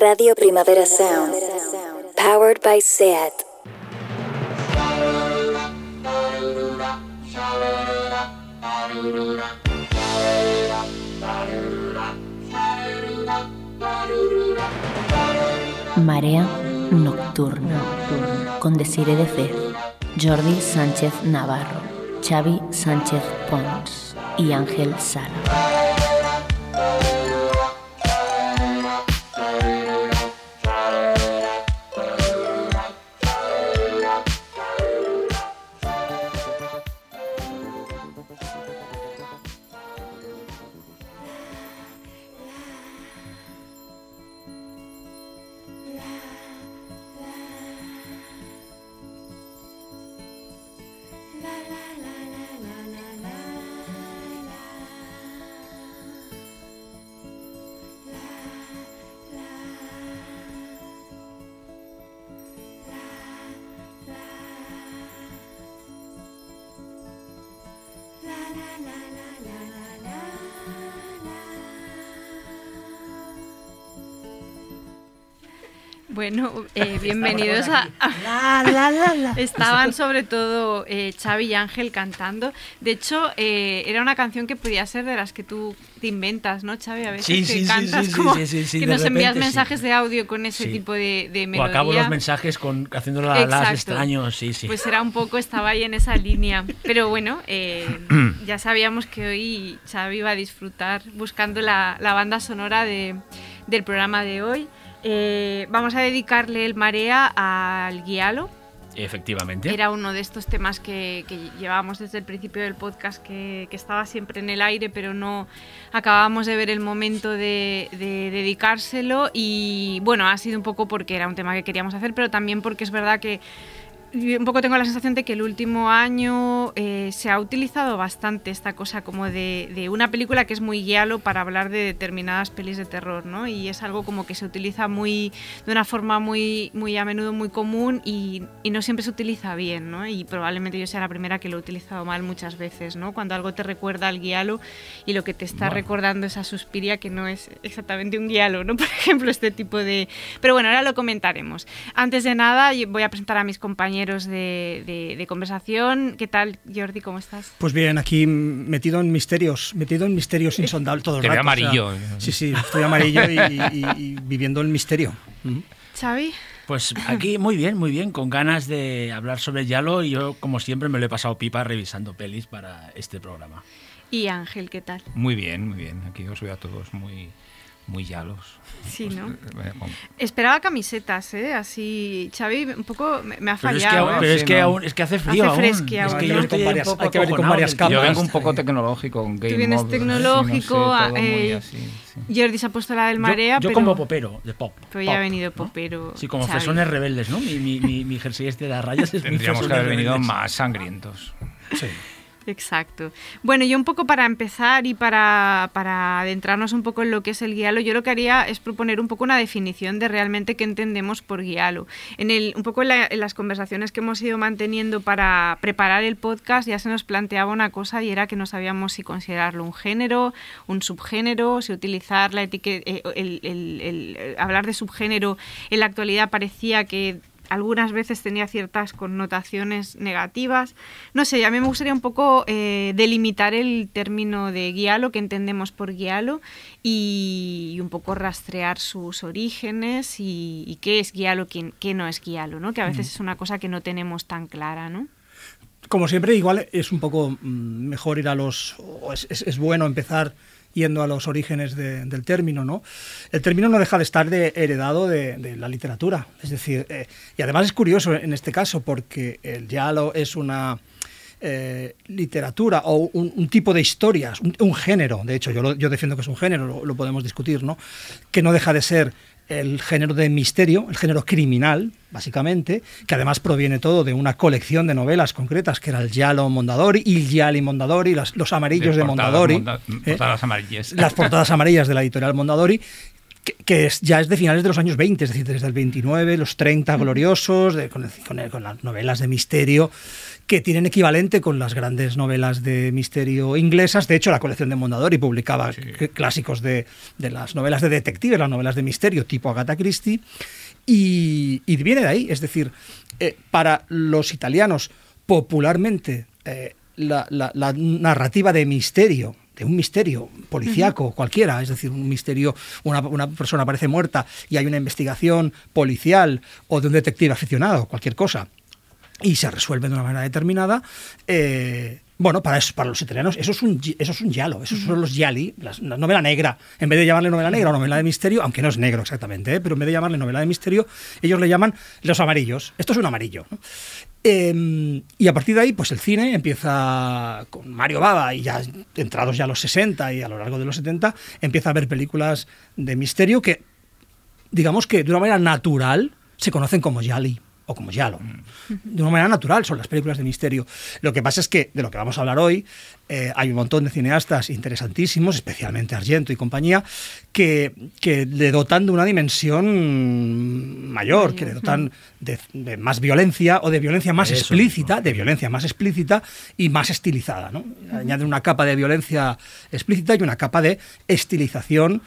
Radio Primavera Sound. Powered by SEAT. Marea Nocturna con Desire de Fez, Jordi Sánchez Navarro, Xavi Sánchez Pons y Ángel Sala. Eh, bienvenidos a... Estaban sobre todo eh, Xavi y Ángel cantando. De hecho, eh, era una canción que podía ser de las que tú te inventas, ¿no, Xavi? A veces Sí, que sí, sí, cantas sí, como sí, sí, sí, que nos envías repente sí. mensajes de audio con ese Sí. tipo de, de O acabo los mensajes con haciéndolo a las extraños, sí, sí. Pues era un poco, estaba ahí en esa línea. Pero bueno, eh, ya sabíamos que hoy Xavi iba a disfrutar buscando la, la banda sonora de- del programa de hoy. Eh, vamos a dedicarle el Marea al Guialo. Efectivamente. Era uno de estos temas que, que llevábamos desde el principio del podcast, que, que estaba siempre en el aire, pero no acabábamos de ver el momento de, de dedicárselo. Y bueno, ha sido un poco porque era un tema que queríamos hacer, pero también porque es verdad que un poco tengo la sensación de que el último año eh, se ha utilizado bastante esta cosa como de, de una película que es muy guialo para hablar de determinadas pelis de terror, ¿no? Y es algo como que se utiliza muy de una forma muy, muy a menudo muy común y, y no siempre se utiliza bien, ¿no? Y probablemente yo sea la primera que lo he utilizado mal muchas veces, ¿no? Cuando algo te recuerda al guialo y lo que te está Bueno. recordando es a Suspiria que no es exactamente un guialo, ¿no? Por ejemplo, este tipo de... Pero bueno, ahora lo comentaremos. Antes de nada, voy a presentar a mis compañeros de, de- de conversación. ¿Qué tal, Jordi? ¿Cómo estás? Pues bien, aquí metido en misterios, metido en misterios insondables todo el Te rato, o sea, amarillo. sí, sí, estoy amarillo y, y- y viviendo el misterio. Xavi. Pues aquí muy bien, muy bien, con ganas de hablar sobre Yalo y yo, como siempre, me lo he pasado pipa revisando pelis para este programa. Y Ángel, ¿qué tal? Muy bien, muy bien. Aquí os veo a todos muy, muy yalos. Sí, ¿no? Eh, bueno, Esperaba camisetas, ¿eh? Así, Xavi, un poco me, ha Pero, es que, fallado. aún, ¿eh? pero es, que aún- es que hace frío Hace aún. fresqui Es que Hay yo que ver estoy varias- hay que ver con varias capas. Yo vengo un poco tecnológico, con Game vienes Over, tecnológico, sí, no sé, eh, así, sí. Jordi se ha puesto la del Yo- marea, yo, pero, como popero, de pop. pero ya ha venido ¿no? popero. Sí, como Xavi. fresones rebeldes, ¿no? Mi, mi, mi, mi jersey este de las rayas es Tendríamos que haber venido rebeldes. más sangrientos. Sí. Exacto. Bueno, yo un poco para empezar y para, para adentrarnos un poco en lo que es el guialo, yo lo que haría es proponer un poco una definición de realmente qué entendemos por guialo. En el, un poco en, la- en las conversaciones que hemos ido manteniendo para preparar el podcast ya se nos planteaba una cosa y era que no sabíamos si considerarlo un género, un subgénero, si utilizar la etiqueta, el- el- hablar de subgénero en la actualidad parecía que algunas veces tenía ciertas connotaciones negativas. No sé, a mí me gustaría un poco eh, delimitar el término de guialo, que entendemos por guialo, y, un poco rastrear sus orígenes y, y qué es guialo, qué, qué no es guialo, ¿no? que a veces es una cosa que no tenemos tan clara. ¿no? Como siempre, igual es un poco mm, mejor ir a los... es- es bueno empezar yendo a los orígenes de- del término, ¿no? El término no deja de estar de- heredado de, la literatura. Es decir, eh, y además es curioso en este caso porque el yalo es una eh, literatura o un, tipo de historias, un, género, de hecho yo, yo defiendo que es un género, lo, lo podemos discutir, ¿no? Que no deja de ser el género de misterio, el género criminal, básicamente, que además proviene todo de una colección de novelas concretas, que era el Giallo Mondadori, il Gialli Mondadori, las- los amarillos de, Mondadori, monda- ¿eh? portadas amarillas. las portadas amarillas de la editorial Mondadori, que, que es, ya es de finales de los años 20, es decir, desde el 29, los 30 gloriosos, de- con, el- con el- con las novelas de misterio, que tienen equivalente con las grandes novelas de misterio inglesas. De hecho, la colección de Mondadori publicaba clásicos de, de, las novelas de detectives, las novelas de misterio tipo Agatha Christie. Y, viene de ahí. Es decir, eh, para los italianos, popularmente, eh, la, narrativa de misterio de un misterio policíaco cualquiera, es decir, un misterio, una, una, persona aparece muerta y hay una investigación policial o de un detective aficionado, cualquier cosa, y se resuelve de una manera determinada, eh, bueno, para, eso, para los italianos eso es un, eso es un yalo, esos son los yali, la, novela negra. En vez de llamarle novela negra o novela de misterio, aunque no es negro exactamente, ¿eh? pero en vez de llamarle novela de misterio, ellos le llaman los amarillos. Esto es un amarillo. Em, y a partir de ahí, pues el cine empieza con Mario Baba y ya entrados ya a los 60 y a lo largo de los 70, empieza a ver películas de misterio que, digamos que de una manera natural, se conocen como yali o como Yalo. De una manera natural son las películas de misterio. Lo que pasa es que de lo que vamos a hablar hoy eh, hay un montón de cineastas interesantísimos, especialmente Argento y compañía, que, que le dotan de una dimensión mayor, que le dotan de, más violencia o de violencia más explícita, de violencia más explícita y más estilizada. ¿no? Añaden una capa de violencia explícita y una capa de estilización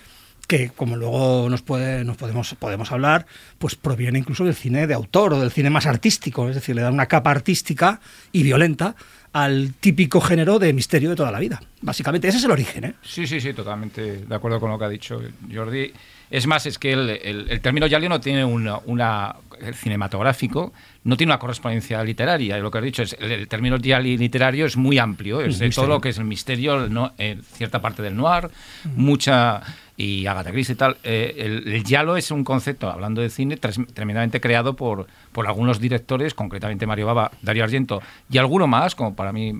que como luego nos, puede, nos podemos, podemos hablar, pues proviene incluso del cine de autor o del cine más artístico, es decir, le da una capa artística y violenta al típico género de misterio de toda la vida. Básicamente, ese es el origen. ¿eh? Sí, sí, sí, totalmente de acuerdo con lo que ha dicho Jordi. Es más, es que el, término Yali no tiene una, una cinematográfico, no tiene una correspondencia literaria. Lo que has dicho es el, término Yali literario es muy amplio, es de todo lo que es el misterio, no, cierta parte del noir, mucha y Agatha Christie y tal. Eh, el, el, giallo es un concepto, hablando de cine, tremendamente creado por, por algunos directores, concretamente Mario Baba, Dario Argento y alguno más, como para mí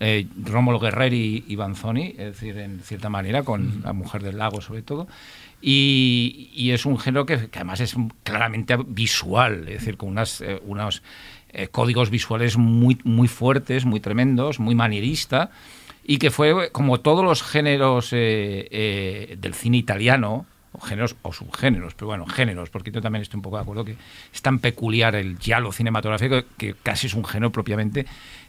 eh, Rómulo Guerreri y Banzoni, es decir, en cierta manera, con La Mujer del Lago sobre todo. Y, y es un género que, además es claramente visual, es decir, con unas, eh, unos códigos visuales muy, muy fuertes, muy tremendos, muy manierista y que fue, como todos los géneros eh, eh, del cine italiano, o géneros o subgéneros, pero bueno, géneros, porque yo también estoy un poco de acuerdo que es tan peculiar el giallo cinematográfico que casi es un género propiamente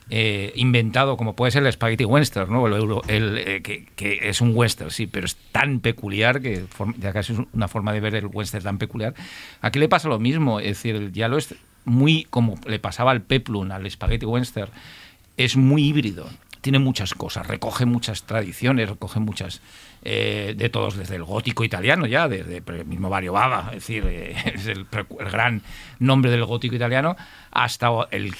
eh, inventado, como puede ser el spaghetti western, ¿no? El, que, es un western, sí, pero es tan peculiar que ya casi es una forma de ver el western tan peculiar. Aquí le pasa lo mismo, es decir, el giallo es muy, como le pasaba al peplum, al spaghetti western, es muy híbrido tiene muchas cosas, recoge muchas tradiciones, recoge muchas eh, de todos, desde el gótico italiano ya, desde el mismo Mario Bava, es decir, eh, es el, gran nombre del gótico italiano, hasta el,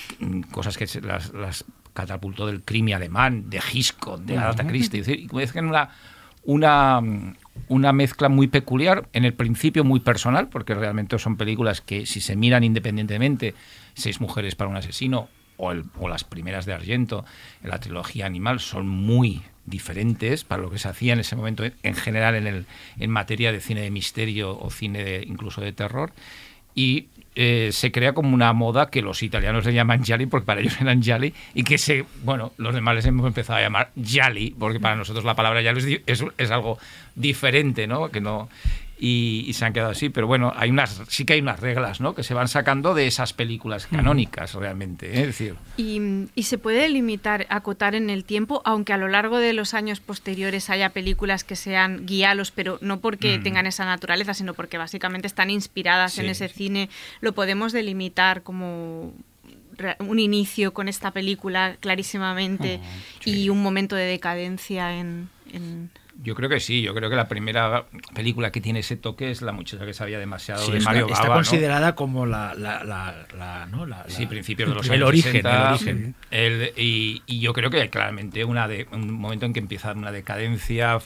cosas que las, las catapultó del crimi alemán, de Hitchcock, de Agatha Christie, es decir, es una, una, una mezcla muy peculiar, en el principio muy personal, porque realmente son películas que si se miran independientemente, seis mujeres para un asesino o, las primeras de Argento, en la trilogía Animal, son muy diferentes para lo que se hacía en ese momento en general en, el, en materia de cine de misterio o cine incluso de terror. Y eh, se crea como una moda que los italianos le llaman Gialli porque para ellos eran Gialli y que se, bueno, los demás les hemos empezado a llamar Gialli porque para nosotros la palabra es, es, es algo diferente, ¿no? Que no y, se han quedado así. Pero bueno, hay unas, sí que hay unas reglas ¿no? que se van sacando de esas películas canónicas realmente. ¿eh? Es decir. Y, y, se puede limitar, acotar en el tiempo, aunque a lo largo de los años posteriores haya películas que sean guialos, pero no porque mm. tengan esa naturaleza, sino porque básicamente están inspiradas en ese cine. Lo podemos delimitar como un inicio con esta película clarísimamente ah, y un momento de decadencia en yo creo que sí, yo creo que la primera película que tiene ese toque es La muchacha que sabía demasiado de Mario Está, está considerada como la, la, la, ¿no? la, sí, principios de los el origen, el origen. y, y, yo creo que claramente una de, un momento en que empieza una decadencia...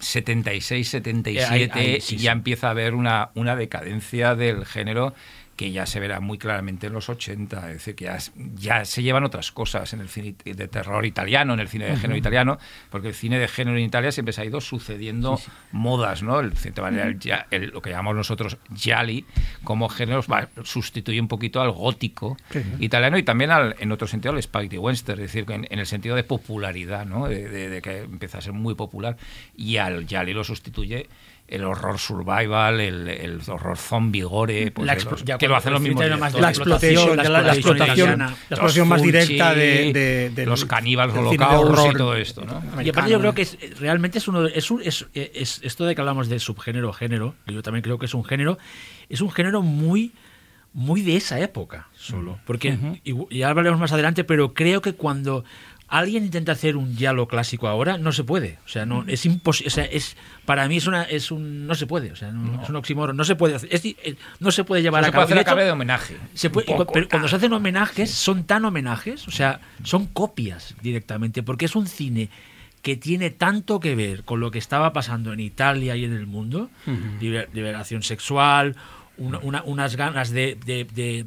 76, 77 y ya empieza a haber una, una decadencia del género que ya se verá muy claramente en los 80, es decir, que ya, se llevan otras cosas en el cine de terror italiano, en el cine de género italiano, porque el cine de género en Italia siempre se ha ido sucediendo modas, ¿no? El, el, lo que llamamos nosotros gialli como género sustituye un poquito al gótico italiano y también al, en otro sentido al spaghetti western, es decir, en, en el sentido de popularidad, ¿no? De, de, que empieza a ser muy popular y al gialli lo sustituye el horror survival, el, el horror zombie gore, pues La de los- ya que lo hacen los mismos directores. la explotación, la la, la explotación más directa de, de- del- los caníbales del cine de holocaust y todo esto, ¿no? Y aparte yo creo que es- realmente es uno de- es, un- es- es- esto de que hablamos de subgénero género, que yo también creo que es un género, es un género muy muy de esa época solo, porque y, ya hablaremos más adelante, pero creo que cuando alguien intenta hacer un diálogo clásico ahora no se puede, o sea, no es imposible, o sea, es para mí es una es un no se puede, o sea, no, es un oxímoron, no se puede hacer, es eh, no se puede llevar No a se puede cabo. hacer cabo hecho, de homenaje. se puede- poco, pero cuando se hacen homenajes, son tan homenajes, o sea, son copias directamente, porque es un cine que tiene tanto que ver con lo que estaba pasando en Italia y en el mundo, liber- liberación sexual, una- una- unas ganas de... de- de-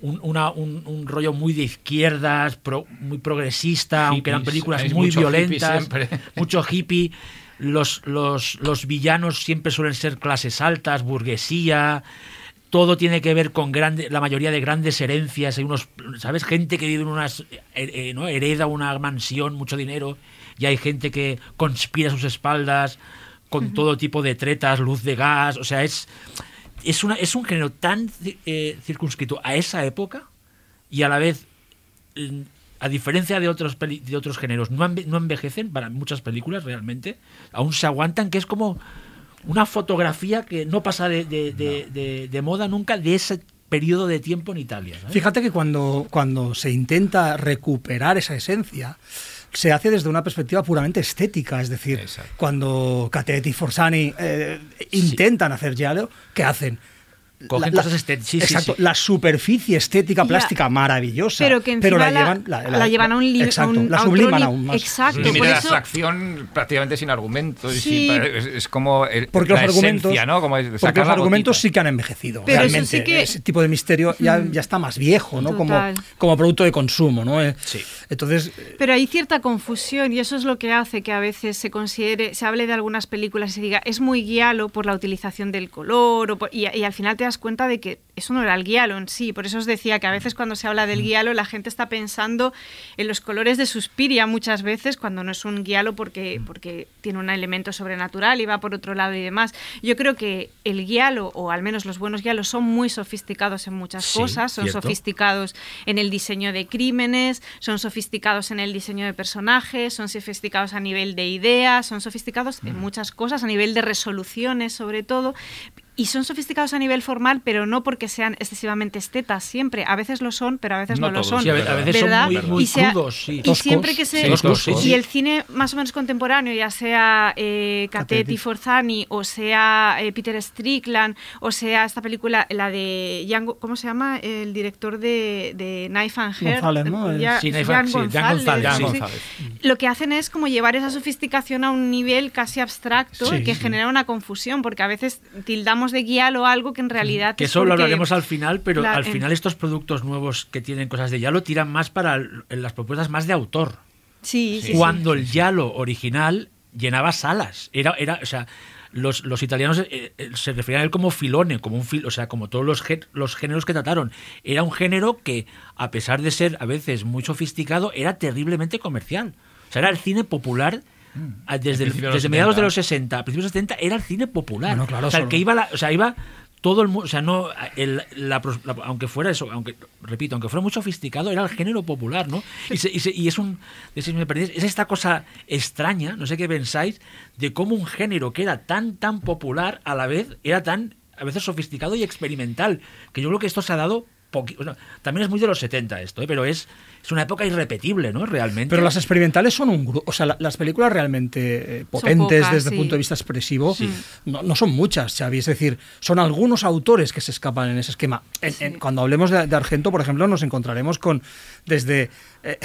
un, una- un- un rollo muy de izquierdas, pro- muy progresista, aunque eran películas muy mucho hippie violentas, siempre. mucho hippie. Los, los, los villanos siempre suelen ser clases altas, burguesía. Todo tiene que ver con grande, la mayoría de grandes herencias. Hay unos, ¿sabes? Gente que vive en unas. eh, eh, ¿no? Hereda una mansión, mucho dinero. Y hay gente que conspira a sus espaldas con todo tipo de tretas, luz de gas. O sea, es. Es, una, es un género tan eh, circunscrito a esa época y a la vez mm, a diferencia de otros peli- de otros géneros, no, enve- no envejecen para muchas películas realmente, aún se aguantan, que es como una fotografía que no pasa de, de- de- de- de moda nunca de ese periodo de tiempo en Italia. ¿sabes? Fíjate que cuando, cuando se intenta recuperar esa esencia, se hace desde una perspectiva puramente estética. Es decir, Exacto. cuando Catetti y Forsani eh, intentan hacer giallo, ¿qué hacen? Cogen cosas estéticas, sí, sí, exacto, sí. la superficie estética plástica maravillosa. Pero que encima la, la, llevan, la llevan a un li- exacto, a un- la subliman li- aún más. Exacto, límite de eso abstracción prácticamente sin argumento. y Sí. sin- es, es como el, Porque la los argumentos, esencia, ¿no? Como porque los la argumentos sí que han envejecido. Pero eso realmente. sí que- Ese tipo de misterio ya, ya está más viejo, ¿no? Como, Total. como producto de consumo, ¿no? Eh, Sí. Entonces, Pero hay cierta confusión y eso es lo que hace que a veces se considere, se hable de algunas películas y se diga es muy guialo por la utilización del color o por- y, y al final te das cuenta de que eso no era el guialo en sí. Por eso os decía que a veces cuando se habla del guialo la gente está pensando en los colores de Suspiria muchas veces cuando no es un guialo porque, porque tiene un elemento sobrenatural y va por otro lado y demás. Yo creo que el guialo o al menos los buenos guialos son muy sofisticados en muchas Sí, cosas, son cierto. sofisticados en el diseño de crímenes, son sofisticados en el diseño de personajes, son sofisticados a nivel de ideas, son sofisticados en muchas cosas, a nivel de resoluciones sobre todo. Y son sofisticados a nivel formal, pero no porque sean excesivamente estetas siempre. A veces lo son, pero a veces no, No lo son. Sí, a, ve- a veces ¿verdad? son muy, muy y, sea- crudos. Sí. y Toscos. siempre que se Sí, toscos, sí, y el cine más o menos contemporáneo, ya sea eh, Catetti. Forzani o sea eh, Peter Strickland o sea esta película la de Jan- ¿cómo se llama? El director de, de Knife and Hair. González, ¿no? Ya- Sí, Knife Jan and- sí, Jan González, Jan sí, sí. González. Lo que hacen es como llevar esa sofisticación a un nivel casi abstracto que sí. genera una confusión, porque a veces tildamos de guialo algo que en realidad Que es eso lo hablaremos al final, pero la- al final estos productos nuevos que tienen cosas de Yalo tiran más para las propuestas más de autor. Sí, sí, sí. cuando el Yalo original llenaba salas. Era, era, o sea, los, los italianos eh, eh, se referían a él como filone, como un fil, o sea, como todos los, los géneros que trataron. Era un género que, a pesar de ser a veces muy sofisticado, era terriblemente comercial. O sea, era el cine popular. A- Desde, el- los mediados de 70. los 60, a principios de los 70, era el cine popular. Bueno, claro, o sea, solo- que iba, la- o sea, iba todo el mundo, o sea, no, el- la pros- la- aunque fuera eso, aunque, repito, aunque fuera muy sofisticado, era el género popular, ¿no? Y, se- y se- y es un, permitís, es esta cosa extraña, no sé qué pensáis, de cómo un género que era tan, tan popular, a la vez, era tan, a veces sofisticado y experimental, que yo creo que esto se ha dado bueno, también es muy de los 70 esto, ¿eh? pero es, es una época irrepetible, ¿no? Realmente. Pero las experimentales son un grupo, o sea, la- las películas realmente eh, potentes pocas, desde sí. el punto de vista expresivo no, no son muchas, Xavi. Es decir, son algunos autores que se escapan en ese esquema. En- en- cuando hablemos de, de Argento, por ejemplo, nos encontraremos con desde eh,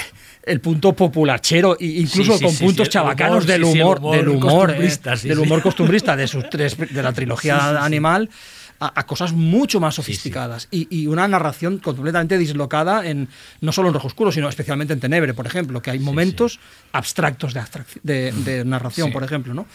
el punto popularchero e incluso Sí, sí, con sí, puntos sí, chabacanos humor, del sí, sí, el humor, humor del humor, eh, costumbrista, sí, del sí. humor costumbrista de sus tres de la trilogía animal a, a cosas mucho más sofisticadas. Y, y una narración completamente dislocada en no solo en Rojo Oscuro, sino especialmente en Tenebre, por ejemplo, que hay momentos abstractos de, abstrac- de, de narración, por ejemplo, ¿no?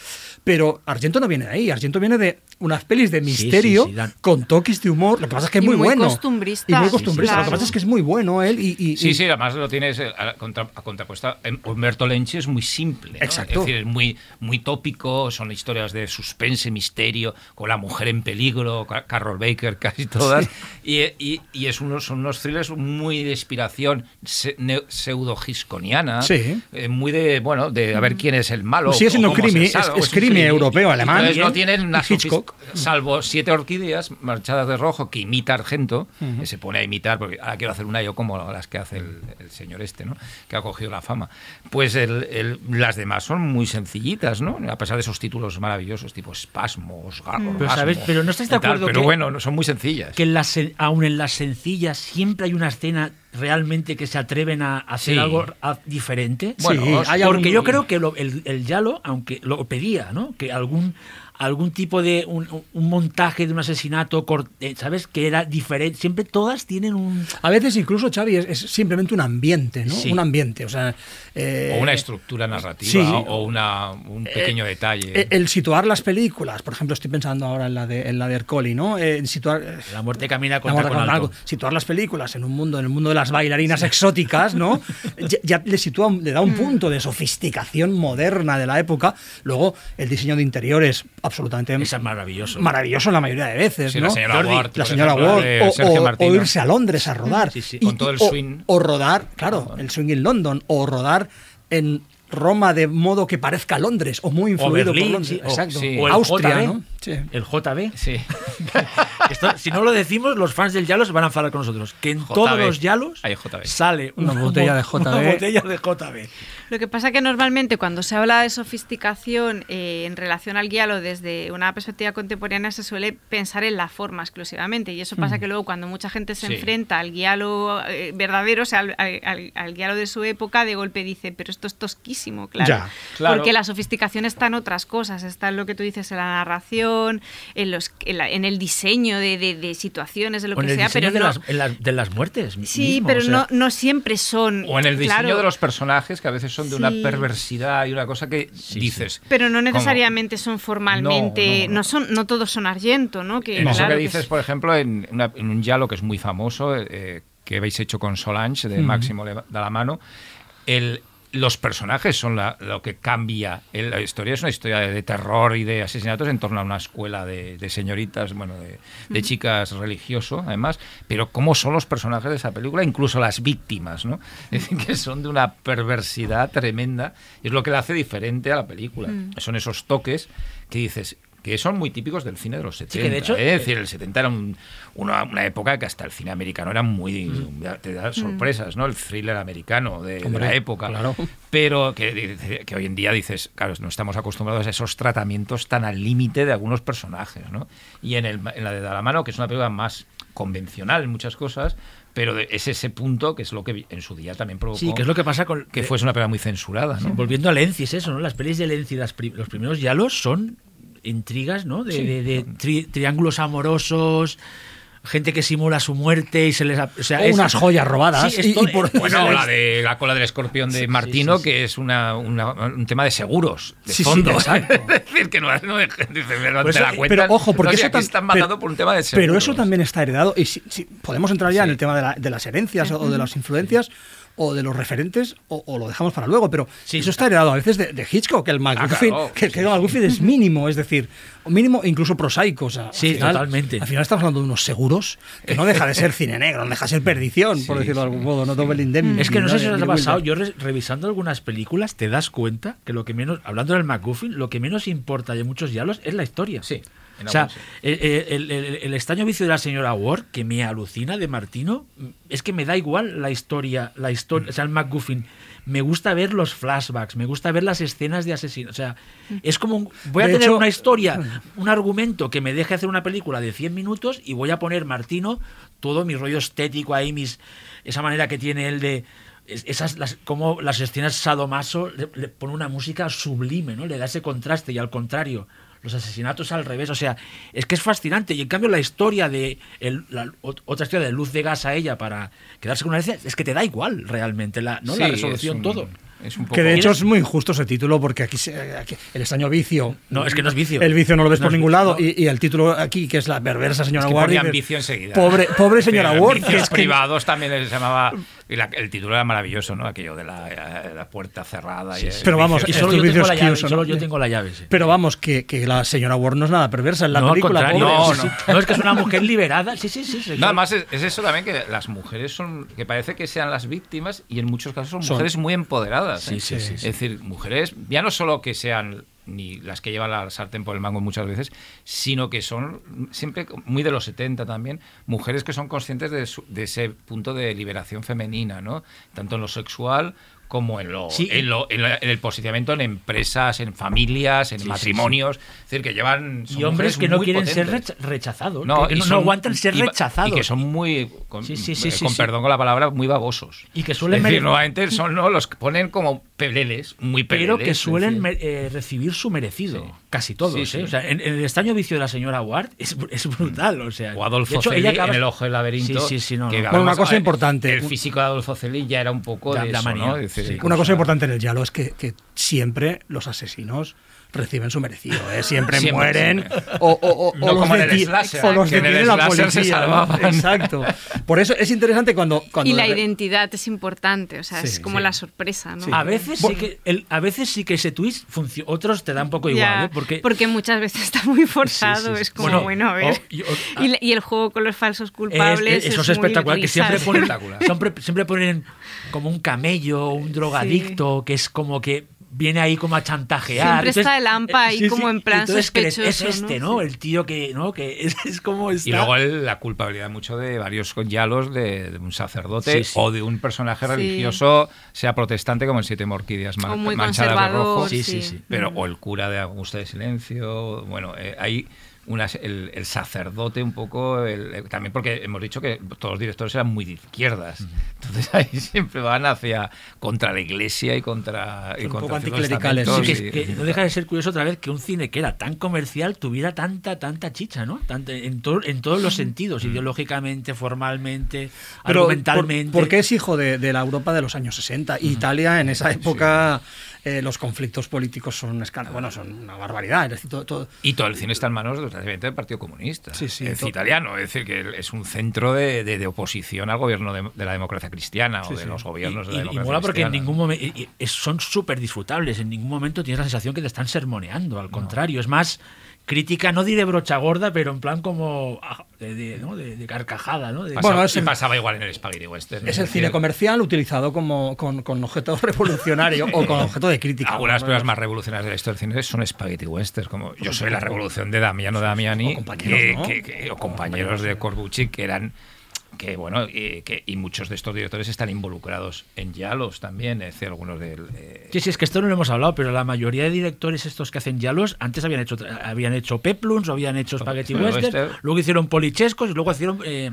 Pero Argento no viene de ahí, Argento viene de unas pelis de misterio sí, con toques de humor. Lo que pasa es que es muy, muy bueno. costumbrista. Y muy Sí, costumbrista. Lo que pasa es que es muy bueno él y, y- Sí, y- sí, además lo tienes eh, a, contra, a contrapuesta. en Humberto Lenchi es muy simple. ¿no? Exacto. Es decir, es muy, muy tópico, son historias de suspense, misterio, con la mujer en peligro, Ca- Carol Baker, casi todas. Y, y- y es unos, son unos thrillers muy de inspiración se- pseudo-gisconiana. Sí. eh, muy de, bueno, de a ver quién es el malo. Siendo o cómo crimi, es- es un crimi crimi. europeo, alemán, Entonces no tienen una Hitchcock. Salvo siete orquídeas marchadas de rojo que imita Argento, que se pone a imitar, porque ahora quiero hacer una yo como las que hace el, el señor este, ¿no? Que ha cogido la fama. Pues el- el- las demás son muy sencillitas, ¿no? A pesar de esos títulos maravillosos, tipo espasmos, garro, Pero, ¿sabes? Pero ¿no estás de acuerdo Pero que- bueno, no- son muy sencillas. que en las aun en las sencillas siempre hay una escena realmente que se atreven a hacer Sí. algo diferente. Bueno, Sí, porque algún- yo creo que lo- el, el Yalo, aunque lo pedía, ¿no? Que algún algún tipo de un, un montaje de un asesinato, eh, ¿sabes? Que era diferente. Siempre todas tienen un A veces incluso, Xavi, es, es simplemente un ambiente, ¿no? Sí. Un ambiente, o sea... eh, o una estructura narrativa, sí. o una, un pequeño detalle. eh, El situar las películas, por ejemplo, estoy pensando ahora en la de, en la de Ercoli, ¿no? Eh, situar, eh, la muerte camina la contra muerte con con algo. algo. Situar las películas en un mundo, en el mundo de las bailarinas exóticas, ¿no? ya, ya le sitúa, le da un punto de sofisticación moderna de la época. Luego, el diseño de interiores, absolutamente Esa es maravilloso. maravilloso la mayoría de veces, Sí, ¿no? la señora Jordi, Ward, la señora ejemplo, Ward, o, o- o irse a Londres a rodar. Sí, sí, con todo el o- swing. O, rodar, claro, el swing en London, o rodar en Roma de modo que parezca Londres, o muy O influido Berlín, por Londres. sí, o- Exacto. sí. o el Austria, JB. ¿no? Sí. El JB. Sí. Esto, si no lo decimos, los fans del Yalo se van a enfadar con nosotros. Que en JB. todos los Yalos Hay JB. sale Una botella de Una JB. botella de JB. Lo que pasa que normalmente cuando se habla de sofisticación eh, en relación al guialo desde una perspectiva contemporánea se suele pensar en la forma exclusivamente y eso pasa que luego cuando mucha gente se Sí. enfrenta al guialo eh, verdadero, o sea, al, al- al guialo de su época, de golpe dice, pero esto es tosquísimo, claro. Ya, claro. Porque la sofisticación está en otras cosas, está en lo que tú dices, en la narración, en, los, en, la- en el diseño de, de- de situaciones, de lo Con que el sea, pero de, no- las, en las- de las muertes. Sí, mismo, pero o sea, no, no siempre son. O en el diseño claro, de los personajes, que a veces son de una Sí. perversidad y una cosa que dices. Pero no ¿cómo? necesariamente son formalmente, No, no, no, no. son, no todos son Argento, ¿no? Que, En eso claro, que que dices, es- por ejemplo, en, una- en un Yalo que es muy famoso, eh, que habéis hecho con Solange, de Máximo Le- da la mano, el, los personajes son la- lo que cambia. La historia es una historia de, de terror y de asesinatos en torno a una escuela de, de señoritas, bueno, de, de chicas religioso, además, pero cómo son los personajes de esa película, incluso las víctimas, ¿no? Es decir, que son de una perversidad tremenda, es lo que la hace diferente a la película. Son esos toques que dices que son muy típicos del cine de los 70. que de hecho- ¿eh? Es decir, el 70 era un- una, una época que hasta el cine americano era muy... te da sorpresas, ¿no? El thriller americano de, de Hombre, la época. claro. Pero que, que hoy en día dices, claro, no estamos acostumbrados a esos tratamientos tan al límite de algunos personajes, ¿no? Y en, el, en la de Da la mano, que es una película más convencional en muchas cosas, pero de- es ese punto que es lo que en su día también provocó Sí, que es lo que pasa con. que fuese una película muy censurada, ¿no? Volviendo a Lenzi, es eso, ¿no? Las pelis de Lenzi, las los primeros Yalos son intrigas, ¿no? De, Sí. de- de tri- triángulos amorosos, gente que simula su muerte y se les... O, sea, O es- unas joyas robadas. Sí, es y- por- Bueno, la de la cola del escorpión de Sí, Martino, sí, que es una, una- un tema de seguros, de fondo. es decir, que no, no pero Pues te la eso- cuentan. pero ojo, porque No, eso están matando por un tema de seguros. Pero eso también está heredado. Y si, si- podemos entrar ya en el tema de, la- de las herencias o de las influencias o de los referentes o, o lo dejamos para luego. Pero Sí. eso está heredado a veces de, de Hitchcock, que el MacGuffin, claro, que, que el MacGuffin es mínimo, es decir, mínimo e incluso prosaico. o sea, al Sí, totalmente. Al final estamos hablando de unos seguros que no deja de ser cine negro, no deja de ser perdición, por Sí, decirlo de algún modo, no Double Indemnity. Es que no sé si os ha pasado, Wilder. yo re- revisando algunas películas te das cuenta que lo que menos, hablando del MacGuffin, lo que menos importa de muchos diálogos es la historia. Sí, O sea, el, el- el- el extraño vicio de la señora Ward, que me alucina de Martino, es que me da igual la historia, la historia, o sea, el MacGuffin. Me gusta ver los flashbacks, me gusta ver las escenas de asesino. O sea, es como un- voy a De tener hecho- una historia, un argumento que me deje hacer una película de 100 minutos y voy a poner Martino todo mi rollo estético ahí, mis esa manera que tiene él de es- esas las, como las escenas sadomaso le, le pone una música sublime, ¿no? Le da ese contraste y al contrario los asesinatos al revés. O sea, es que es fascinante. Y en cambio, la historia de. el- la- ot- otra historia de luz de gas a ella para quedarse con una herencia, es que te da igual realmente la, ¿no? la resolución, es un- todo. Es un poco... Que de hecho es muy injusto ese título porque aquí, se- aquí el extraño vicio. No, es que no es vicio. El vicio no lo ves No por ningún vicio, lado. no. Y, y el título aquí, que es la perversa señora Es que Ward. Pobre, pobre señora Ward. vicios que es que- privados también se llamaba. Y la- el título era maravilloso, ¿no? Aquello de la, eh, la puerta cerrada. y el Pero vamos, Y solo yo tengo la que llave. Solo ¿no? yo tengo la llave. sí. Pero vamos, que, que la señora Ward no es nada perversa en la no, al película. contrario. pobre. No, sí, sí. No, es que es una mujer liberada. Sí, sí, sí. sí. No, además es, es eso también que las mujeres son, que parece que sean las víctimas y en muchos casos son Son. mujeres muy empoderadas. Sí, ¿eh? sí, sí, Es sí. decir, mujeres, ya no solo que sean ni las que llevan la sartén por el mango muchas veces, sino que son siempre muy de los 70 también, mujeres que son conscientes de, su- de ese punto de liberación femenina, ¿no? Tanto en lo sexual como en lo, Sí. en, lo- en la- en el posicionamiento en empresas, en familias, en Sí, sí, matrimonios. Es decir, que llevan. Y hombres que no quieren ser potentes. rechazados. No, que no, aguantan ser y rechazados. Y que son muy, con, Sí, sí, sí, eh, con perdón con la palabra, muy babosos. Y que suelen Es decir, nuevamente son ¿no? los que ponen como peleles, muy peleles. pero que suelen eh, recibir su merecido. Sí. Casi todos. Sí, ¿eh? sí. O sea, en, en el extraño vicio de la señora Ward es, es brutal. O sea, O Adolfo hecho, Celi acaba- en El Ojo del Laberinto. Sí, sí, sí, no, que no. Bueno, una cosa a ver, importante. El físico de Adolfo Celi ya era un poco de da eso, manía, ¿no? Una cosa importante en el Yalo es que, que siempre los asesinos reciben su merecido. ¿eh? Siempre, Siempre, mueren siempre. o, o- o- No o los como en el deti- slasher, o los que en el detiene la se policía. ¿no? salvaban. Exacto. Por eso es interesante cuando... cuando Y la de identidad es importante, o sea, Sí, es como sí. la sorpresa, ¿no? Sí. A veces, sí que el, a veces sí que ese twist funciona. Otros te da un poco igual. Ya, ¿eh? Porque, muchas veces está muy forzado, Sí, sí, sí. es como, Bueno, bueno, a ver. o- y- o- y, el juego con los falsos es- culpables. eso es, muy espectacular. Que risa. siempre ponen, siempre, siempre ponen como un camello, un drogadicto, que es como que viene ahí como a chantajear. Siempre está el AMPA ahí como en plan entonces crees, Es sospechoso, este, ¿no? ¿no? El tío que, ¿no? Que es, es como está. Y luego el- la culpabilidad mucho de varios yalos de, de un sacerdote Sí, sí. o de un personaje Sí. religioso, sea protestante como en Siete Morquídeas mar- O muy manchadas de rojo. Sí, sí, sí. Pero, Mm. o el cura de Augusta de Silencio. Bueno, eh, hay unas, el, el sacerdote un poco. el- el- también porque hemos dicho que todos los directores eran muy de izquierdas. Entonces ahí siempre van hacia. contra la iglesia y contra. Y Un contra poco anticlericales, Sí, y- que, que no deja de ser curioso otra vez que un cine que era tan comercial tuviera tanta, tanta chicha, ¿no? Tanta- en, to- en todos los sentidos, ideológicamente, formalmente, Pero, argumentalmente. por- porque es hijo de, de la Europa de los años 60. Italia, en esa época, eh, los conflictos políticos son, escala- bueno, son una barbaridad. Es decir, todo- todo- Y todo el cine está en manos del Partido Comunista. Sí, sí, es italiano, es decir, que es un centro de, de- de oposición al gobierno de, de la democracia cristiana o de los gobiernos y, de la y- y democracia mola porque en ningún momento son súper disfrutables, en ningún momento tienes la sensación que te están sermoneando, al contrario, es más crítica, no diré brocha gorda, pero en plan como ah, de, de- ¿no? de- de carcajada, ¿no? Pasaba, Bueno, es y el- pasaba igual en el Spaghetti Western. es el cine comercial utilizado como con, con objeto revolucionario o con objeto de crítica. Algunas de las ¿no? películas más revolucionarias de la historia del cine son Spaghetti Westerns, como Yo soy la revolución de Damiano Damiani, O compañeros, que- ¿no? que- que- o compañeros de Corbucci, que eran que bueno y, que, y muchos de estos directores están involucrados en Yalos también, es decir, algunos del eh, Sí, sí, es que esto no lo hemos hablado, pero la mayoría de directores estos que hacen yalos antes habían hecho habían hecho peplums o habían hecho spaghetti western, western. luego hicieron polichescos y luego hicieron eh,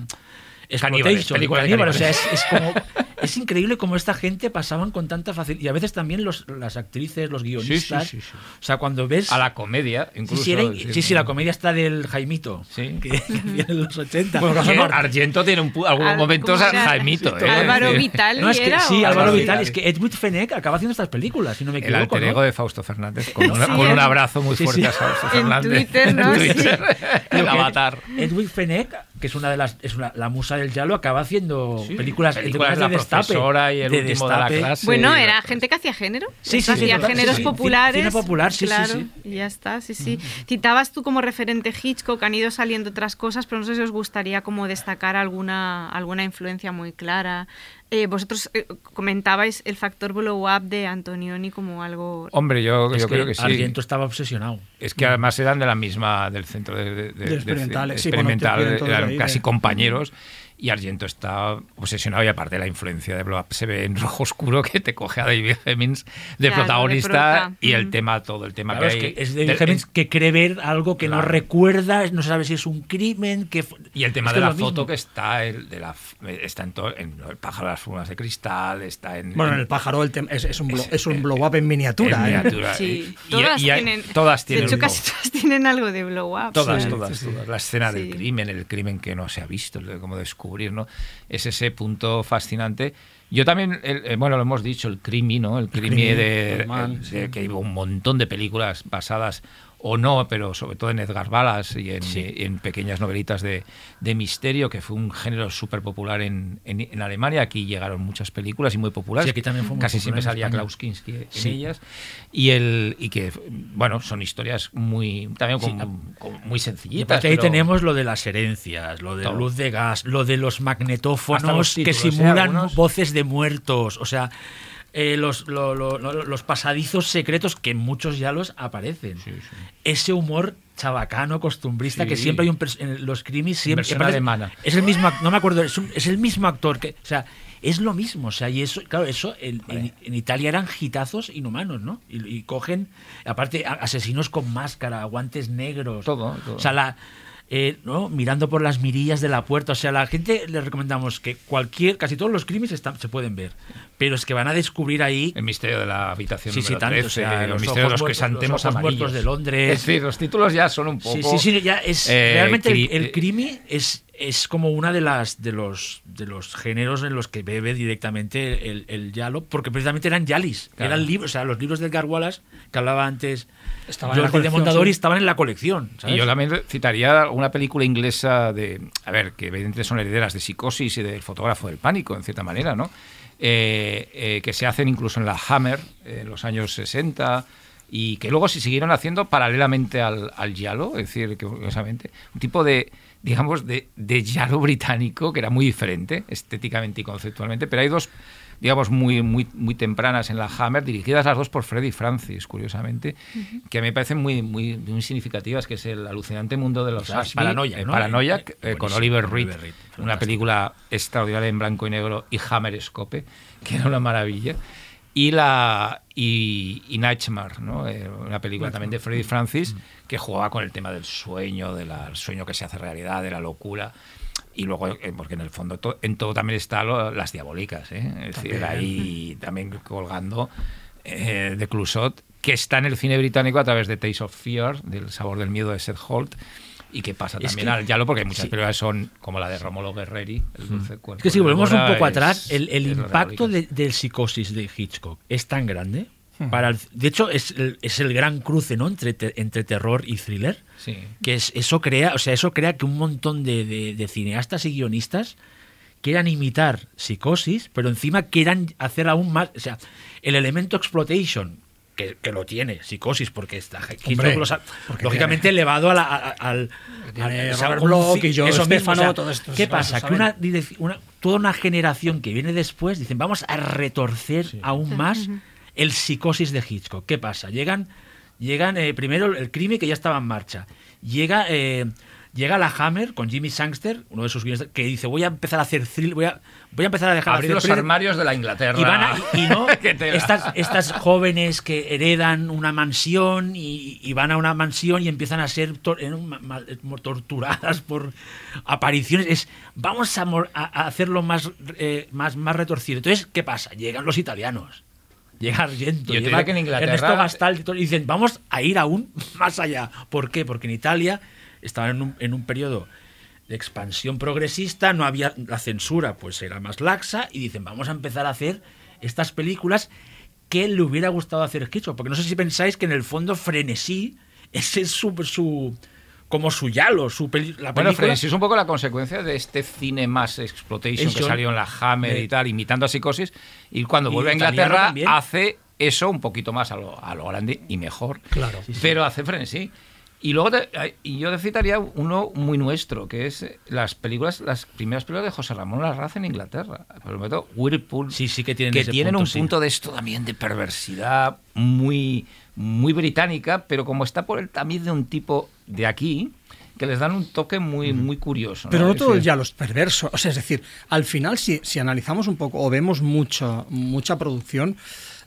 Caníbales, caníbales. O sea, es como es increíble cómo esta gente pasaban con tanta facilidad y a veces también los, las actrices, los guionistas. sí, sí, sí. O sea, cuando ves a la comedia, incluso. sí, era- sí, sí, la comedia está del Jaimito. Sí. Que, hacía en los 80. Bueno, Argento tiene un, algunos Al- momentos ¿cómo a era? Jaimito. ¿eh? Álvaro Sí. Vitali No, es que era. sí, o- Álvaro Vital. Es que Edward Fenech acaba haciendo estas películas, si no me El equivoco. alter ¿no? ego de Fausto Fernández, con, una- Sí, con un en- abrazo muy fuerte sí. a Fausto En Fernández. Twitter, ¿no? En Twitter. El avatar. Edwin Fenech, que es una de las es una- la musa del Yalo, acaba haciendo Sí, películas, películas de destape, profesora y el de último de la destape. clase. Bueno, era gente que hacía género. Sí, sí, hacía sí, géneros sí, sí. populares. Cine popular, sí, sí, claro, sí. Y ya está, sí, sí. Citabas tú como referente Hitchcock, han ido saliendo otras cosas, pero no sé si os gustaría como destacar alguna, alguna influencia muy clara. Eh, vosotros eh, comentabais el factor blow up de Antonioni como algo... Hombre, yo, Es yo creo que sí. Argento estaba obsesionado. Es que además eran de la misma, del centro de, de- de- De experimental, de- sí, experimental, de eran ahí, casi de- compañeros. y Argento está obsesionado y aparte la influencia de Blow Up se ve en rojo oscuro que te coge a David Hemmings de Claro, de protagonista prota. y el Mm. tema, todo el tema Claro, que es hay. que es de del- Hemmings que cree ver algo que no Claro. recuerda, no sabe si es un crimen, que Y el tema es de que la foto mismo. que está el, de la, está en, todo, en el pájaro de las formas de cristal, está en... Bueno, en el pájaro el es, es un, blow, Es- es un eh, blow up en miniatura. en ¿eh? miniatura. Sí, Y- todas, y hay- tienen, todas tienen De hecho, casi todas tienen algo de blow up. Todas, sí. todas, todas. La escena del Sí. crimen, el crimen que no se ha visto, el de cómo descubrir, ¿no? Es ese punto fascinante. Yo también, el- eh, bueno, lo hemos dicho, el crimi, ¿no? El crimi Crimi, de, Norman, de- que hay un montón de películas basadas o no, pero sobre todo en Edgar Wallace y en, y en pequeñas novelitas de, de misterio, que fue un género súper popular en, en- en Alemania. Aquí llegaron muchas películas y muy populares. Sí, aquí también fue muy Casi popular siempre salía. Klaus Kinski en Sí. ellas. Y, el, y que, bueno, son historias muy, también Sí, con- con- muy Y sencillitas. aparte ahí pero- tenemos lo de las herencias, lo de Todo. luz de gas, lo de los magnetófonos los que ¿eh? simulan Algunos. voces de muertos, o sea, eh, los, lo- lo- lo- los pasadizos secretos que en muchos ya los aparecen. Ese humor chabacano, costumbrista, Sí. que siempre hay un en los crimis siempre alemana. Es el mismo, no me acuerdo, es, un- es el mismo actor que, o sea, es lo mismo, o sea, y eso, claro, eso en, en- en Italia eran gitazos inhumanos, ¿no? Y, y cogen, aparte, asesinos con máscara, guantes negros, Todo, todo. o sea, la, eh, ¿no? mirando por las mirillas de la puerta. O sea, a la gente le recomendamos que cualquier, casi todos los crímenes están, se pueden ver, pero es que van a descubrir ahí. El misterio de la habitación Sí, sí, tanto, 13, o sea, los misterio de los crisantemos amarillos. de Londres. Es decir, los títulos ya son un poco... Sí, sí, sí, ya es eh, realmente el, el crimi es, es como una de las de los de los géneros en los que bebe directamente el, el yalo, porque precisamente eran yalis, Claro. eran libros, o sea, los libros de Edgar Wallace que hablaba antes Estaban en la Jordi de colección, Mondadori sí. estaban en la colección. ¿sabes? Y yo también citaría una película inglesa de, a ver, que evidentemente son herederas de Psicosis y del fotógrafo del pánico, en cierta manera, ¿no? Eh, eh, que se hacen incluso en la Hammer eh, en los años 60 y que luego se siguieron haciendo paralelamente al, al Giallo, es decir, que curiosamente, un tipo de, digamos, de, de Giallo británico que era muy diferente estéticamente y conceptualmente, pero hay dos digamos, muy, muy, muy tempranas en la Hammer, dirigidas las dos por Freddy Francis, curiosamente, que a mí me parecen muy, muy, muy significativas, que es el alucinante mundo de los Ashby, Paranoia, eh, ¿no? Paranoia, Eh, eh, con Oliver Reed, Oliver Reed, una película extraordinaria en blanco y negro, y Hammer Scope, que era una maravilla. Y la y, y Nightmare, ¿no? Eh, una película también de Freddy Francis que jugaba con el tema del sueño, del sueño que se hace realidad, de la locura. Y luego, eh, porque en el fondo to- en todo también está lo- las diabólicas, ¿eh? es decir, ahí también colgando eh, de Clusot, que está en el cine británico a través de Taste of Fear, del sabor del miedo de Seth Holt, y que pasa Es también que- al Yalo, porque muchas sí. películas son como la de Rómulo Guerreri, el dulce Es que si volvemos un poco es- atrás, el, impacto de, del psicosis de Hitchcock es tan grande. Para el- de hecho, es el, es el gran cruce ¿no? entre, te- entre terror y thriller. Sí. Que es, eso crea, o sea, eso crea que un montón de, de- de cineastas y guionistas quieran imitar psicosis, pero encima quieran hacer aún más. O sea, el elemento exploitation, que, que lo tiene, psicosis, porque está Hitchcock Hombre, lo sa- porque lógicamente tiene- elevado a la- a- al. Bloch ci- y Joe eso mismo, Stefano, o sea, todo esto, ¿Qué pasa? Que una, una- toda una generación que viene después dicen, vamos a retorcer aún más el psicosis de Hitchcock. ¿Qué pasa? Llegan, llegan eh, primero el crimen que ya estaba en marcha. Llega, eh, llega la Hammer con Jimmy Sangster, uno de sus guionistas, que dice, voy a empezar a hacer thrill, voy a, voy a empezar a dejar de Abrir los thriller". armarios de la Inglaterra. Y, van a- y- y no, estas, estas jóvenes que heredan una mansión y, y van a una mansión y empiezan a ser tor- eh, ma- torturadas por apariciones. Es, vamos a, a- a hacerlo más, eh, más, más retorcido. Entonces, ¿qué pasa? Llegan los italianos. Llega Argento, Yo llega que en Inglaterra- Ernesto Gastaldi, y dicen, vamos a ir aún más allá. ¿Por qué? Porque en Italia estaban en un, en un periodo de expansión progresista, no había la censura, pues era más laxa, y dicen, vamos a empezar a hacer estas películas que le hubiera gustado hacer Hitchcock, porque no sé si pensáis que en el fondo Frenesí ese es su, su como su yalo, su peli- la Bueno, película. Frenesí es un poco la consecuencia de este cine más exploitation que salió en la Hammer y tal, imitando a Psicosis. Y cuando Y vuelve a Inglaterra también. hace eso un poquito más a lo, a lo grande y mejor. Claro. Pero hace Frenesí. Y luego te- y yo citaría uno muy nuestro, que es las películas, las primeras películas de José Ramón Larraz en Inglaterra. Por ejemplo, Whirlpool. Sí, sí que tienen que tienen punto, un sí. punto de esto también de perversidad muy, muy británica, pero como está por el tamiz de un tipo de aquí, que les dan un toque muy, muy curioso. Pero no todo Sí. el diálogo es perverso. O sea, es decir, al final, si, si analizamos un poco o vemos mucha, mucha producción,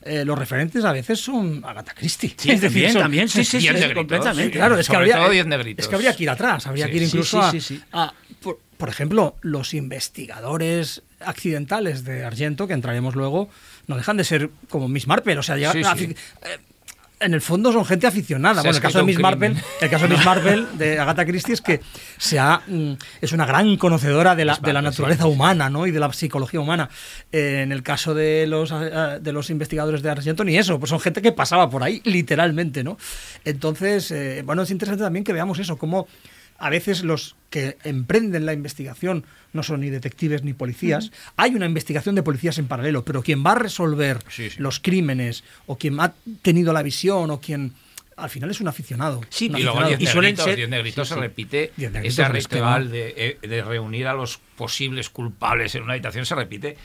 eh, los referentes a veces son Agatha Christie. Sí, es decir, también, son- también, sí, sí, sí, negritos, completamente. sí. Claro, es que, habría, negritos. es que habría que ir atrás, habría Sí, que ir sí, incluso sí, a, sí, sí. a- por, por ejemplo, los investigadores accidentales de Argento, que entraremos luego, no dejan de ser como Miss Marple, o sea, Sí, sí. afi- eh, en el fondo son gente aficionada. Bueno, el caso de Miss Marple, el caso de Miss Marple de Agatha Christie es que se ha, mm, es una gran conocedora de la, de la naturaleza sí, humana, ¿no? Y de la psicología humana. Eh, en el caso de los eh, de los investigadores de Argento ni eso, pues son gente que pasaba por ahí literalmente, ¿no? Entonces, eh, bueno, es interesante también que veamos eso, cómo a veces los que emprenden la investigación no son ni detectives ni policías. Hay una investigación de policías en paralelo, pero quien va a resolver Sí, sí. los crímenes o quien ha tenido la visión o quien al final es un aficionado. Sí, un Y luego aficionado. Diez Y suelen Negritos, ser- Diez Negritos sí, se repite, Diez Negritos ese ritual de, eh, de reunir a los posibles culpables en una habitación se repite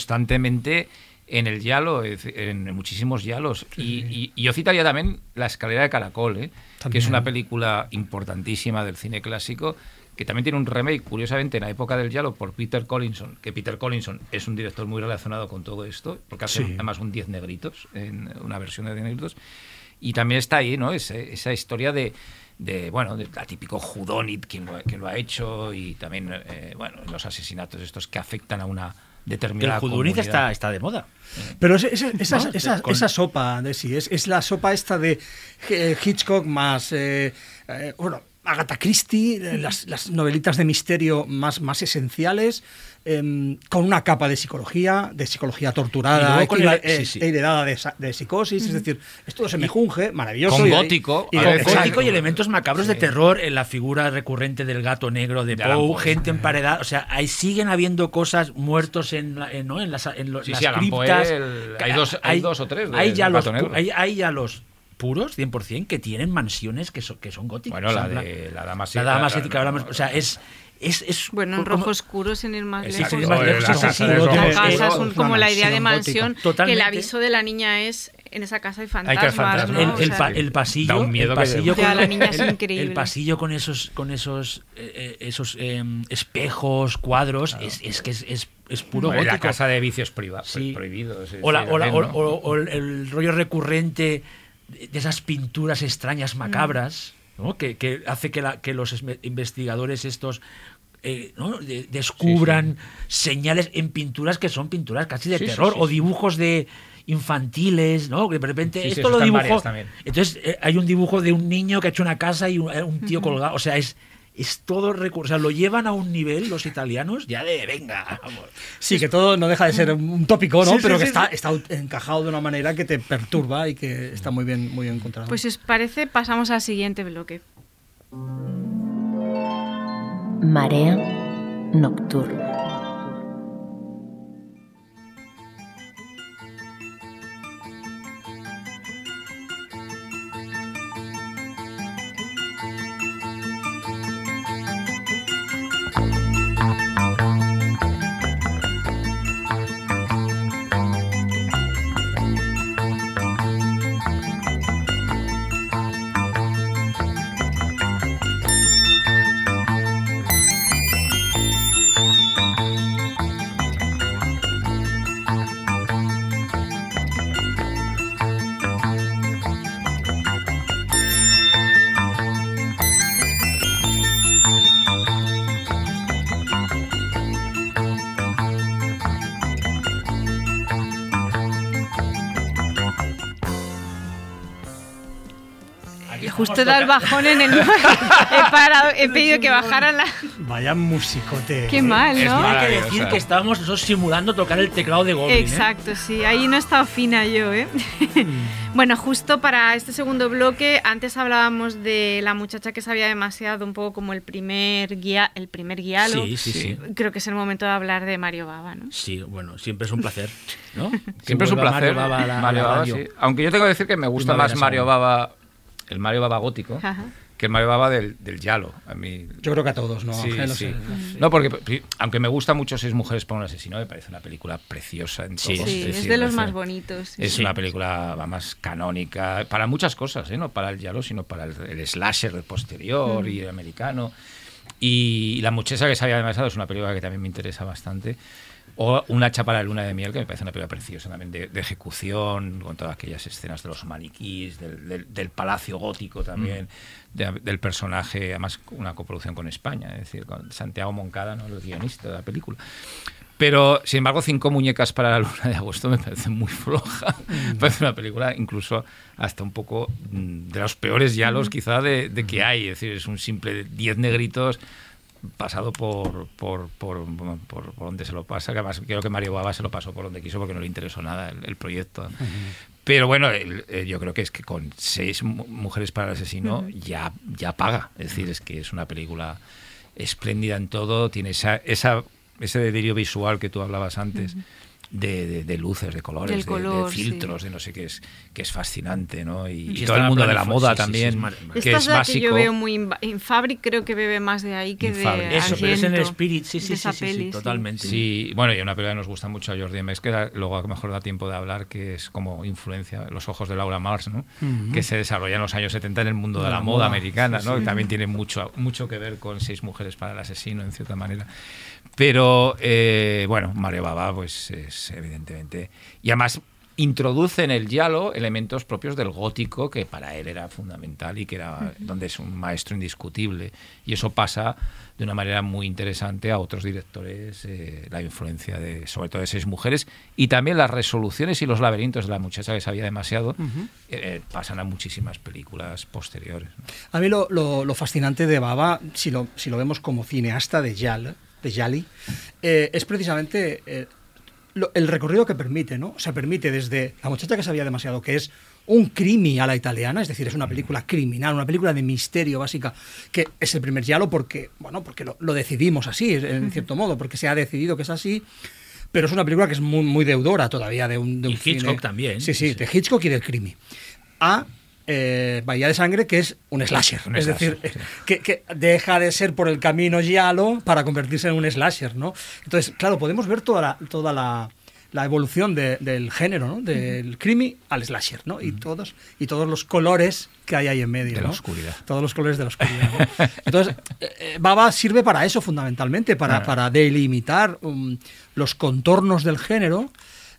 constantemente en el yalo, en muchísimos yalos. y, y- y yo citaría también La escalera de caracol, ¿eh? que es una película importantísima del cine clásico, que también tiene un remake, curiosamente, en la época del yalo por Peter Collinson, que Peter Collinson es un director muy relacionado con todo esto, porque hace Sí. además un Diez Negritos, en una versión de Diez Negritos. Y también está ahí, ¿no? Ese- esa historia de, de, bueno, de la típico Judonit, quien lo, quien lo ha hecho, y también, eh, bueno, los asesinatos estos que afectan a una determinada Judunit comunidad. está, está de moda. Pero esa, ¿No? esa- Con- esa sopa de sí, es, es la sopa esta de eh, Hitchcock más, eh, eh, bueno, Agatha Christie, las, las novelitas de misterio más, más esenciales, em, con una capa de psicología, de psicología torturada, con el- eh, sí, sí. heredada de, psicosis, es decir, esto se me junge, maravilloso. Con y- gótico, y- gótico y elementos macabros de terror en la figura recurrente del gato negro de De Poe, Poe, gente emparedada, o sea, ahí siguen habiendo cosas muertos en, la- en, ¿no? en las, en lo- Sí, las sí, Alan Poe, criptas. el- hay dos- hay dos o tres de- hay, ya los, gato negro. hay, hay ya los puros, 100%, que tienen mansiones que son, que son góticas. Bueno, O sea, la de la dama la dama la- hablamos- o sea, es... es, es Bueno, en como- rojo oscuro, sin ir más lejos. sin ir o más en lejos, la sí, casa es es un- una como la idea de mansión que el aviso de la niña es en esa casa hay Hay que fantasmas, ¿no? el, O el sea, pa- el pasillo, Da un miedo el que- pasillo Ya, con, la niña es el- increíble. el pasillo con esos con esos eh, eh, esos eh, espejos, cuadros, es, es que es, es, es puro Bueno, gótico. la casa de vicios priva- Sí. prohibidos. es o, la- decir, o la- también, o- ¿no? o- o el, rollo recurrente de de esas pinturas extrañas, macabras, ¿no? que, que hace que, la- que los investigadores estos eh, ¿no? de- descubran señales en pinturas que son pinturas casi de Sí, terror o dibujos de infantiles, ¿no? Que de repente esto lo también. Entonces eh, hay un dibujo de un niño que ha hecho una casa y un, un tío colgado, o sea, es es todo recurso, o sea, lo llevan a un nivel los italianos ya de venga, vamos. Sí, que todo no deja de ser un tópico, ¿no? Sí, sí, Pero que sí, está, sí. está encajado de una manera que te perturba y que está muy bien, muy bien encontrado. Pues si os parece, pasamos al siguiente bloque. Marea nocturna. He dado el bajón en el... he parado, he pedido que bajaran la... Vaya musicote. Qué mal, ¿no? Hay que decir que estábamos nosotros simulando tocar el teclado de Goblin. ¿eh? Exacto, sí, ahí no he estado fina yo, ¿eh? bueno, justo para este segundo bloque, antes hablábamos de la muchacha que sabía demasiado, un poco como el primer guía, el primer guialo. Sí, sí, sí. Creo que es el momento de hablar de Mario Baba, ¿no? Sí, bueno, siempre es un placer, ¿no? Siempre es un placer. Mario Baba la- Mario la Baba, radio. sí. Aunque yo tengo que decir que me gusta más Mario. Baba, el Mario Baba gótico, Ajá. que el Mario Baba del, del Yalo. A mí, Yo creo que a todos, ¿no? Sí, Ángel? O sí. sea, No, porque aunque me gusta mucho Seis mujeres por un asesino, me parece una película preciosa en Sí, todo. Sí, es decir, de los más bonitos. Es Sí. una película más canónica para muchas cosas, ¿eh? no para el Yalo, sino para el, el slasher posterior y el americano. Y La muchacha que sabía demasiado es una película que también me interesa bastante. O Una chapa para la luna de miel, que me parece una película preciosa también de, de ejecución, con todas aquellas escenas de los maniquís, del, del- del palacio gótico también, de- del personaje, además una coproducción con España, es decir, con Santiago Moncada, ¿no? el guionista de la película. Pero, sin embargo, Cinco muñecas para la luna de agosto me parece muy floja. Me parece una película incluso hasta un poco mm, de los peores yalos quizá de, de que hay. Es decir, es un simple 10 negritos pasado por, por, por, por, por donde se lo pasa, que además creo que Mario Baba se lo pasó por donde quiso porque no le interesó nada el, el proyecto. Pero bueno, el- eh, yo creo que es que con seis mu- mujeres para el asesino ya, ya paga. Es decir, es que es una película espléndida en todo, tiene esa, esa, ese delirio visual que tú hablabas antes. De, de- de luces, de colores, de- sí. filtros, de no sé qué es, que es fascinante, ¿no? Y, y Sí, todo el mundo de la moda sí, sí, sí, también, mar- que Esta es básico. que yo veo muy in, in Fabric, creo que bebe más de ahí que de. Eso, pero es en el Argento, Spirit, sí, sí, sí, esa sí, sí, peli, totalmente. Sí, bueno, y una película que nos gusta mucho a Jordi Mex, que da- luego a lo mejor da tiempo de hablar, que es como influencia, Los ojos de Laura Mars, ¿no? que se desarrolla en los años 70 en el mundo de, la, la moda, moda, americana, sí, ¿no? sí. que también tiene mucho, mucho que ver con Seis mujeres para el asesino, en cierta manera. Pero, eh, bueno, Mario Baba, pues es evidentemente... Y además introduce en el Yalo elementos propios del gótico que para él era fundamental y que era donde es un maestro indiscutible. Y eso pasa de una manera muy interesante a otros directores eh, la influencia de sobre todo de seis mujeres y también las resoluciones y los laberintos de la muchacha que sabía demasiado eh, pasan a muchísimas películas posteriores ¿no? A mí lo, lo- lo fascinante de Baba, si lo, si lo vemos como cineasta de Yal, de Yali, eh, es precisamente eh, lo- el recorrido que permite, ¿no? O sea, permite desde La muchacha que sabía demasiado, que es un crimi a la italiana, es decir, es una película criminal, una película de misterio básica, que es el primer Yalo porque, bueno, porque lo, lo decidimos así, en cierto modo, porque se ha decidido que es así. Pero es una película que es muy, muy deudora todavía de un, de Y un cine- Hitchcock también, Sí, sí, sí. de Hitchcock y del crimi. A eh, Bahía de Sangre, que es un slasher. Un es slasher, decir, sí. que, que deja de ser por el camino giallo para convertirse en un slasher, ¿no? Entonces, claro, podemos ver toda la, toda la, la evolución de- del género, ¿no? Del crimi al slasher, ¿no? Y todos, y todos los colores que hay ahí en medio, De la ¿no? oscuridad. Todos los colores de la oscuridad. ¿no? Entonces, eh, eh, Baba sirve para eso fundamentalmente, para, para delimitar um, los contornos del género.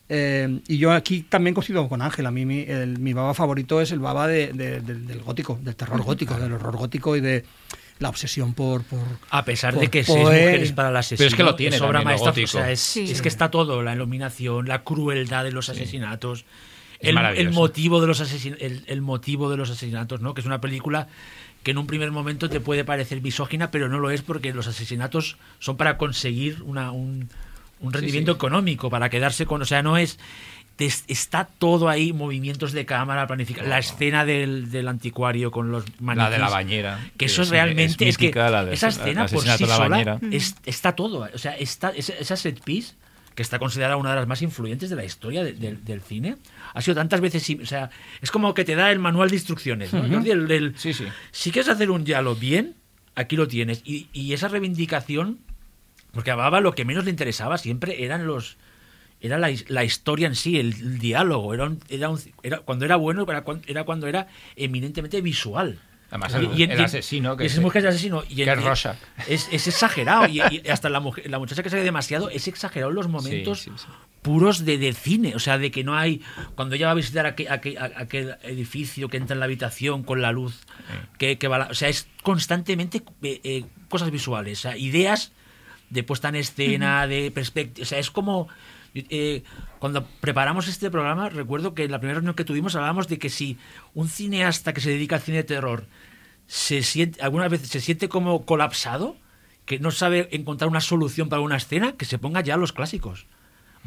Eh, y yo aquí también coincido con Ángel. A mí mi, el- mi baba favorito es el baba de- de- del- del gótico, del terror gótico, del horror gótico y de la obsesión por. por A pesar por de que seis mujeres para el asesino Pero es que lo tiene es obra maestra, o sea, es, Sí. es que está todo, la iluminación, la crueldad de los asesinatos, Es el, el motivo de los asesin- el, el motivo de los asesinatos, ¿no? Que es una película que en un primer momento te puede parecer misógina, pero no lo es porque los asesinatos son para conseguir una, un, un rendimiento sí. económico, para quedarse con, o sea, no es está todo ahí, movimientos de cámara, planificación, la escena del, del anticuario con los maniquís. la de la bañera Que eso es realmente. es Es, que la de- esa la- escena el por sí de la sola es- está todo. O sea, está, esa, set piece, que está considerada una de las más influyentes de la historia de- del- del cine, ha sido tantas veces. sí- O sea, es como que te da el manual de instrucciones. ¿no? Jordi? El- el- Sí, sí. Si quieres hacer un diálogo bien, aquí lo tienes. Y, y esa reivindicación, porque a Baba lo que menos le interesaba siempre eran los. Era la, la historia en sí, el, el diálogo. Era, un- era, un- era cuando era bueno, era cuando era, cuando era eminentemente visual. Además, el- y asesino, que y es- mujer es asesino. Y que en- es Rorschach. Es, es exagerado. Y, y hasta la, mujer, la muchacha que sabe demasiado es exagerado en los momentos sí, sí. puros de, de cine. O sea, de que no hay. Cuando ella va a visitar aquel, aquel- aquel edificio que entra en la habitación con la luz, que, que va. la- o sea, es constantemente eh, eh, cosas visuales. O sea, ideas de puesta en escena, de perspectiva. O sea, es como. eh, cuando preparamos este programa, recuerdo que en la primera reunión que tuvimos hablábamos de que si un cineasta que se dedica al cine de terror se siente, algunas veces se siente como colapsado, que no sabe encontrar una solución para una escena, que se ponga ya a los clásicos.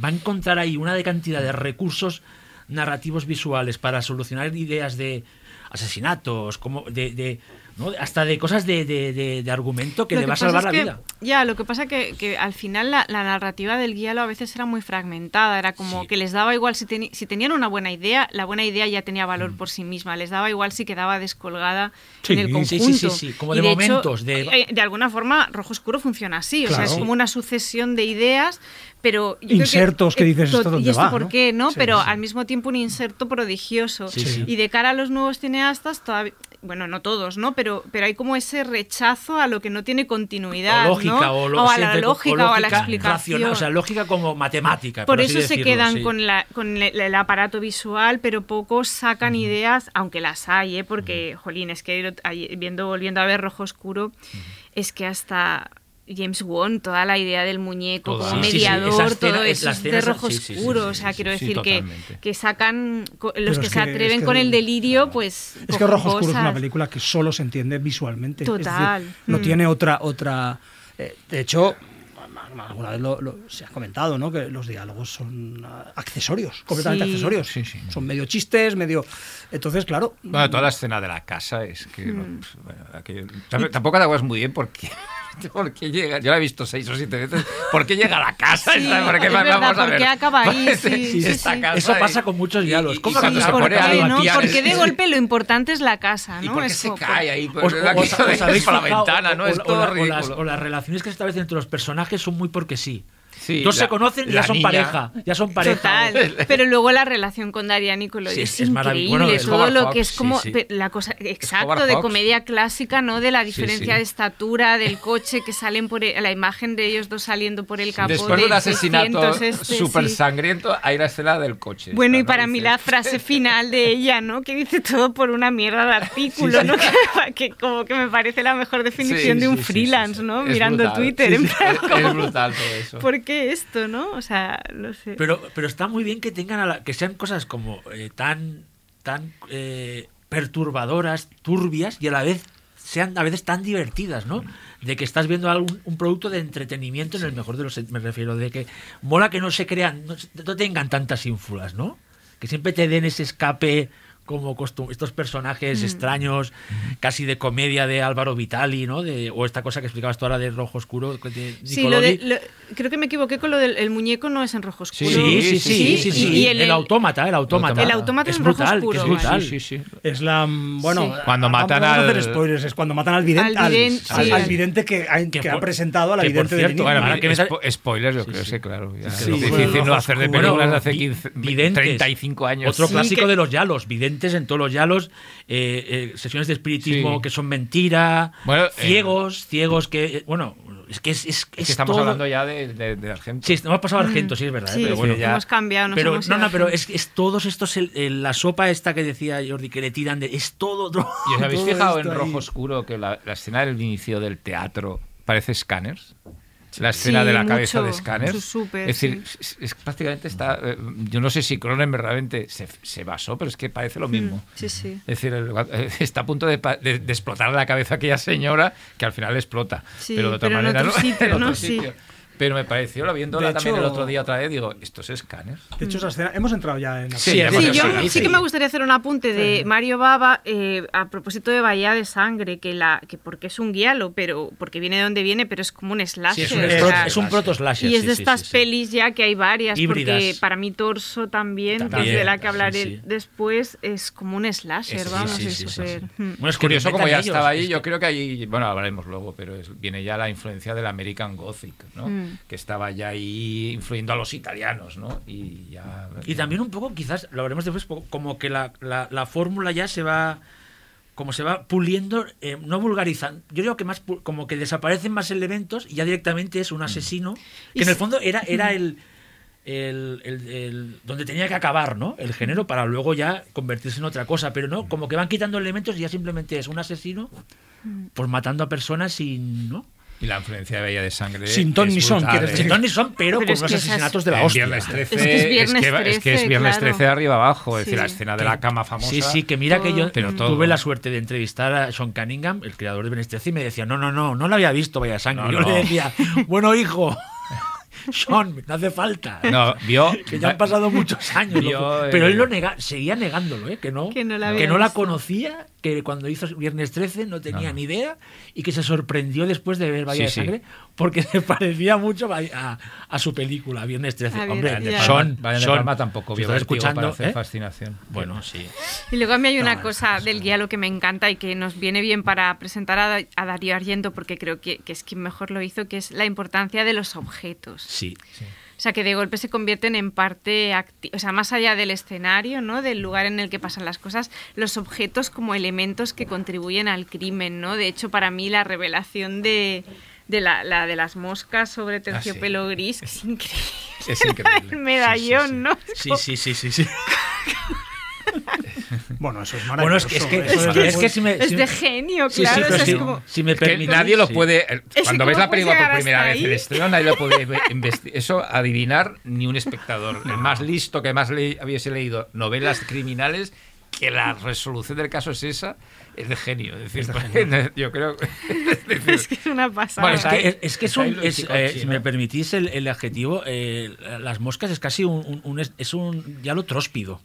Va a encontrar ahí una de cantidad de recursos narrativos visuales para solucionar ideas de asesinatos, como de, de- ¿no? Hasta de cosas de, de- de- de argumento que le va a salvar la que- vida. Ya, lo que pasa que, que al final la, la narrativa del guialo a veces era muy fragmentada, era como Sí. que les daba igual si, teni- si tenían una buena idea, la buena idea ya tenía Mm. valor por sí misma, les daba igual si quedaba descolgada Sí, en el conjunto. sí, sí, sí, como de hecho, momentos, de- eh, de alguna forma, Rojo Oscuro funciona así, o sea, es como una sucesión de ideas, pero... Insertos que dices, ¿esto dónde ¿Y esto va, por no? qué? ¿no? Sí, pero sí. al mismo tiempo un inserto prodigioso. Sí. Y de cara a los nuevos cineastas, todavía... Bueno, no todos, ¿no? Pero, pero hay como ese rechazo a lo que no tiene continuidad. o lógica, ¿no? o, lo- a la lógica, o a la explicación. racional, o sea, lógica como matemática. Por eso se quedan sí. con, la, con el, el aparato visual, pero pocos sacan ideas, aunque las hay, ¿eh? porque, jolín, es que viendo, volviendo a ver Rojo Oscuro, es que hasta James Wan, toda la idea del muñeco Toda. como Sí, sí, sí, mediador, escena- todo es- eso es de Rojo sí, sí, sí, Oscuro, sí, o sea, sí, quiero sí, decir que, que sacan, los Pero que es se atreven es que con el el- delirio, pues... Es que Rojo Oscuro es una película que solo se entiende visualmente. Es decir, Total. no Mm. tiene otra. otra eh, de hecho, alguna vez lo, lo- se ha comentado, ¿no? Que los diálogos son ah, accesorios, completamente Sí. accesorios. Sí, sí. Son medio chistes, medio. Entonces, claro. Bueno, toda la escena de la casa es que. Bueno, aquello- Tamp- tampoco te acuerdas muy bien porque. ¿Por qué llega? Yo la he visto seis o siete veces. ¿Por qué llega a la casa? Sí. ¿Por qué es verdad, vamos a ¿por ver? qué acaba ahí? Este- Sí, sí, esta sí. casa Eso y- pasa con muchos diálogos. y- y ¿Cómo cuando se pasa pone con a ¿Por qué, cada no? Porque de golpe lo importante es la casa, ¿Y ¿no? por qué Es se como- cae ahí? Pues, habéis por la ventana, ¿no? o- Es o todo la- o las, ridículo. o las relaciones que se establecen entre los personajes son muy porque sí. Sí, Dos la- se conocen ya son niña- pareja. Ya son pareja. Total, pero luego la relación con Darian y con Sí, es, es- increíble, bueno, todo lo que es como sí. la cosa exacto de comedia clásica, ¿no? De la diferencia sí. de estatura, del coche que salen por el- la imagen de ellos dos saliendo por el capó Después de un del asesinato 600 este, súper sí. sangriento, hay la escena del coche. Bueno, y ¿no? para mí la frase final de ella, ¿no? Que dice todo por una mierda de artículo, ¿no? Que, que como que me parece la mejor definición Sí, de un freelance, sí, sí. ¿no? Es Mirando brutal. Twitter. Sí, en sí, plan, es- brutal todo eso. ¿Por qué esto, no? O sea, no sé. Pero, pero está muy bien que tengan a la- que sean cosas como eh, tan, tan eh, perturbadoras, turbias y a la vez sean a veces tan divertidas, ¿no? De que estás viendo algún, un producto de entretenimiento en el mejor de los me refiero, de que mola que no se crean, no, tengan tantas ínfulas, ¿no? Que siempre te den ese escape como costum- estos Mm. personajes extraños, casi de comedia de Álvaro Vitali, ¿no? De, o esta cosa que explicabas tú ahora de Rojo Oscuro de Sí, lo Nicolodi. de, lo- creo que me equivoqué con lo del el muñeco, no es en rojo oscuro. Sí, sí, sí, sí, sí, Y, y el, el, autómata, el autómata. El autómata es en rojo brutal, oscuro, que es vale. brutal. Sí, sí, sí. Es la. mm, Bueno, Sí. Cuando vamos- matan vamos a hacer al- spoilers. Es cuando matan al vidente. Al Al, vidente, al- sí. al vidente que, ha, Que que ha por- presentado a la que por vidente del cierto. Bueno, spo- spoilers, yo Sí, creo sí. claro. Ya Sí, es difícil no Rojo hacer de Oscuro. películas de hace vi- 15, videntes. 35 años. Otro clásico de los yalos, videntes en todos los yalos, eh, eh, sesiones de espiritismo que son mentira, Bueno, eh, ciegos, ciegos que, bueno, es que es, es, Es que es estamos todo- hablando ya de, de, de Argento. Sí, hemos pasado a Argento, sí es verdad, eh, Sí, pero sí, bueno, ya- hemos cambiado. nos pero hemos no, no, pero es, es todos estos, el- el- la sopa esta que decía Jordi, que le tiran de, es todo otro. ¿Y os habéis todo fijado en ahí. Rojo Oscuro que la, la escena del inicio del teatro parece Scanners? La escena Sí, de la mucho, cabeza de súper, es decir, sí. es, es prácticamente está. eh, Yo no sé si Cronenberg realmente se, se basó, pero es que parece lo mismo. Mm, Sí, sí. Es decir, el- eh, está a punto de, de- de explotar la cabeza aquella señora que al final explota. Sí, pero de otra pero en manera, ¿no? En. Pero me pareció, lo viéndola De también el hecho- otro día otra vez, digo, ¿esto es Scanners? De hecho, esa escena. Hemos entrado ya en. la- Sí, Sí, hemos Sí, yo sí, sí sí. que me gustaría hacer un apunte de Mario Baba eh, a propósito de Bahía de Sangre, que la que porque es un guialo, pero porque viene de donde viene, pero es como un Sí, slasher. es un, es es un proto slasher. y es sí, de sí, estas sí, sí. pelis ya que hay varias, Híbridas. porque para mí Torso también, que es También, de la que hablaré sí, sí. después, es como un slasher, Sí, vamos, sí, es sí, sí, súper... sí. hmm. Bueno, es Curioso como ya inventan estaba ellos, ahí, es yo que- creo que ahí, bueno, hablaremos luego, pero es- viene ya la influencia del American Gothic, ¿no? Mm. Que estaba ya ahí influyendo a los italianos, ¿no? Y ya... Y también un poco, quizás, lo veremos después, como que la, la- la fórmula ya se va como se va puliendo, eh, no vulgarizando. Yo creo que más como que desaparecen más elementos y ya directamente es un asesino, que en el fondo era, era el, el, el- el- donde tenía que acabar, ¿no? El género para luego ya convertirse en otra cosa, pero no, como que van quitando elementos y ya simplemente es un asesino, pues matando a personas sin, ¿no? Y la influencia de Bella de Sangre. Sin ton ni son, brutal, ¿eh? decir. Sin ton ni son, pero, Pero con unos esas- asesinatos de la hostia. Viernes 13, Es que es Viernes que, va- es que es 13, Viernes claro. 13 de arriba abajo, es decir, la escena de la cama famosa. Sí, sí, que mira que yo Pero todo. tuve la suerte de entrevistar a Sean Cunningham, el creador de Benestez, y me decía, no, no, no, no la había visto, vaya sangre. No, yo no. le decía, bueno, hijo, Sean, no hace falta. No, vio. Que ya han pasado muchos años. Vio, Pero él lo nega, seguía negándolo, ¿eh? que no, Que no la que no la conocía que cuando hizo Viernes 13 no tenía No. ni idea y que se sorprendió después de ver Bahía Sí, de sí. Sangre porque se parecía mucho a, a- a su película Viernes 13. A Hombre, son, Vayan de son- Palma tampoco vio escuchando, para hacer ¿eh? fascinación. Bueno, sí. Y luego a mí hay una No, cosa eso del no. guialo que me encanta y que nos viene bien para presentar a, a Darío Argento, porque creo que, que es quien mejor lo hizo, que es la importancia de los objetos. Sí. O sea, que de golpe se convierten en parte, acti- o sea, más allá del escenario, ¿no? Del lugar en el que pasan las cosas, los objetos como elementos que contribuyen al crimen, ¿no? De hecho, para mí la revelación de, de la, la de las moscas sobre terciopelo gris es increíble. Es increíble. El medallón, Sí, sí, sí. ¿no? Sí, sí, sí, sí, sí. Bueno, eso es Bueno, maravilloso. es que, es que, eso es que, es que si me... Es si de genio, Sí, claro. sí, si, es como... si me nadie lo puede. Cuando ¿cómo ves la película por primera vez ahí? el estreno, nadie lo puede eso adivinar ni un espectador. El más listo que más le hubiese leído novelas criminales, que la resolución del caso es esa, es de genio. Es decir, yo creo. es decir, Es que es una pasada. Bueno, es que, es, es que es un, eh, si me permitís el, el adjetivo, eh, las moscas es casi un, un- un- es- es un ya lo tróspido.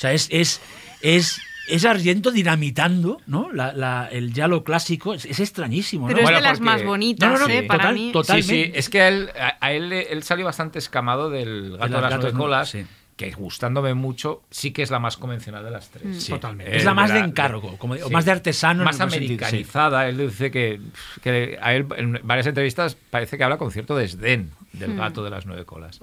O sea, es, es, es, es Argento dinamitando, ¿no? La, la- el ya lo clásico, es, es extrañísimo, ¿no? Pero es Bueno, de las porque- más bonitas, No, no, no, ¿eh? Para total- mí. total. Sí, sí, es que a él, a, a él, le- él salió bastante escamado del gato de las nueve colas, Sí. que gustándome mucho, sí que es la más convencional de las tres. Sí. Totalmente. Es la más de la- encargo, como, o más de artesano. en Más americanizada. Él dice que, que a él en varias entrevistas parece que habla con cierto desdén del gato de las nueve colas.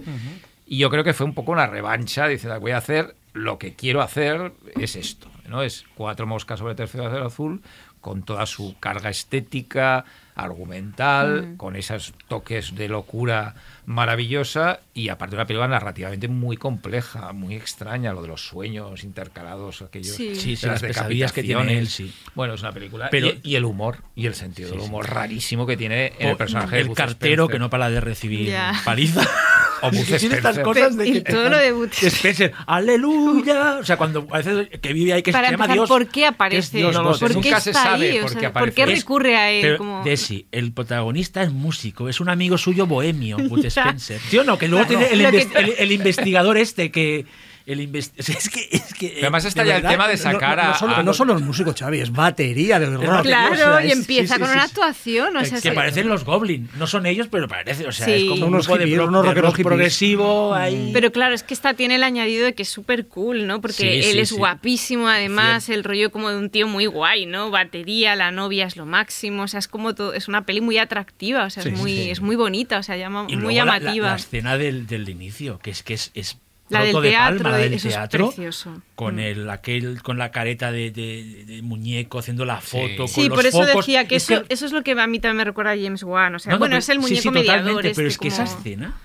Y yo creo que fue un poco una revancha. Dice, voy a hacer lo que quiero hacer, es esto. ¿no? Es cuatro moscas sobre terciopelo azul con toda su carga estética, argumental, con esos toques de locura maravillosa y aparte una película narrativamente muy compleja, muy extraña, lo de los sueños intercalados, aquellos Sí. Sí, sí, de las pesadillas que tiene él, sí. Bueno, es una película. Pero- y, y el humor, y el sentido del humor rarísimo que tiene en el personaje de el cartero Spencer. que no para de recibir Ya. paliza. O Que tiene estas cosas de Y que todo lo de que Spencer, aleluya. O sea, cuando a veces que vive ahí que Para se llama empezar, Dios. ¿por qué aparece? Dios No lo sé, ¿Por qué nunca se sabe ahí? O por sea, qué ¿Por qué recurre a él? Pero, como... Desi, el protagonista es músico, es un amigo suyo bohemio, Bud. Spencer. ¿Sí o no? Que luego tiene el, el- el investigador este que. El invest- es que. Es que Pero además está ya el tema de sacar no, solo, a- no solo el músico, Xavi, es batería de rock. Claro, o sea, y empieza sí, con sí, una sí. actuación. O sea, Que parecen los Goblin. No son ellos, pero parece. O sea, Sí. es como un Unos de, hippies, pro- unos de rockeros progresivo ahí. Pero claro, es que esta tiene el añadido de que es súper cool, ¿no? Porque Sí, él sí, es sí. guapísimo, además, el rollo como de un tío muy guay, ¿no? Batería, la novia es lo máximo, o sea, es como todo, es una peli muy atractiva, o sea, Sí, es muy, sí. es muy bonita, o sea, llama, Y muy luego la- la- llamativa. La, escena del, del inicio, que es que es, es La del de teatro, Palma, la del eso es teatro, precioso. con Mm. el aquel con la careta de, de- de muñeco haciendo la foto con Sí, los por eso focos. decía que Es eso, eso es lo que a mí también me recuerda a James Wan, o sea, No, no, bueno, pero- es el sí, muñeco sí, mediador. totalmente, pero este es que esa escena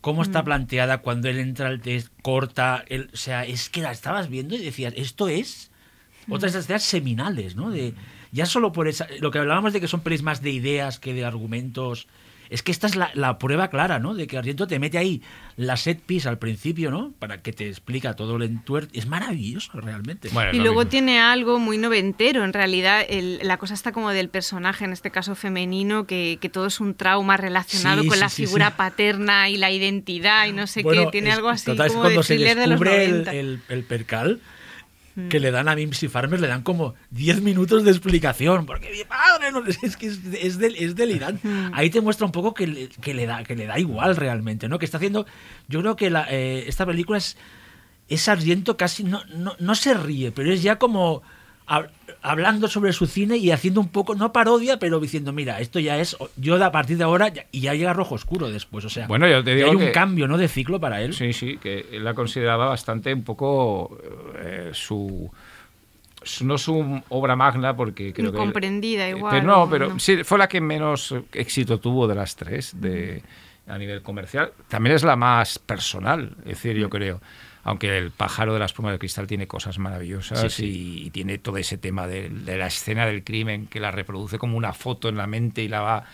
cómo está planteada cuando él entra al test, corta, o sea, es que la estabas viendo y decías, esto es otras de esas escenas seminales, ¿no? De ya solo por esa lo que hablábamos de que son pelis más de ideas que de argumentos. Es que esta es la, la prueba clara, ¿no? De que Argento te mete ahí la set piece al principio, ¿no? Para que te explica todo el entuerto. Es maravilloso, realmente. Bueno, Y luego mismo. tiene algo muy noventero. En realidad, el- la cosa está como del personaje, en este caso femenino, que, que todo es un trauma relacionado Sí, con sí, la sí, figura sí. paterna y la identidad y no sé Bueno, qué. Tiene es- algo así total, es como cuando de se thriller de los descubre el, 90. el- el percal que le dan a Mimsy Farmer, le dan como 10 minutos de explicación, porque mi padre no, es que es, es, del- es delirante. Ahí te muestra un poco que le, que le da que le da igual realmente, ¿no? Que está haciendo, yo creo que la, eh, esta película es es casi no, no, no se ríe, pero es ya como hablando sobre su cine y haciendo un poco, no parodia, pero diciendo, mira, esto ya es, yo a partir de ahora, ya- y ya llega Rojo Oscuro después, o sea, Bueno, yo te digo hay un que- cambio, ¿no? De ciclo para él. Sí, sí, que él la consideraba bastante un poco eh, su, su- no su obra magna porque creo que Incomprendida igual, pero no, pero no. sí fue la que menos éxito tuvo de las tres de a nivel comercial. También es la más personal, es decir, yo creo. Aunque el pájaro de las plumas de cristal tiene cosas maravillosas Sí, Y, y tiene todo ese tema de, de la escena del crimen que la reproduce como una foto en la mente y la va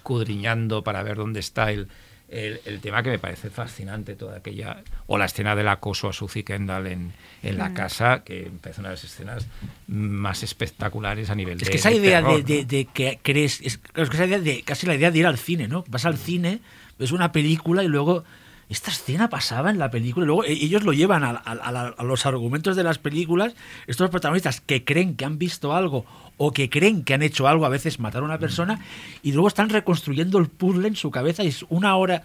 escudriñando para ver dónde está el, el, el tema que me parece fascinante toda aquella o la escena del acoso a Suzy Kendall en, en Mm. la casa que parece una de las escenas más espectaculares a nivel Es de que esa de idea terror, de, de- ¿no? de que crees, es, es que esa idea de casi la idea de ir al cine, ¿no? Vas al cine, ves una película y luego esta escena pasaba en la película y luego e- ellos lo llevan a, a- a la- a los argumentos de las películas, estos protagonistas que creen que han visto algo o que creen que han hecho algo, a veces matar a una persona, y luego están reconstruyendo el puzzle en su cabeza y es una hora...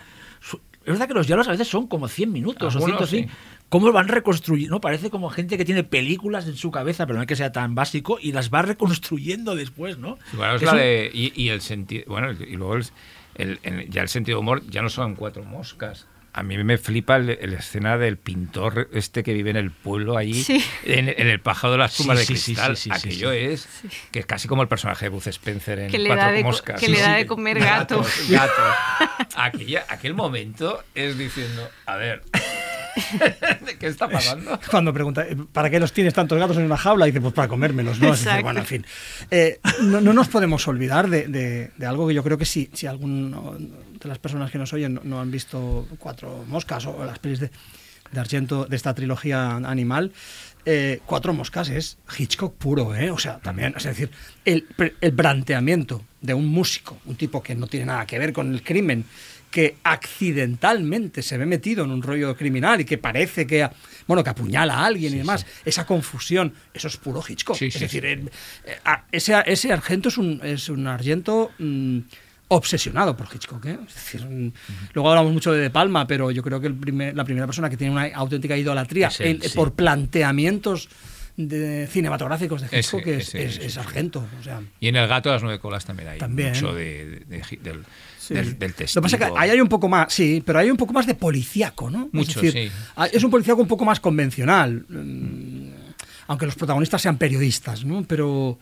Es verdad que los diálogos a veces son como 100 minutos o Algunos 100, sí. sí. ¿Cómo van reconstruyendo? ¿no? Parece como gente que tiene películas en su cabeza, pero no es que sea tan básico, y las va reconstruyendo después, ¿no? Bueno, es Es la un- de- y, y el sentido. Bueno, y luego el, el- el- ya el sentido humor ya no son cuatro moscas. A mí me flipa el, el escena del pintor este que vive en el pueblo allí, Sí. en, en el pájaro de las Sí, tumbas de sí, sí, cristal. sí, sí, sí, Aquello sí. es que es casi como el personaje de Buzz Spencer en Que le Cuatro de Moscas. que le da de comer gato. Aquella- aquel momento es diciendo, a ver, ¿qué está pasando? Cuando pregunta, eh, ¿para qué los tienes tantos gatos en una jaula? Y dice, pues para comérmelos, ¿no? Bueno, en fin. Eh, no, no nos podemos olvidar de, de- de algo que yo creo que si, si alguno de las personas que nos oyen no, no han visto Cuatro Moscas o las pelis de, de Argento, de esta trilogía animal, eh, Cuatro Moscas es Hitchcock puro, ¿eh? O sea, también, es decir, el, el planteamiento de un músico, un tipo que no tiene nada que ver con el crimen, que accidentalmente se ve metido en un rollo criminal y que parece que, bueno, que apuñala a alguien y demás, esa confusión, eso es puro Hitchcock. Sí, es decir, eh, a- ese, ese argento es un, es un argento mm, obsesionado por Hitchcock. ¿eh? Es decir, luego hablamos mucho de De Palma, pero yo creo que el primer- la primera persona que tiene una auténtica idolatría él, sí. por planteamientos de cinematográficos de Hitchcock es, ese, es- es. Argento. O sea, Y en el gato de las nueve colas también hay También. mucho de, de- de- del, Sí. del, del Lo que pasa es testigo. que ahí hay un poco más, sí, pero hay un poco más de policíaco, ¿no? Mucho, es decir, sí. hay- es un policíaco un poco más convencional, mm, aunque los protagonistas sean periodistas, ¿no? Pero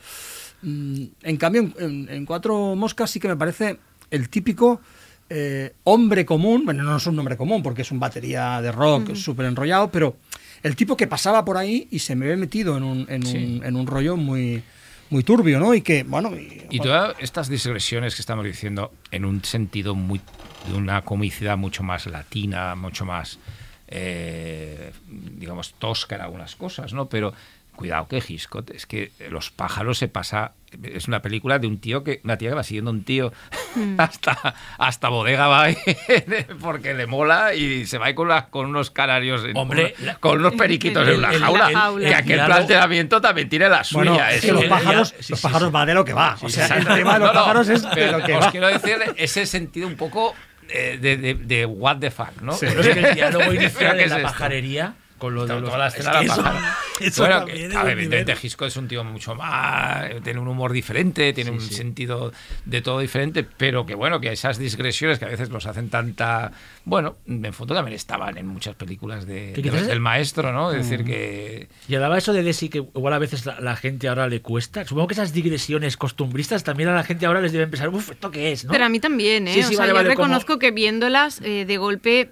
en cambio, en, Cuatro Moscas sí que me parece el típico eh, hombre común, bueno, no es un hombre común porque es un batería de rock súper enrollado, pero el tipo que pasaba por ahí y se me ve metido en un, en Sí. un, en un rollo muy, muy turbio, ¿no? Y que, bueno... y- Y todas estas digresiones que estamos diciendo en un sentido muy de una comicidad mucho más latina, mucho más, eh, digamos, tosca en algunas cosas, ¿no? Pero cuidado que Hitchcock, es que Los pájaros se pasa, es una película de un tío que, una tía que va siguiendo a un tío hasta, hasta bodega va ahí, porque le mola y se va ahí con, las- con unos canarios, en- Hombre, con, la- con unos periquitos en una jaula. la jaula. Que aquel planteamiento también tiene la suya. Bueno, eso. que los pájaros, sí, los sí, pájaros sí. va de lo que va. o sea, el tema de los No, no, pájaros es de pero lo que os va. quiero decir ese sentido un poco eh, de, de, de what the fuck, ¿no? Sí. Pero es que el diálogo inicial ¿Qué en es la esto? Con lo de Toda los la es escena que de la eso- bueno, que, es ver, evidentemente nivel. Hitchcock es un tío mucho más, tiene un humor diferente, tiene Sí, un sí. sentido de todo diferente, pero que bueno, que esas digresiones que a veces los hacen tanta, bueno, en fondo también estaban en muchas películas de, de- del maestro, ¿no? Es decir que Y hablaba eso de Desi que igual a veces la, la gente ahora le cuesta. Supongo que esas digresiones costumbristas también a la gente ahora les deben pensar, uff, ¿esto qué es? ¿no? Pero a mí también, ¿eh? Sí, o sí, sea, vale, yo vale, como- reconozco que viéndolas eh, de golpe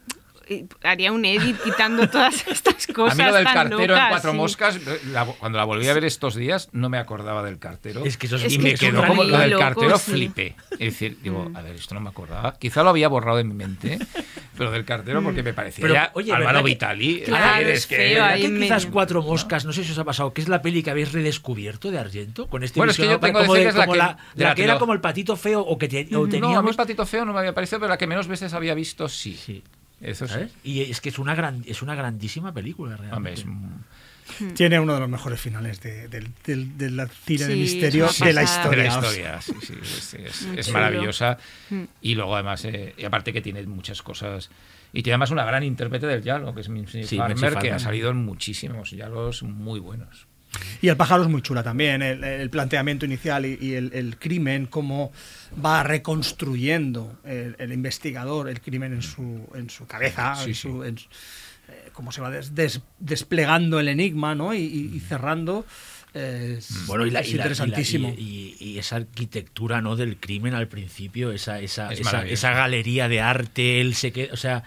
haría un edit quitando todas estas a cosas mí lo del tan cartero locas, en Cuatro sí. Moscas, la- cuando la volví a ver estos días, no me acordaba del cartero. Es que eso es- Es y que me es quedó como lo del loco, cartero sí. flipé. Es decir, digo, Mm. a ver, esto no me acordaba. Quizá lo había borrado de mi mente, pero del cartero porque me parecía Pero, ya oye, Álvaro ¿verdad que- Vitali. Claro, es feo ¿Verdad ahí que quizás medio. Cuatro Moscas, no sé si os ha pasado, que es la peli que habéis redescubierto de Argento? Con este Bueno, es que yo tengo como decir de- que es la como que- la, de la la que era como el patito feo o que te- o No, a mí teníamos... Patito Feo no me había parecido, pero la que menos veces había visto, sí. Sí. Eso sí. ¿sabes? Y es que es una gran es una grandísima película realmente. Hombre, es- Tiene uno de los mejores finales de, del, del cine de Sí, misterio de la de historia. la o sea. historia, sí, sí, es, maravillosa. Mm. Y luego además, eh, y aparte que tiene muchas cosas. Y tiene además una gran intérprete del Yalo, que es Sí, Farmer, que ha salido en muchísimos Yalos muy buenos. Y el pájaro es muy chula también, el, el planteamiento inicial y, y el, el crimen, cómo va reconstruyendo el, el investigador el crimen en su, en su cabeza, Sí, en sí. su- en su- eh, cómo se va des- des- desplegando el enigma ¿no? y, y- y cerrando. es, Bueno, y, la, es y la- y la- interesantísimo. y- y- y esa arquitectura ¿no? del crimen al principio, esa, esa, Es esa, maravilloso. esa galería de arte, él se queda, o sea,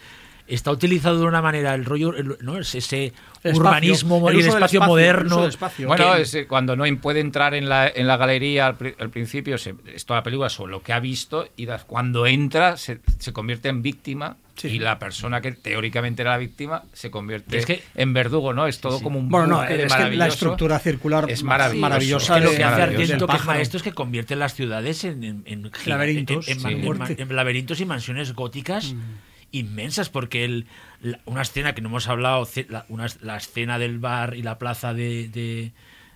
está utilizado de una manera el rollo, el- ¿no? Es ese El espacio, urbanismo el y el del espacio espacio, el moderno. espacio. Bueno, es, eh, cuando no puede entrar en la, en la galería al, al principio, se, es toda la película sobre lo que ha visto y das- cuando entra se, se convierte en víctima Sí. y la persona que teóricamente era la víctima se convierte Es que- en verdugo, ¿no? Es todo sí. como un Bueno, no, es que la estructura circular es maravilloso. maravillosa Es que lo que hace. Argento, que es maestro, es que convierte las ciudades en, en- en Laberintos, en- en- sí. en- en- Muerte. en laberintos y mansiones góticas. Inmensas, porque el, la- una escena que no hemos hablado, la, una- la escena del bar y la plaza de... de-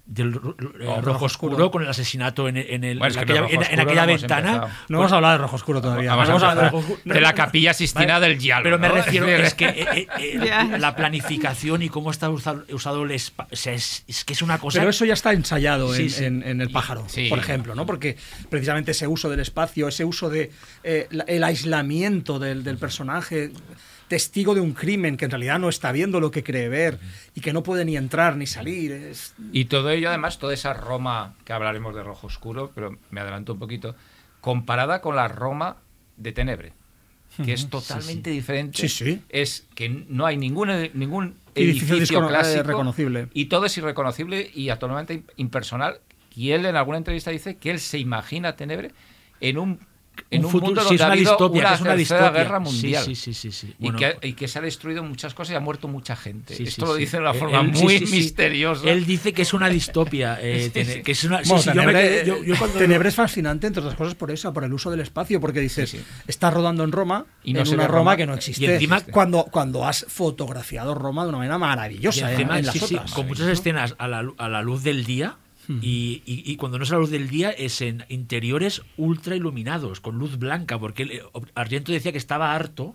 del eh, Oh, rojo, oscuro, Oscuro. con el asesinato en, en el, Bueno, en que aquella, Rojo en- en Oscuro aquella no ventana. empezado. No vamos a hablar de Rojo Oscuro todavía. Vamos a Vamos a hablar de, de la capilla Sistina del Diablo. Pero me ¿no? refiero, es que eh, eh, la planificación y cómo está usado, usado el espacio, es, es que es una cosa... Pero eso ya está ensayado Sí, en, sí. en- en el pájaro, Sí. por ejemplo, ¿no? Porque precisamente ese uso del espacio, ese uso de eh, la- el aislamiento del, del personaje, testigo de un crimen que en realidad no está viendo lo que cree ver y que no puede ni entrar ni salir. es- Y todo ello, además, toda esa Roma, que hablaremos de Rojo Oscuro, pero me adelanto un poquito, comparada con la Roma de Tenebre, que es totalmente diferente. Sí, sí. Es que no hay ningún, ningún Edificio eh, clásico reconocible. y todo es irreconocible y actualmente impersonal. Y él en alguna entrevista dice que él se imagina Tenebre en un, en un, futuro- mundo sí, donde es ha una habido distopia, una que es una tercera distopia. guerra mundial. sí, sí, sí, sí. Y, Bueno, que, y que se ha destruido muchas cosas y ha muerto mucha gente. Sí, sí, Esto lo sí. dice de una forma él- muy sí, sí. misteriosa. Él dice que es una distopia. eh, que es una, sí, Bueno, sí, yo me Tenebre, quedé- yo- yo cuando- Tenebre es fascinante, entre otras cosas, por eso, por el uso del espacio, porque dices, Sí, sí. estás rodando en Roma, Y no en una Roma, Roma. que no Y existe, encima- cuando, cuando has fotografiado Roma de una manera y maravillosa ¿eh? encima, en las otras. con muchas escenas a la, lu- a la luz del día. Y, y- y cuando no es la luz del día es en interiores ultra iluminados, con luz blanca, porque él, eh, Argento decía que estaba harto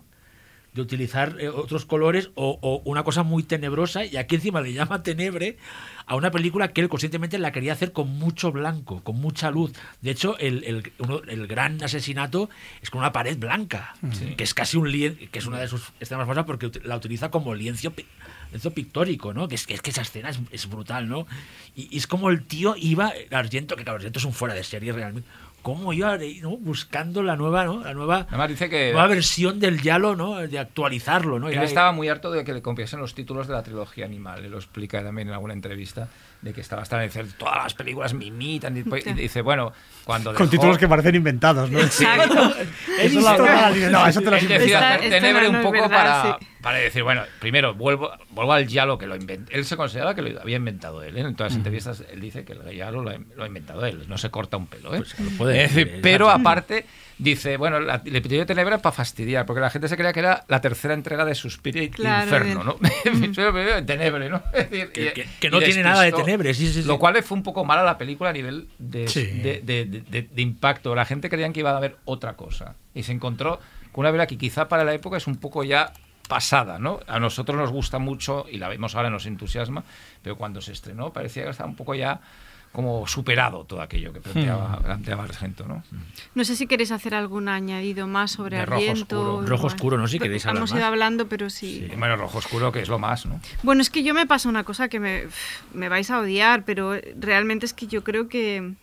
de utilizar eh, otros colores o, o una cosa muy tenebrosa y aquí encima le llama tenebre a una película que él conscientemente la quería hacer con mucho blanco, con mucha luz. De hecho, el, el- uno- el gran asesinato es con una pared blanca, que es casi un lienzo, que es una de sus escenas más famosas porque la utiliza como lienzo, lienzo pictórico, ¿no? Que es, que es que esa escena es, es brutal, ¿no? Y, y es como el tío iba, Argento, que claro, Argento es un fuera de serie realmente, cómo iba ¿no? buscando la nueva, ¿no? La nueva Además dice que nueva versión del Yalo, ¿no? De actualizarlo, ¿no? él Era- estaba muy harto de que le copiasen los títulos de la trilogía animal. Lo explica también en alguna entrevista de que estaba hasta en decir todas las películas me imitan y, y dice bueno cuando Con títulos que parecen inventados, ¿no? Exacto. Todas las- No, eso te lo esta Tenebre no un poco verdad, para, sí. para decir, bueno, primero vuelvo, vuelvo al Yalo que lo inventó. Él se considera que lo había inventado él. ¿eh? En todas las entrevistas él dice que el Yalo lo ha, lo ha inventado él. No se corta un pelo. ¿eh? Pues lo puede Es decir, decir, pero aparte dice, bueno, la- le pidió Tenebre para fastidiar, porque la gente se creía que era la tercera entrega de Suspiria y Claro, Inferno, ¿no? En Tenebre, ¿no? Es decir, Que- y- que- que y no tiene nada de. Tenebre, sí, sí, sí. Lo cual le fue un poco mal a la película a nivel de, Sí. de, de- de- de- de impacto. La gente creían que iba a haber otra cosa. Y se encontró con una vela que quizá para la época es un poco ya pasada, ¿no? A nosotros nos gusta mucho y la vemos ahora, nos entusiasma, pero cuando se estrenó parecía que estaba un poco ya como superado todo aquello que planteaba, Hmm. planteaba Argento, ¿no? No sé si queréis hacer algún añadido más sobre De rojo oscuro. Rojo oscuro, no sé si Pero queréis hablar Hemos más. ido hablando, pero sí. Y bueno, Rojo Oscuro, que es lo más, ¿no? Bueno, es que yo me pasa una cosa que me, me vais a odiar, pero realmente es que yo creo que,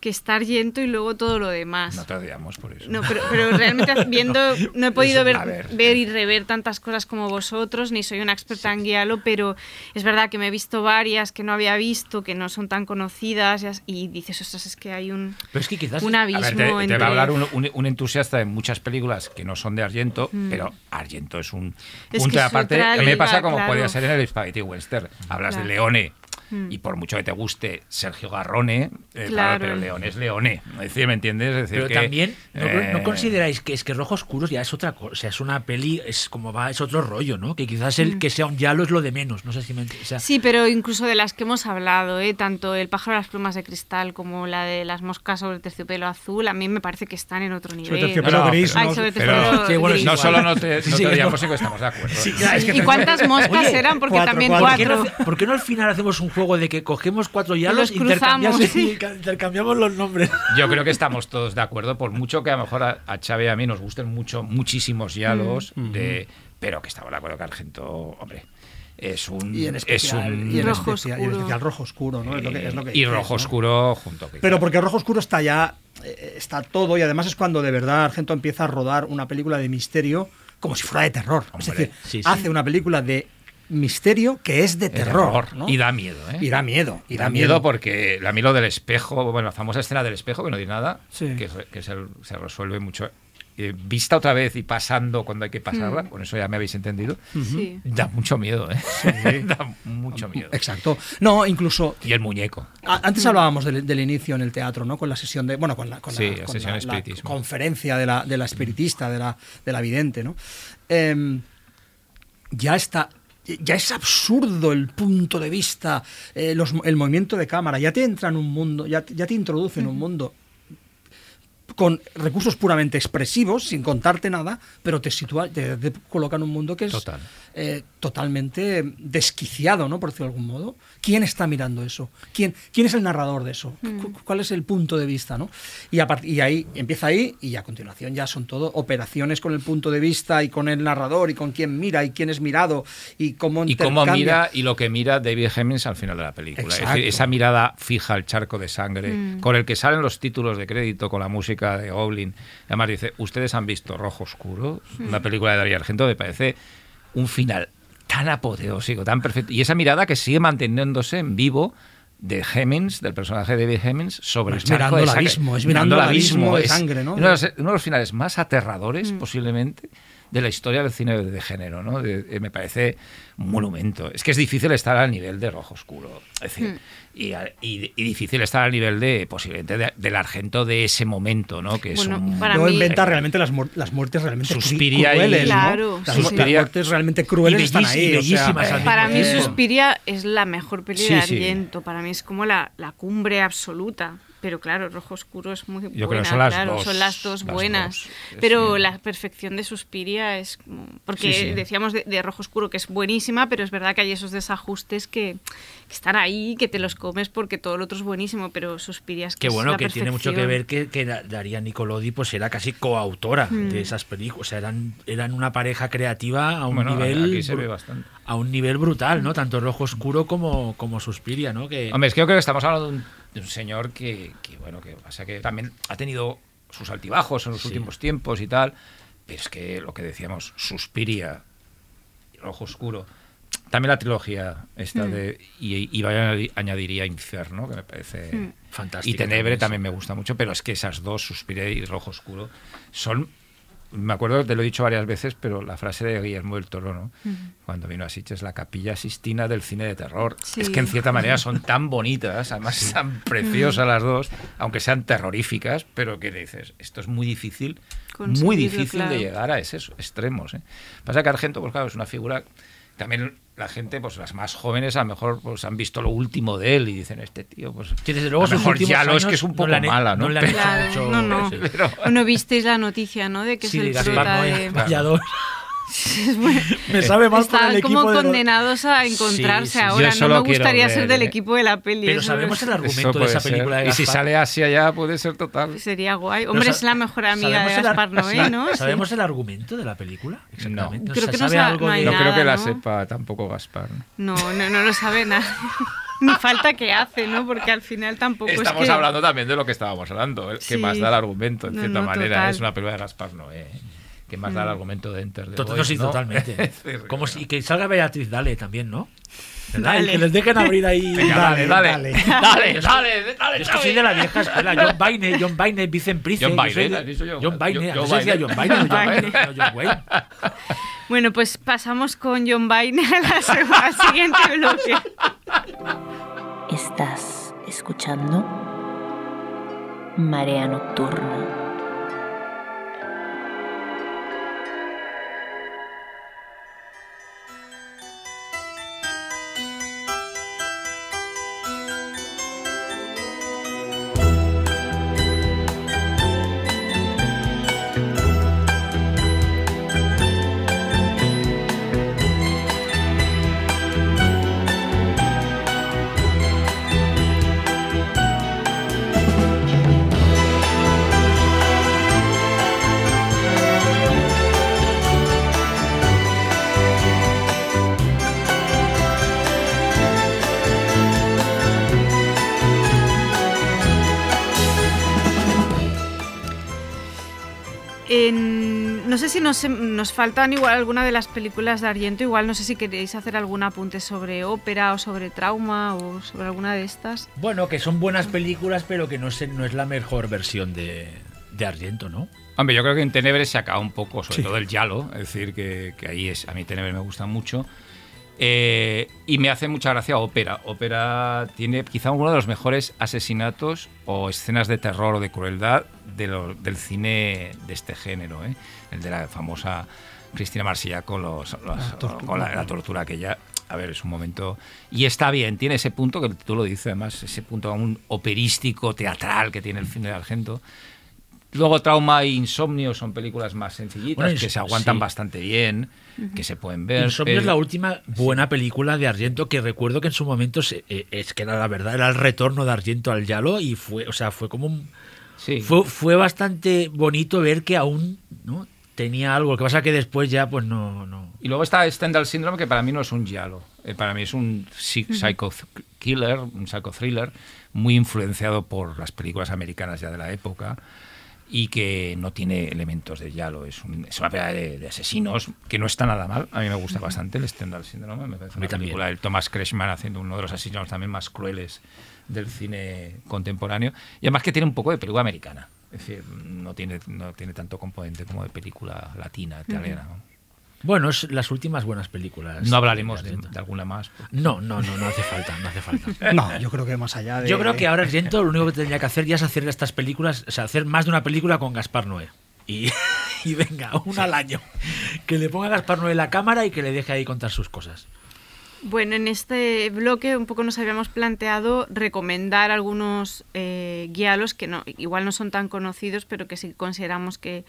que está Argento y luego todo lo demás. No te odiamos por eso. No, pero, pero realmente viendo, no he podido ver, a ver. ver y rever tantas cosas como vosotros, ni soy una experta en guialo, pero es verdad que me he visto varias que no había visto, que no son tan conocidas, y dices, ostras, es que hay un, Pero es que quizás un A abismo ver, te, te entre... va a hablar un, un- un entusiasta de muchas películas que no son de Argento, Mm. pero Argento es un punto de aparte. A mí me pasa como claro. podría ser en el Spaghetti Western. Hablas Claro. de Leone. Mm. Y por mucho que te guste Sergio Garrone, eh, claro, Claro. pero Leone es Leone. Es decir, ¿me entiendes? Es decir, Pero que, también, ¿no, eh, no consideráis que es que Rojo Oscuro ya es otra cosa? O sea, es una peli, es como va, es otro rollo, ¿no? Que quizás el que sea un Yalo es lo de menos. No sé si me o sea, Mm. Sí, pero incluso de las que hemos hablado, ¿eh? tanto el pájaro de las plumas de cristal como la de las moscas sobre el terciopelo azul, a mí me parece que están en otro nivel. terciopelo No, no, gris, Ay, ¿no? sobre terciopelo Sí, bueno, gris. No solo no te, no Sí, te sí, odiamos, no. estamos de acuerdo. Sí, claro, es que ¿Y cuántas moscas Oye, eran? Porque cuatro, también cuatro. ¿Por qué, no, cuatro. por qué no al final hacemos un juego de que cogemos cuatro Yalos y intercambiamos los nombres? Yo creo que estamos todos de acuerdo, por mucho que a lo mejor a, a Xavi y a mí nos gusten mucho, muchísimos yalos, Mm. de, pero que estamos de acuerdo que Argento, hombre, es un... Y en es un- y en Rojo especial, y en oscuro. especial rojo oscuro, ¿no? Es lo que, es lo que y dices, rojo ¿no? oscuro junto. que- Pero porque rojo oscuro está ya, eh, está todo y además es cuando de verdad Argento empieza a rodar una película de misterio como si fuera de terror. es decir, sí, sí. hace una película de misterio que es de terror. ¿no? Y da miedo, ¿eh? Y da miedo. Y da miedo porque a mí lo del espejo, bueno, la famosa escena del espejo, que no dice nada, Sí. que, que se, se resuelve mucho eh, vista otra vez y pasando cuando hay que pasarla, Mm. con eso ya me habéis entendido, Sí. da mucho miedo, ¿eh? da mucho miedo. Exacto. No, incluso Y el muñeco. A- Antes hablábamos del, del inicio en el teatro, ¿no? Con la sesión de. Bueno, con la, con Sí, la, la con sesión la- la conferencia de la, de la espiritista, de la, de la vidente, ¿no? Em, ya está. Ya es absurdo el punto de vista, eh, los- el movimiento de cámara. Ya te entra en un mundo, ya, ya te introduce en un mundo con recursos puramente expresivos, sin contarte nada, pero te sitúa, te, te coloca en un mundo que es Total. eh, totalmente desquiciado, ¿no? Por decirlo de algún modo. ¿Quién está mirando eso? ¿Quién, quién es el narrador de eso? Cu- ¿Cuál es el punto de vista, no? Y, a y ahí empieza ahí y a continuación ya son todo operaciones con el punto de vista y con el narrador y con quién mira y quién es mirado y cómo Y cómo mira y lo que mira David Hemmings al final de la película. Es decir, esa mirada fija al charco de sangre, con el que salen los títulos de crédito, con la música de Goblin. Además dice, ustedes han visto Rojo Oscuro, una película de Darío Argento, me parece un final tan apoteósico, tan perfecto. Y esa mirada que sigue manteniéndose en vivo de Hemmings, del personaje de David Hemmings, sobre Es el charco mirando de el abismo, es mirando el abismo de sangre, ¿no? Uno de, los, uno de los finales más aterradores, posiblemente, de la historia del cine de, de género, ¿no? De- eh, me parece un monumento. Es que es difícil estar al nivel de Rojo Oscuro. Es decir, y, a- y- y difícil estar al nivel de, posiblemente, de- del argento de ese momento, ¿no? Que Bueno, es un- para Luego mí- inventa realmente las, las muertes realmente Suspiria y- crueles, ¿no? Claro, las, sí, mu- sí. las muertes realmente crueles Y están ahí. y o sea, al Para mí. Suspiria es la mejor peli Sí, de sí. Argento, para mí es como la, la cumbre absoluta. Pero claro, Rojo Oscuro es muy Yo creo que buena, son las claro, dos, son las dos las buenas. dos, pero sí. la perfección de Suspiria es como... Porque Sí, sí. decíamos de, de Rojo Oscuro que es buenísima, pero es verdad que hay esos desajustes que, que están ahí, que te los comes porque todo lo otro es buenísimo, pero Suspiria es que Que es bueno, la que tiene mucho que perfección. ver que, que Da- Daria Nicolodi pues era casi coautora Mm. de esas películas. O sea, eran, eran una pareja creativa a un Bueno, nivel aquí se ve bastante. a un nivel brutal, ¿no? Tanto Rojo Oscuro como, como Suspiria, ¿no? Que, Hombre, es que yo creo que estamos hablando de un, de un señor que, que, bueno, que pasa que también ha tenido sus altibajos en los Sí. últimos tiempos y tal, pero es que lo que decíamos, Suspiria, Rojo Oscuro, también la trilogía esta Mm. de, y, y vaya- añadiría Inferno, que me parece... Mm. Fantástica Y Tenebre también, me gusta mucho, pero es que esas dos, Suspiria y Rojo Oscuro, son... Me acuerdo, te lo he dicho varias veces, pero la frase de Guillermo del Toro, ¿no? Cuando vino a Sitges, la capilla sistina del cine de terror. Sí. Es que en cierta manera son tan bonitas, además tan preciosas las dos, aunque sean terroríficas, pero que dices, esto es muy difícil, muy difícil claro. de llegar a esos extremos. ¿eh? Pasa que Argento, pues claro, es una figura también la gente, pues las más jóvenes a lo mejor pues han visto lo último de él y dicen, este tío, pues Sí, desde luego a sus mejor últimos ya lo es que es un no poco mala, ¿no? no Pero- no, no. pero- Bueno, visteis la noticia, ¿no? De que Sí, es de el Gaspar de... Vallador. Bueno, Me sabe mal el Están equipo como de condenados a encontrarse sí, sí. ahora. No me gustaría ver, ser del eh. equipo de la peli. Pero sabemos el argumento de esa ser. película de Y si sale así allá, puede ser total. Sería guay. Hombre, es la mejor amiga de ¿sabemos el Gaspar Noé, ¿no? ¿Sabemos el argumento de la película? Exactamente. Creo ¿Se que no sabe algo no de- No creo que la ¿no? sepa tampoco Gaspar. ¿no? No, no, no lo sabe nada. Ni falta que hace, ¿no? Porque al final tampoco Estamos es que... hablando también de lo que estábamos hablando, ¿eh? que Sí. más da el argumento, en No, cierta no, manera. total. Es una película de Gaspar Noé. Que más da el argumento de Enter no, sí, ¿no? totalmente. Como si, y que salga Beatriz Dale también, ¿no? Dale. que les dejen abrir ahí. Venga, dale, dale, dale, dale, dale, Yo es que soy de la vieja escuela. John Baine, John Baine, Vicen Price. John Baine, de- yo. John Baine. Yo- John decía Baine. John Baine, no John Baine. Baine, no John Wayne. Bueno, pues pasamos con John Baine a la segunda- al siguiente bloque. Estás escuchando Marea Nocturna. No sé si nos, nos faltan igual alguna de las películas de Argento, igual no sé si queréis hacer algún apunte sobre ópera o sobre trauma o sobre alguna de estas. Bueno, que son buenas películas, pero que no es, no es la mejor versión de, de Argento, ¿no? Hombre, yo creo que en Tenebres se acaba un poco, sobre Sí. todo el Yalo, es decir, que, que ahí es, a mí Tenebres me gusta mucho. Eh, y me hace mucha gracia Ópera. Ópera tiene quizá uno de los mejores asesinatos o escenas de terror o de crueldad de lo- del cine de este género, ¿eh? el de la famosa Cristina Marsilla con, los, los- La tortura. con la, la tortura que ya, a ver, es un momento... Y está bien, tiene ese punto que tú lo dices además, ese punto aún operístico, teatral que tiene el cine de Argento. Luego Trauma e Insomnio son películas más sencillitas Bueno, que se aguantan sí. bastante bien, que se pueden ver. Insomnio pero- es la última buena película de Argento que recuerdo que en su momento se- eh, es que era la verdad, era el retorno de Argento al Yalo y fue, o sea, fue como un, Sí. fue, fue bastante bonito ver que aún ¿no? tenía algo. Lo que pasa que después ya pues no, no. Y luego está Stendhal Syndrome, que para mí no es un giallo. Eh, para mí es un psycho killer, un psycho thriller, muy influenciado por las películas americanas ya de la época y que no tiene elementos de giallo. Es, un- es una película de, de asesinos que no está nada mal. A mí me gusta bastante el Stendhal Syndrome. Me parece una también. película del Thomas Kretschmann haciendo uno de los asesinos también más crueles del cine contemporáneo. Y además que tiene un poco de película americana. Es decir, no tiene, no tiene tanto componente como de película latina, italiana. ¿no? Bueno, es las últimas buenas películas. No hablaremos de, alguna más. porque- No, no, no, no hace falta, no hace falta. No, yo creo que más allá de. Yo creo que ahora Argento lo único que tendría que hacer ya es hacer estas películas, o sea, hacer más de una película con Gaspar Noé. Y, y venga, una al año. Que le ponga a Gaspar Noé la cámara y que le deje ahí contar sus cosas. Bueno, en este bloque un poco nos habíamos planteado recomendar algunos eh, guialos que no, igual no son tan conocidos, pero que sí consideramos que,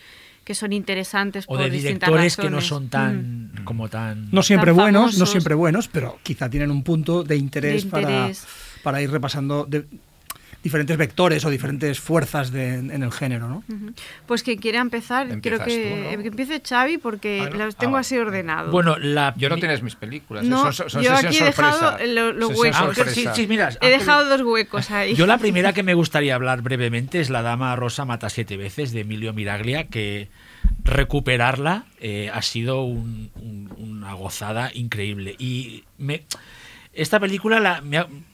que son interesantes O por de directores que no son tan, como tan... No siempre tan buenos, no siempre buenos, pero quizá tienen un punto de interés, De Para, interés. para ir repasando de- diferentes vectores o diferentes fuerzas de- en el género, ¿no? Pues quien quiera empezar, creo que, tú, ¿no? que empiece Xavi porque Ah, ¿no? los tengo Ah, así ordenados. Bueno, la... Yo no tienes mis películas. No, son, son- son yo aquí he dejado sorpresa. lo- los Sesión huecos. Ah, sorpresa. sí, sí, mira, He dejado dos huecos ahí. Yo la primera que me gustaría hablar brevemente es La Dama Rosa Mata Siete Veces de Emilio Miraglia, que recuperarla eh, ha sido un- un- una gozada increíble. Y me, esta película la,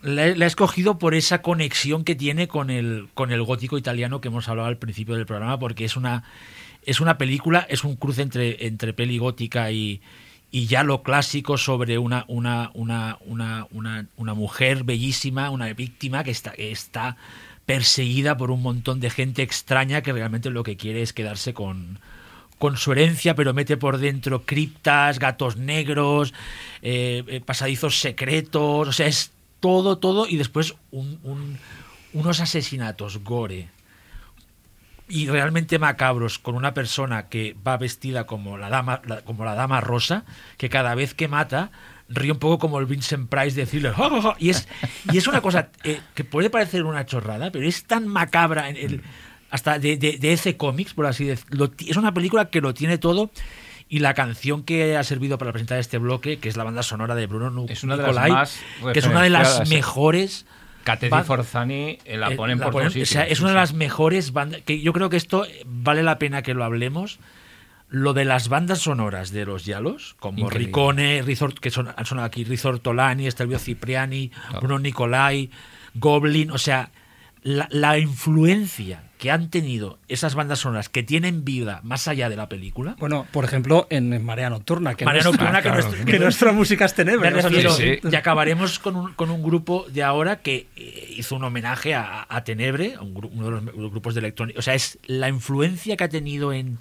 he- escogido por esa conexión que tiene con el, con el gótico italiano que hemos hablado al principio del programa, porque es una, es una película, es un cruce entre, entre peli gótica y, y ya lo clásico sobre una, una, una, una, una, una mujer bellísima, una víctima que está, que está perseguida por un montón de gente extraña que realmente lo que quiere es quedarse con, con su herencia, pero mete por dentro criptas, gatos negros, eh, eh, pasadizos secretos, o sea, es todo, todo, y después un- un- unos asesinatos, gore, y realmente macabros con una persona que va vestida como la dama como la dama rosa que cada vez que mata ríe un poco como el Vincent Price de Thriller ¡Ja, ja, ja! y es y es una cosa eh, que puede parecer una chorrada pero es tan macabra en el, hasta de, de, de ese cómics por así decirlo es una película que lo tiene todo y la canción que ha servido para presentar este bloque, que es la banda sonora de Bruno Nu- Es una de las Nicolai, más que es una de las ¿eh? mejores Cate Van- di Forzani eh, la eh, ponen la por ponen- o sea, es una de las mejores bandas que yo creo que esto vale la pena que lo hablemos lo de las bandas sonoras de los Yalos como Increíble. Ricone Rizor, que son, han sonado aquí Rizor Tolani Estelvio Cipriani Claro. Bruno Nicolai Goblin o sea la, la influencia que han tenido esas bandas sonoras que tienen vida más allá de la película Bueno, por ejemplo, en Marea Nocturna, que, Marea nuestra, Nocturna, que claro, nuestro- sí. que nuestra música es Me tenebra. refiero, Sí, sí. y acabaremos con un, con un grupo de ahora que eh, hizo un homenaje a, a Tenebre, un uno de los grupos de electrónica. O sea, es la influencia que ha tenido en,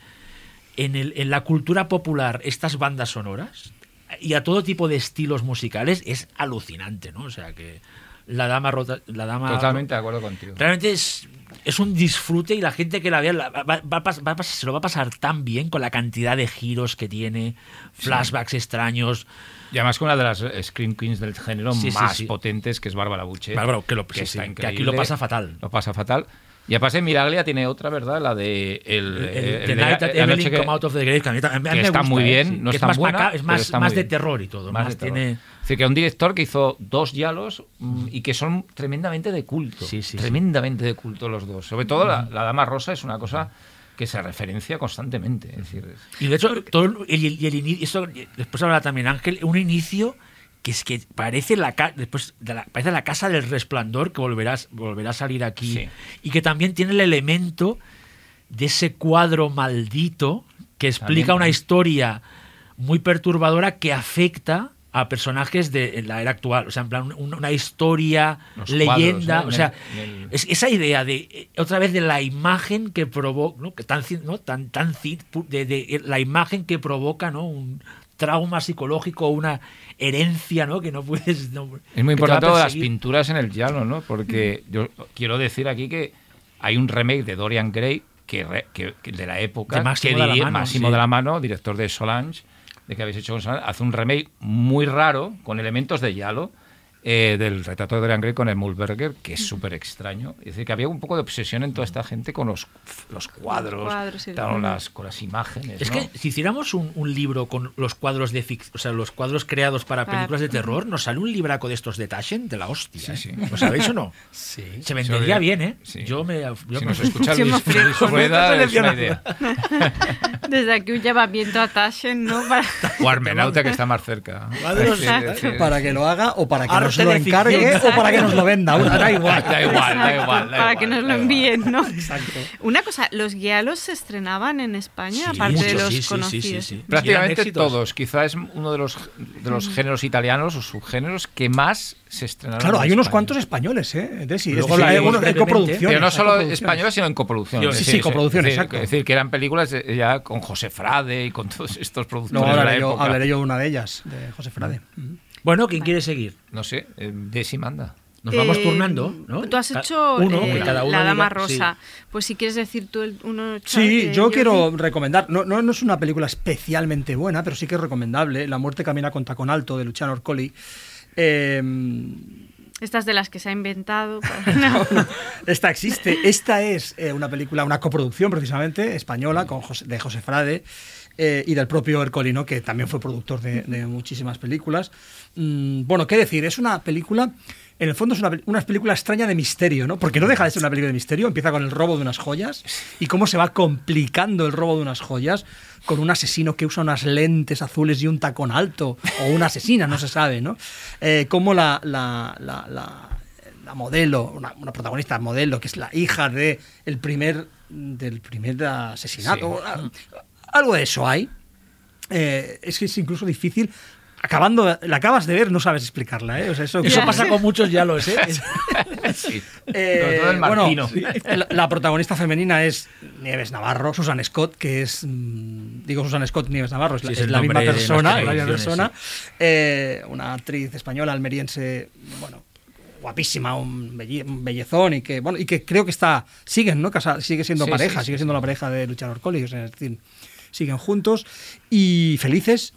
en, el- en la cultura popular estas bandas sonoras y a todo tipo de estilos musicales es alucinante, ¿no? O sea, que la dama rota, la dama Totalmente de acuerdo contigo. Realmente es, es un disfrute y la gente que la vea la- va, se lo va a pasar tan bien con la cantidad de giros que tiene, flashbacks extraños. Y además con una de las eh, Scream Queens del género Sí, más sí. potentes, que es Bárbara Buche. Bárbara, que lo- está que increíble. aquí lo pasa fatal. Lo pasa fatal. Y aparte Miraglia tiene otra, ¿verdad? La de... El, El- eh, el- The Night that la noche Evelyn que- Come Out of the Grave, que a mí, ta- a mí que me está gusta, muy ¿eh? bien, no es más, buena, maca- es pero más, está más muy de terror y todo. Más, tiene... Es decir, que un director que hizo dos yalos mm, y que son tremendamente de culto. Sí, sí, sí. tremendamente de culto los dos. Sobre todo la, la Dama Rosa es una cosa que se referencia constantemente. Es decir, es- Y de hecho, todo el, y el, y después hablará también Ángel, un inicio que es que parece la, después de la, parece la casa del resplandor que volverás, volverá a salir aquí Sí. y que también tiene el elemento de ese cuadro maldito que explica También. una historia muy perturbadora que afecta a personajes de la era actual. O sea, en plan, un- una historia, Los leyenda. cuadros, ¿no? O sea, En el- en el- es- esa idea de, eh, otra vez, de la imagen que provoca, ¿no? Que tan, ¿no? tan, tan de, de la imagen que provoca, ¿no? Un trauma psicológico, una herencia, ¿no? Que no puedes. no- Es muy importante las pinturas en el llano, ¿no? Porque yo quiero decir aquí que hay un remake de Dorian Gray que, re- que- que de la época, De Máximo que de la Mano, Máximo sí. de la Mano, director de Solange, de que habéis hecho con Solange, hace un remake muy raro con elementos de Yalo. Eh, del retrato de Dorian Gray con el Mulberger, que es súper extraño. Es decir, que había un poco de obsesión en toda esta gente con los, los cuadros, cuadros y- con, las, con las imágenes. Es ¿no? que si hiciéramos un, un libro con los cuadros de fic- o sea, los cuadros creados para películas de terror, nos sale un libraco de estos de Taschen de la hostia. Sí, ¿eh? sí. ¿Lo sabéis o no? Sí. Se vendería bien, ¿eh? sí. Yo me. yo si me- nos escucha Luis, Luis ¿no? Rueda, No es una idea. Desde aquí un llamamiento a Taschen, ¿no? Para- O Armenauta, que está más cerca. Cuadros- Sí, sí, sí. Para que lo haga o para que Arte nos lo de encargue o para que nos lo venda. Da igual. Da igual, da igual. da para igual, que nos lo envíen, ¿no? Exacto. Una cosa, ¿los guialos se estrenaban en España, Sí, aparte de los sí, sí, sí, conocidos? sí, sí. Prácticamente todos. Quizá es uno de los, de los géneros italianos o subgéneros que más se estrenaron. Claro, hay unos España. cuantos españoles, ¿eh? Desi, es Luego decir, la- hay unos- brevemente, coproducciones. Pero no solo españoles, sino en coproducciones. Sí, sí, coproducciones, es decir, exacto. Es decir, que eran películas de- ya con José Frade y con todos estos productores Luego de la hablaré yo, época. hablaré yo de una de ellas, de José Frade. Ujú. Bueno, ¿quién quiere seguir? No sé, eh, Desi manda. Nos vamos Eh, turnando, ¿no? Tú has hecho uno, eh, que cada uno La diga- Dama sí. Rosa. Pues si quieres decir tú el uno. Sí, yo quiero recomendar, no, no, no es una película especialmente buena, pero sí que es recomendable, La muerte camina con tacón alto, de Luciano Orcoli. Eh, Estas de las que se ha inventado. para- esta existe. Esta es eh, una película, una coproducción precisamente española con José- de José Frade eh, y del propio Ercolino, que también fue productor de, de muchísimas películas. Mm, bueno, qué decir, es una película. En el fondo es una, una película extraña de misterio, ¿no? Porque no deja de ser una película de misterio. Empieza con el robo de unas joyas y cómo se va complicando el robo de unas joyas con un asesino que usa unas lentes azules y un tacón alto, o una asesina, no se sabe, ¿no? Eh, cómo la, la- la- la- la modelo, una, una protagonista modelo, que es la hija de el primer, del primer asesinato. Algo de eso hay. Eh, es que es incluso difícil. Acabando, la acabas de ver, no sabes explicarla, ¿eh? O sea, eso, pasa con muchos ya los, ¿eh? Sí. Eh, Sobre todo el bueno, la, la protagonista femenina es Nieves Navarro, Susan Scott, que es. mm, Digo Susan Scott, Nieves Navarro, es la, Sí, es es el la misma persona, la misma persona. Eh, una actriz española, almeriense, bueno, guapísima, un, belle- un bellezón y que, bueno, y que creo que está. Siguen, ¿no? Casa- sigue siendo Sí, pareja, sí, sigue sí, siendo la pareja de o sea, es decir, siguen juntos y felices.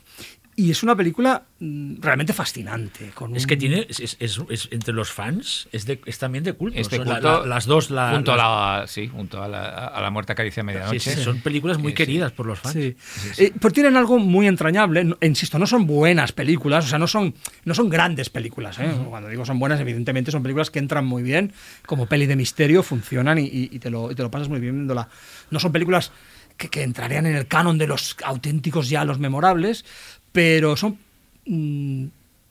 Y es una película mm, realmente fascinante. Con Es un- que tiene, es, es- es- es- entre los fans, es, de, es también de culto. Este Son la- culto, la- las dos, la, junto, las- a la, sí, junto a la, a la muerte acaricia a sí, medianoche. sí, son películas muy Sí, sí. queridas por los fans. Sí. Eh, pero tienen algo muy entrañable. No- insisto, no son buenas películas, o sea, no son, no son grandes películas. ¿eh? Cuando digo son buenas, evidentemente son películas que entran muy bien, como peli de misterio, funcionan y, y- y te, lo, y te lo pasas muy bien viéndola. No son películas que, entrarían en el canon de los auténticos ya los memorables, pero son mm,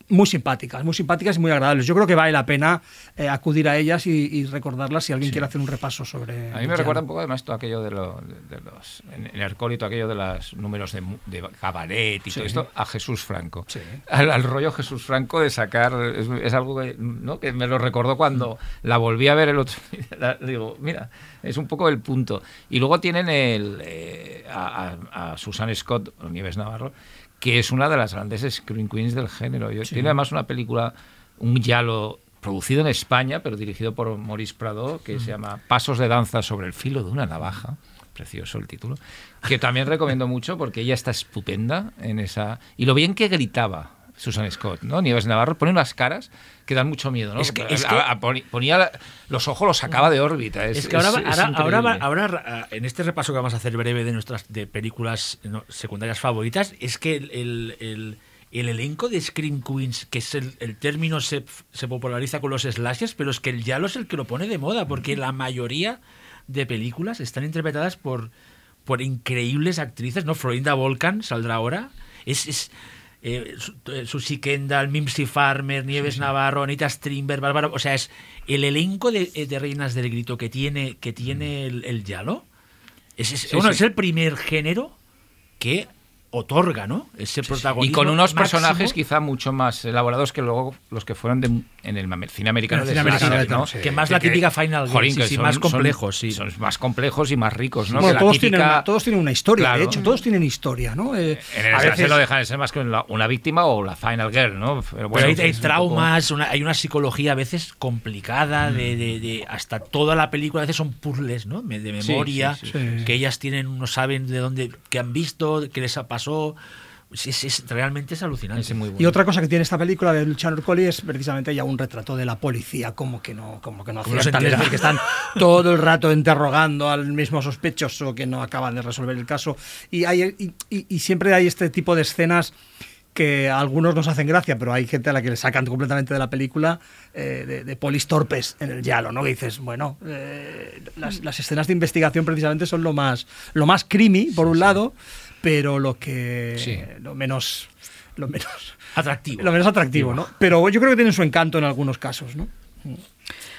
muy simpáticas, muy simpáticas y muy agradables. Yo creo que vale la pena eh, acudir a ellas y, y recordarlas si alguien quiere hacer un repaso sobre. A mí me recuerda un poco además todo aquello de, lo- de- de los. En en Hercólito, aquello de los números de, de cabaret y Sí. todo esto, a Jesús Franco. Sí. Al, al rollo Jesús Franco de sacar. Es, es algo que, ¿no? que me lo recordó cuando la volví a ver el otro día. La- Digo, mira, es un poco el punto. Y luego tienen el, eh, a, a- a Susan Scott, o Nieves Navarro, que es una de las grandes screen queens del género. Y Tiene además una película, un yalo producido en España, pero dirigido por Maurice Prado, que se llama Pasos de danza sobre el filo de una navaja. Precioso el título. Que también recomiendo mucho porque ella está estupenda en esa. Y lo bien que gritaba Susan Scott, ¿no? Nieves Navarro pone unas caras que dan mucho miedo, ¿no? Es que- es a- ponía la- los ojos, los sacaba de órbita. Es, Es que ahora, ahora, ahora, ahora, ah, en este repaso que vamos a hacer breve de nuestras de películas no, secundarias favoritas, es que el, el- el- el elenco de Scream Queens, que es el, el término, se, se populariza con los slashers, pero es que el Yalo es el que lo pone de moda, porque la mayoría de películas están interpretadas por, por increíbles actrices, ¿no? Florinda Volcan saldrá ahora. Es. es eh, eh, Kendall, Mimsy Farmer, Nieves Navarro, Anita Strindberg, Bárbara. O sea, es el elenco de, eh, de Reinas del Grito que tiene, que tiene el, el Yalo. Es, es- Sí, bueno, sí. es el primer género que otorga, ¿no? Ese Y protagonismo. con unos máximo. personajes quizá mucho más elaborados que luego los que fueron de- en el cine americano. El de cine americano, slasher, claro, ¿no? sí. Que más la típica Final Girl, sí, que sí, son- más son- complejos, sí. Son más complejos y más ricos, ¿no? Bueno, Que todos, tienen típica- una, todos tienen una historia, Claro. de hecho, todos tienen historia, ¿no? Eh, En el a veces- no dejan de ser más que una víctima o la final girl, ¿no? Pero Pero bueno, hay, hay es un traumas, una- hay una psicología a veces complicada, de, de- de- hasta toda la película a veces son puzzles, ¿no? De memoria, que ellas tienen, no saben de dónde, qué han visto, qué les pasó. Es, es- realmente es alucinante. es muy bueno. Y otra cosa que tiene esta película de Luciano Ercoli es precisamente ya un retrato de la policía, como que no, como que no aciertan, es decir, que están todo el rato interrogando al mismo sospechoso que no acaban de resolver el caso. Y, hay, y, y- y siempre hay este tipo de escenas que a algunos nos hacen gracia, pero hay gente a la que le sacan completamente de la película eh, de, de polis torpes en el yalo, ¿no? Que dices, bueno, eh, las, las escenas de investigación precisamente son lo más, lo más creamy, por un lado, pero lo que Sí. lo menos lo menos Atractivo. lo menos atractivo, ¿no? Pero yo creo que tiene su encanto en algunos casos, ¿no?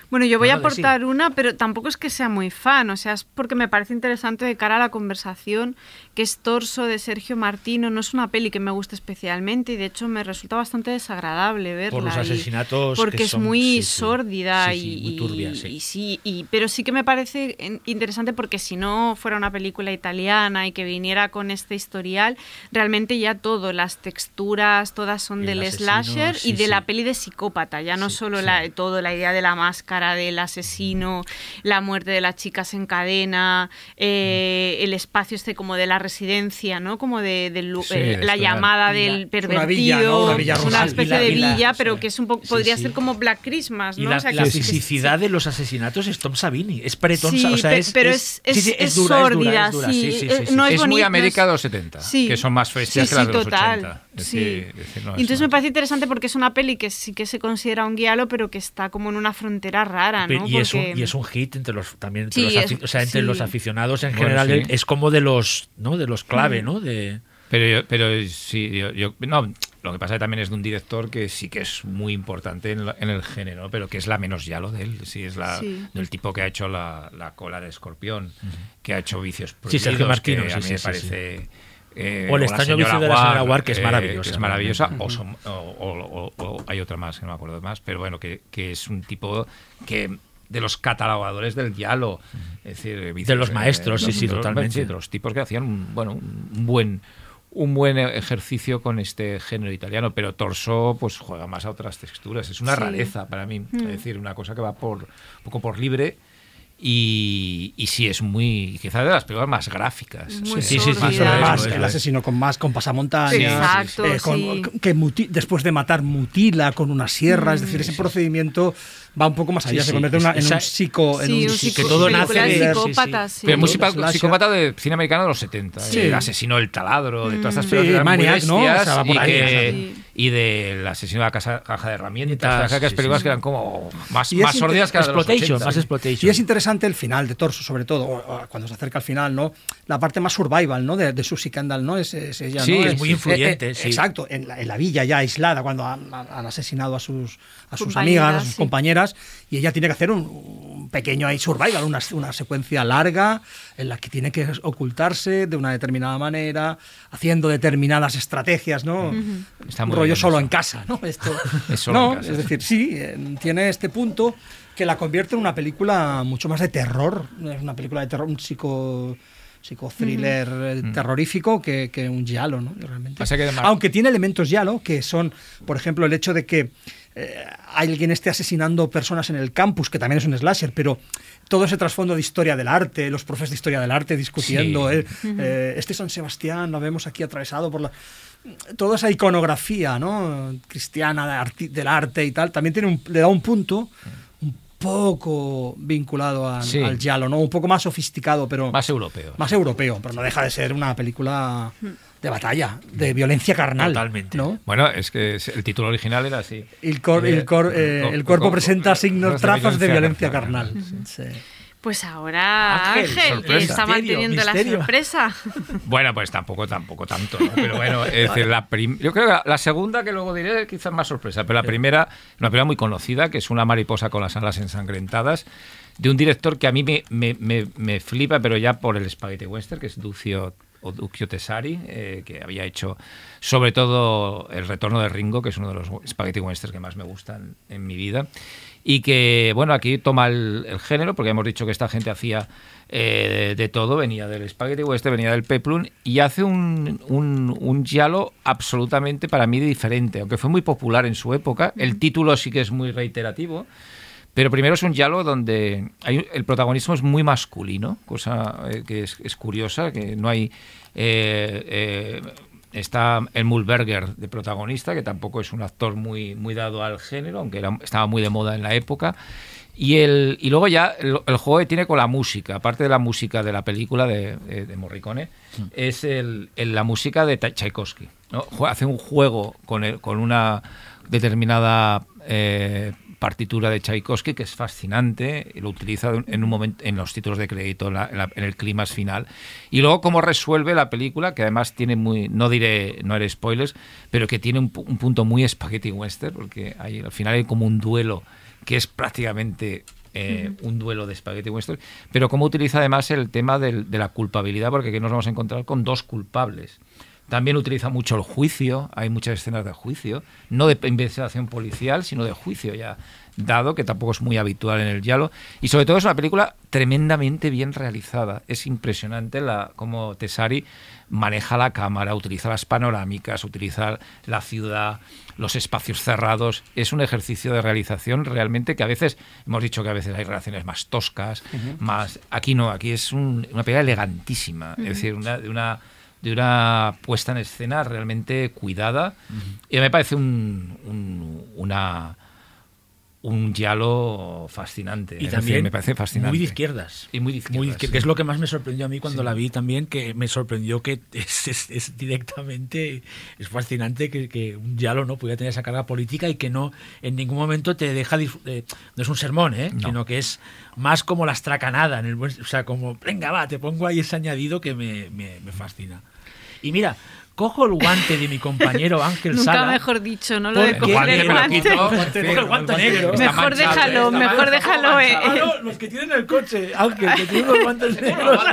Bueno, yo voy a de sí. aportar una, pero tampoco es que sea muy fan, o sea, es porque me parece interesante de cara a la conversación, que es Torso de Sergio Martino, no es una peli que me guste especialmente y de hecho me resulta bastante desagradable verla. Por los y- asesinatos Porque que es son- muy sí, sórdida Sí, y, muy turbia, y- sí. y y- pero sí que me parece interesante porque si no fuera una película italiana y que viniera con este historial, realmente ya todo, las texturas, todas son Y el del asesino, slasher y de la peli de psicópata, ya no solo la, todo, la idea de la máscara del asesino, la muerte de las chicas en cadena, eh, el espacio este como de la residencia, ¿no? Como de, lu- Sí, eh, la llamada una- del una pervertido, villa, ¿no? Una villa es una rural. especie de Villa, sí. pero que es un poco, Sí, podría sí. ser como Black Christmas, Y ¿no? la, O sea, la que- fisicidad de los asesinatos es Tom Savini. Es Sí, Sa- o sea, es, pero es, es- sí, sí, es- es dura, sórdida, es dura, sí, sí, sí, eh, sí, sí. no es muy bonito, América es- de los 70, Sí. que son más bestias Sí, que las sí, de los total. 80. Es Sí. decir, no, es Entonces una- me parece interesante porque es una peli que sí que se considera un guialo, pero que está como en una frontera rara, ¿no? y, es un, y es un hit entre los también entre, Sí, los, es- o sea, entre sí. los aficionados en Bueno, general sí. es como de los no de los Mm. clave no de Pero, yo- pero sí, yo, yo- no, lo que pasa que también es de un director que sí que es muy importante en, la- en el género, pero que es la menos yalo de él. Sí, es la Sí. del tipo que ha hecho la, la cola de escorpión, que ha hecho vicios Sí, prohibidos, Sergio Martino, que a sí, mí sí, me sí, parece... eh, O el señora vicio de la señora Ward, Ward, que es eh, maravillosa que es maravillosa, o, son- o- o- o- o hay otra más, que no me acuerdo más, pero bueno, que, que es un tipo que de los catalogadores del diálogo, es decir, vicios, los maestros, sí, sí, de los- totalmente. de los tipos que hacían un, bueno, un buen un buen ejercicio con este género italiano, pero Torso pues juega más a otras texturas. Es una Sí. rareza para mí, Mm. es decir, una cosa que va por un poco por libre y, y sí es muy quizás de las películas más gráficas. Muy Sí, sí, sí, es, el asesino con más con pasamontañas, Sí, Exacto, eh, con- sí. que muti- después de matar mutila con una sierra, es decir, ese procedimiento va un poco más allá, Sí, se convierte en, una- en esa- un psico, en Sí, un psico- que todo nace de sí. Pero muy psicópata de cine americano de los 70. Sí. El asesino del taladro, de todas estas películas Maniac, ¿no? bestias O sea, va por y, del asesino de la casa, caja de herramientas, Sí, aquellas sí, películas sí. que eran como más, Y más es sórdidas que las de los exploitation 80. más exploitation Y es interesante el final de Torso, sobre todo, cuando se acerca al final, ¿no? La parte más survival, ¿no? De, de Susie Kendall, ¿no? Es, es ella, Sí, ¿no? es muy influyente, sí. Exacto, en la, en la villa ya aislada, cuando han, han- han asesinado a sus, a sus Compañeras, amigas, a sus sí. compañeras, y ella tiene que hacer un, un pequeño ahí survival, una, una secuencia larga en la que tiene que ocultarse de una determinada manera, haciendo determinadas estrategias, ¿no? Está un rollo solo eso. en casa, ¿no? Esto, Es solo no, en casa. es decir, sí, eh, tiene este punto que la convierte en una película mucho más de terror, es una película de terror, un psico psicothriller eh, terrorífico que, que un giallo, ¿no? Realmente. Pasa que además- Aunque tiene elementos giallo, que son, por ejemplo, el hecho de que eh, alguien esté asesinando personas en el campus, que también es un slasher, pero todo ese trasfondo de historia del arte, los profes de historia del arte discutiendo, Sí. eh, eh, este San Sebastián lo vemos aquí atravesado por la toda esa iconografía ¿no? cristiana de arti- del arte y tal, también tiene un- le da un punto un poco vinculado a- Sí. al giallo, ¿no? un poco más sofisticado, pero Más europeo. más europeo, pero no deja de ser una película de batalla, de violencia carnal. Totalmente. ¿no? Bueno, es que es- el título original era así. El, cor- el, cor- eh, Co- el cuerpo presenta signos, trazos de violencia carnal. Sí. Pues ahora Ángel, Ángel, sorpresa. está Misterio, manteniendo la misterio. sorpresa. Bueno, pues tampoco, tampoco tanto, ¿no? Pero bueno, es decir, la prim- yo creo que la, la segunda que luego diré quizás más sorpresa, pero la primera, una película muy conocida, que es una mariposa con las alas ensangrentadas, de un director que a mí me, me- me- me flipa, pero ya por el Spaghetti Western, que es Duccio, o Duccio Tesari, eh, que había hecho sobre todo El Retorno de Ringo, que es uno de los Spaghetti Western que más me gustan en mi vida. Y que, bueno, aquí toma el, el género, porque hemos dicho que esta gente hacía eh, de todo, venía del Spaghetti Western, venía del Peplum, y hace un, un, un giallo absolutamente para mí diferente, aunque fue muy popular en su época. El título sí que es muy reiterativo. Pero primero es un diálogo donde hay, el protagonismo es muy masculino, cosa eh, que es, es curiosa, que no hay... eh, eh, está el Mulberger de protagonista, que tampoco es un actor muy, muy dado al género, aunque era- estaba muy de moda en la época. Y, el, y luego ya el, el juego que tiene con la música, aparte de la música de la película de, de- de Morricone, es el, el- la música de Tchaikovsky. Hace un juego con, el- con una determinada eh, partitura de Tchaikovsky que es fascinante, lo utiliza en un momento en los títulos de crédito, en, la- en la- en el clímax final. Y luego cómo resuelve la película, que además tiene muy, no diré, no haré spoilers, pero que tiene un, pu- un punto muy spaghetti western, porque hay, al final hay como un duelo que es prácticamente eh, un duelo de spaghetti western, pero cómo utiliza además el tema del- de la culpabilidad, porque aquí nos vamos a encontrar con dos culpables. También utiliza mucho el juicio, hay muchas escenas de juicio, no de investigación policial, sino de juicio ya dado, que tampoco es muy habitual en el Yalo. Y sobre todo es una película tremendamente bien realizada. Es impresionante la cómo Tesari maneja la cámara, utiliza las panorámicas, utiliza la ciudad, los espacios cerrados. Es un ejercicio de realización realmente que a veces, hemos dicho que a veces hay relaciones más toscas, más... Aquí no, aquí es un- una película elegantísima, es decir, una, de una de una puesta en escena realmente cuidada. Y me parece un, un- una un diálogo fascinante Y también decir, me parece fascinante muy de izquierdas. y muy de izquierdas, Muy de izquierdas, sí. que es lo que más me sorprendió a mí cuando Sí. la vi también, que me sorprendió que es, es- es directamente, es fascinante que, que un Yalo no pudiera tener esa carga política y que no en ningún momento te deja, eh, no es un sermón, ¿eh? No. sino que es más como la estracanada, en el buen- o sea, como, venga, va, te pongo ahí ese añadido que me, me- me fascina. Y mira, cojo el guante de mi compañero Ángel Nunca Sala. mejor dicho, ¿no? Lo de coger El el guante el guante negro. Mejor déjalo, mejor déjalo. eh. Ah, no, los que tienen el coche, Ángel, que tienen los guantes negros.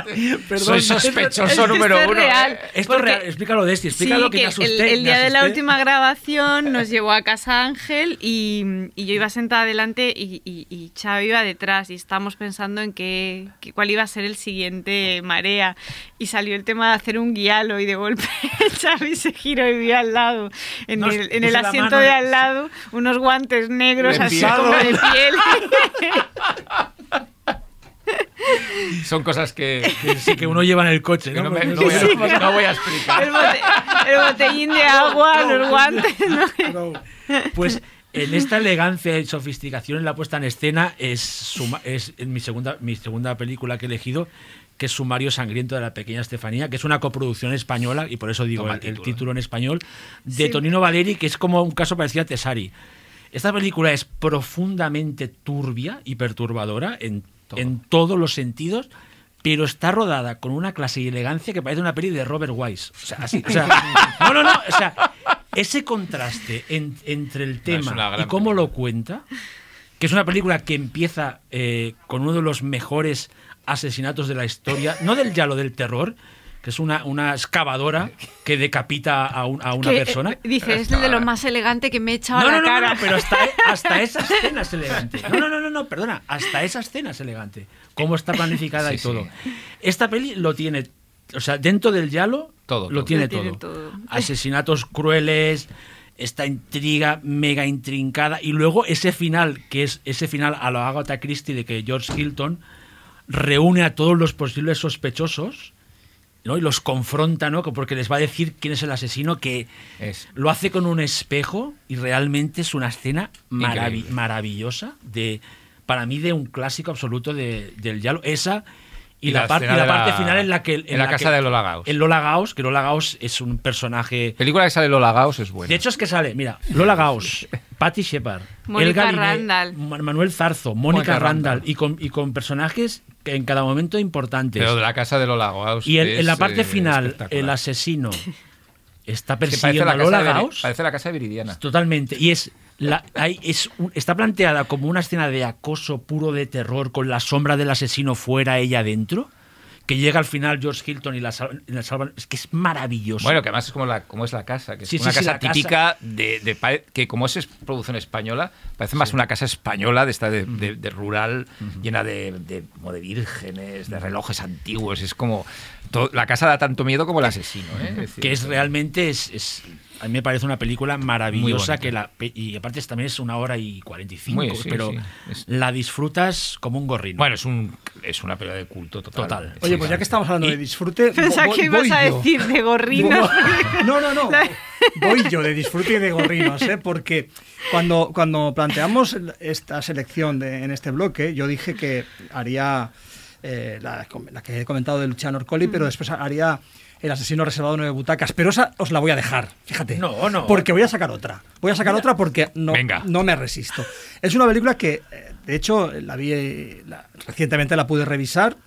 Perdón, Soy sospechoso Es que número esto es uno. ¿eh? real. Esto es real, explícalo de este, explícalo Sí, que, me el- asusté. el, me día de la última grabación nos llevó a casa Ángel y, y yo iba sentada adelante y, y, y iba detrás y estábamos pensando en qué, qué- cuál iba a ser el siguiente marea y salió el tema de hacer un guialo y de golpe Xavi se giró y vio al lado, en Nos el, en asiento de al lado, unos guantes negros así como de piel. son cosas que, Que sí, que uno lleva en el coche, que ¿no? no, me- no voy a, no voy a el, explicar bote- el botellín de agua, los guantes. Pues en esta elegancia y sofisticación en la puesta en escena es, suma- es en mi segunda, mi segunda película que he elegido, que es Sumario Sangriento de la Pequeña Estefanía, que es una coproducción española, y por eso digo el, el el título. título en español, de Sí. Tonino Valeri, que es como un caso parecido a Tesari. Esta película es profundamente turbia y perturbadora en, Todo. en todos los sentidos, pero está rodada con una clase y elegancia que parece una peli de Robert Wise. O sea, así, o sea, no, no, no, o sea, ese contraste en- entre el tema y cómo lo cuenta, que es una película que empieza eh, con uno de los mejores asesinatos de la historia, no del ya lo del terror, que es una, una excavadora que decapita a, un- a una Que, persona. eh, dice, es de lo más elegante que me he echado No, a no, la no, no, cara. no, pero hasta, hasta esa escena es elegante. No, no, no, no, no, perdona, hasta esa escena es elegante. Cómo está planificada Sí, y todo. sí. Esta peli lo tiene, o sea, dentro del Yalo Todo, lo todo. tiene Lo tiene todo. todo. Asesinatos crueles, esta intriga mega intrincada y luego ese final, que es ese final a la Agatha Christie de que George Hilton reúne a todos los posibles sospechosos ¿no? y los confronta, ¿no? porque les va a decir quién es el asesino, que Es- lo hace con un espejo y realmente es una escena maravillosa de para mí de un clásico absoluto de- del Yalo. Esa y, Y la, la par- y la parte la- final en la que en la casa que- de Lola Gauss. El Lola Gauss, que Lola Gauss es un personaje película que sale Lola Gauss es buena de hecho, es que sale, mira, Lola Gauss, Patty Shepard, Mónica Randall. Ma- Manuel Zarzo, Mónica Randall, Randall. y, con, y con personajes que en cada momento importantes. pero de la casa de Lola Gauss y el- en la es, parte eh, final, el asesino está Que persiguiendo la a casa Lola de, Gauss. parece la casa de Viridiana. Totalmente. Y es, la, hay- es está planteada como una escena de acoso puro de terror con la sombra del asesino fuera, ella dentro. Que llega al final George Hilton y la, sal- y la salvan. Es que es maravilloso. Bueno, que además es como, la, como es la casa, que es Sí, una sí, casa típica de, de que como es producción española, parece más una casa española de esta de, de- de rural, llena de, como de vírgenes, de relojes antiguos. Es como la casa da tanto miedo como el asesino, ¿eh? Es decir, que es realmente es, es- a mí me parece una película maravillosa que la y aparte también es una hora y 45 Muy, sí, pero sí. Es- la disfrutas como un gorrino Bueno, es un es una película de culto total. Total. Sí, Oye, pues ya que estamos hablando Y- de disfrute. Pensaba que ibas voy a yo. decir de gorrinos. No, no, no. Voy yo de disfrute y de gorrinos, ¿eh? porque cuando, cuando planteamos esta selección de- en este bloque, yo dije que haría eh, la, la que he comentado de Luciano Orcoli, pero después haría El asesino reservado de nueve butacas. Pero esa os la voy a dejar, fíjate. No, no. Porque voy a sacar otra. Voy a sacar otra porque no, Venga. no me resisto. Es una película que, eh, de hecho, la vi eh, la- recientemente la pude revisar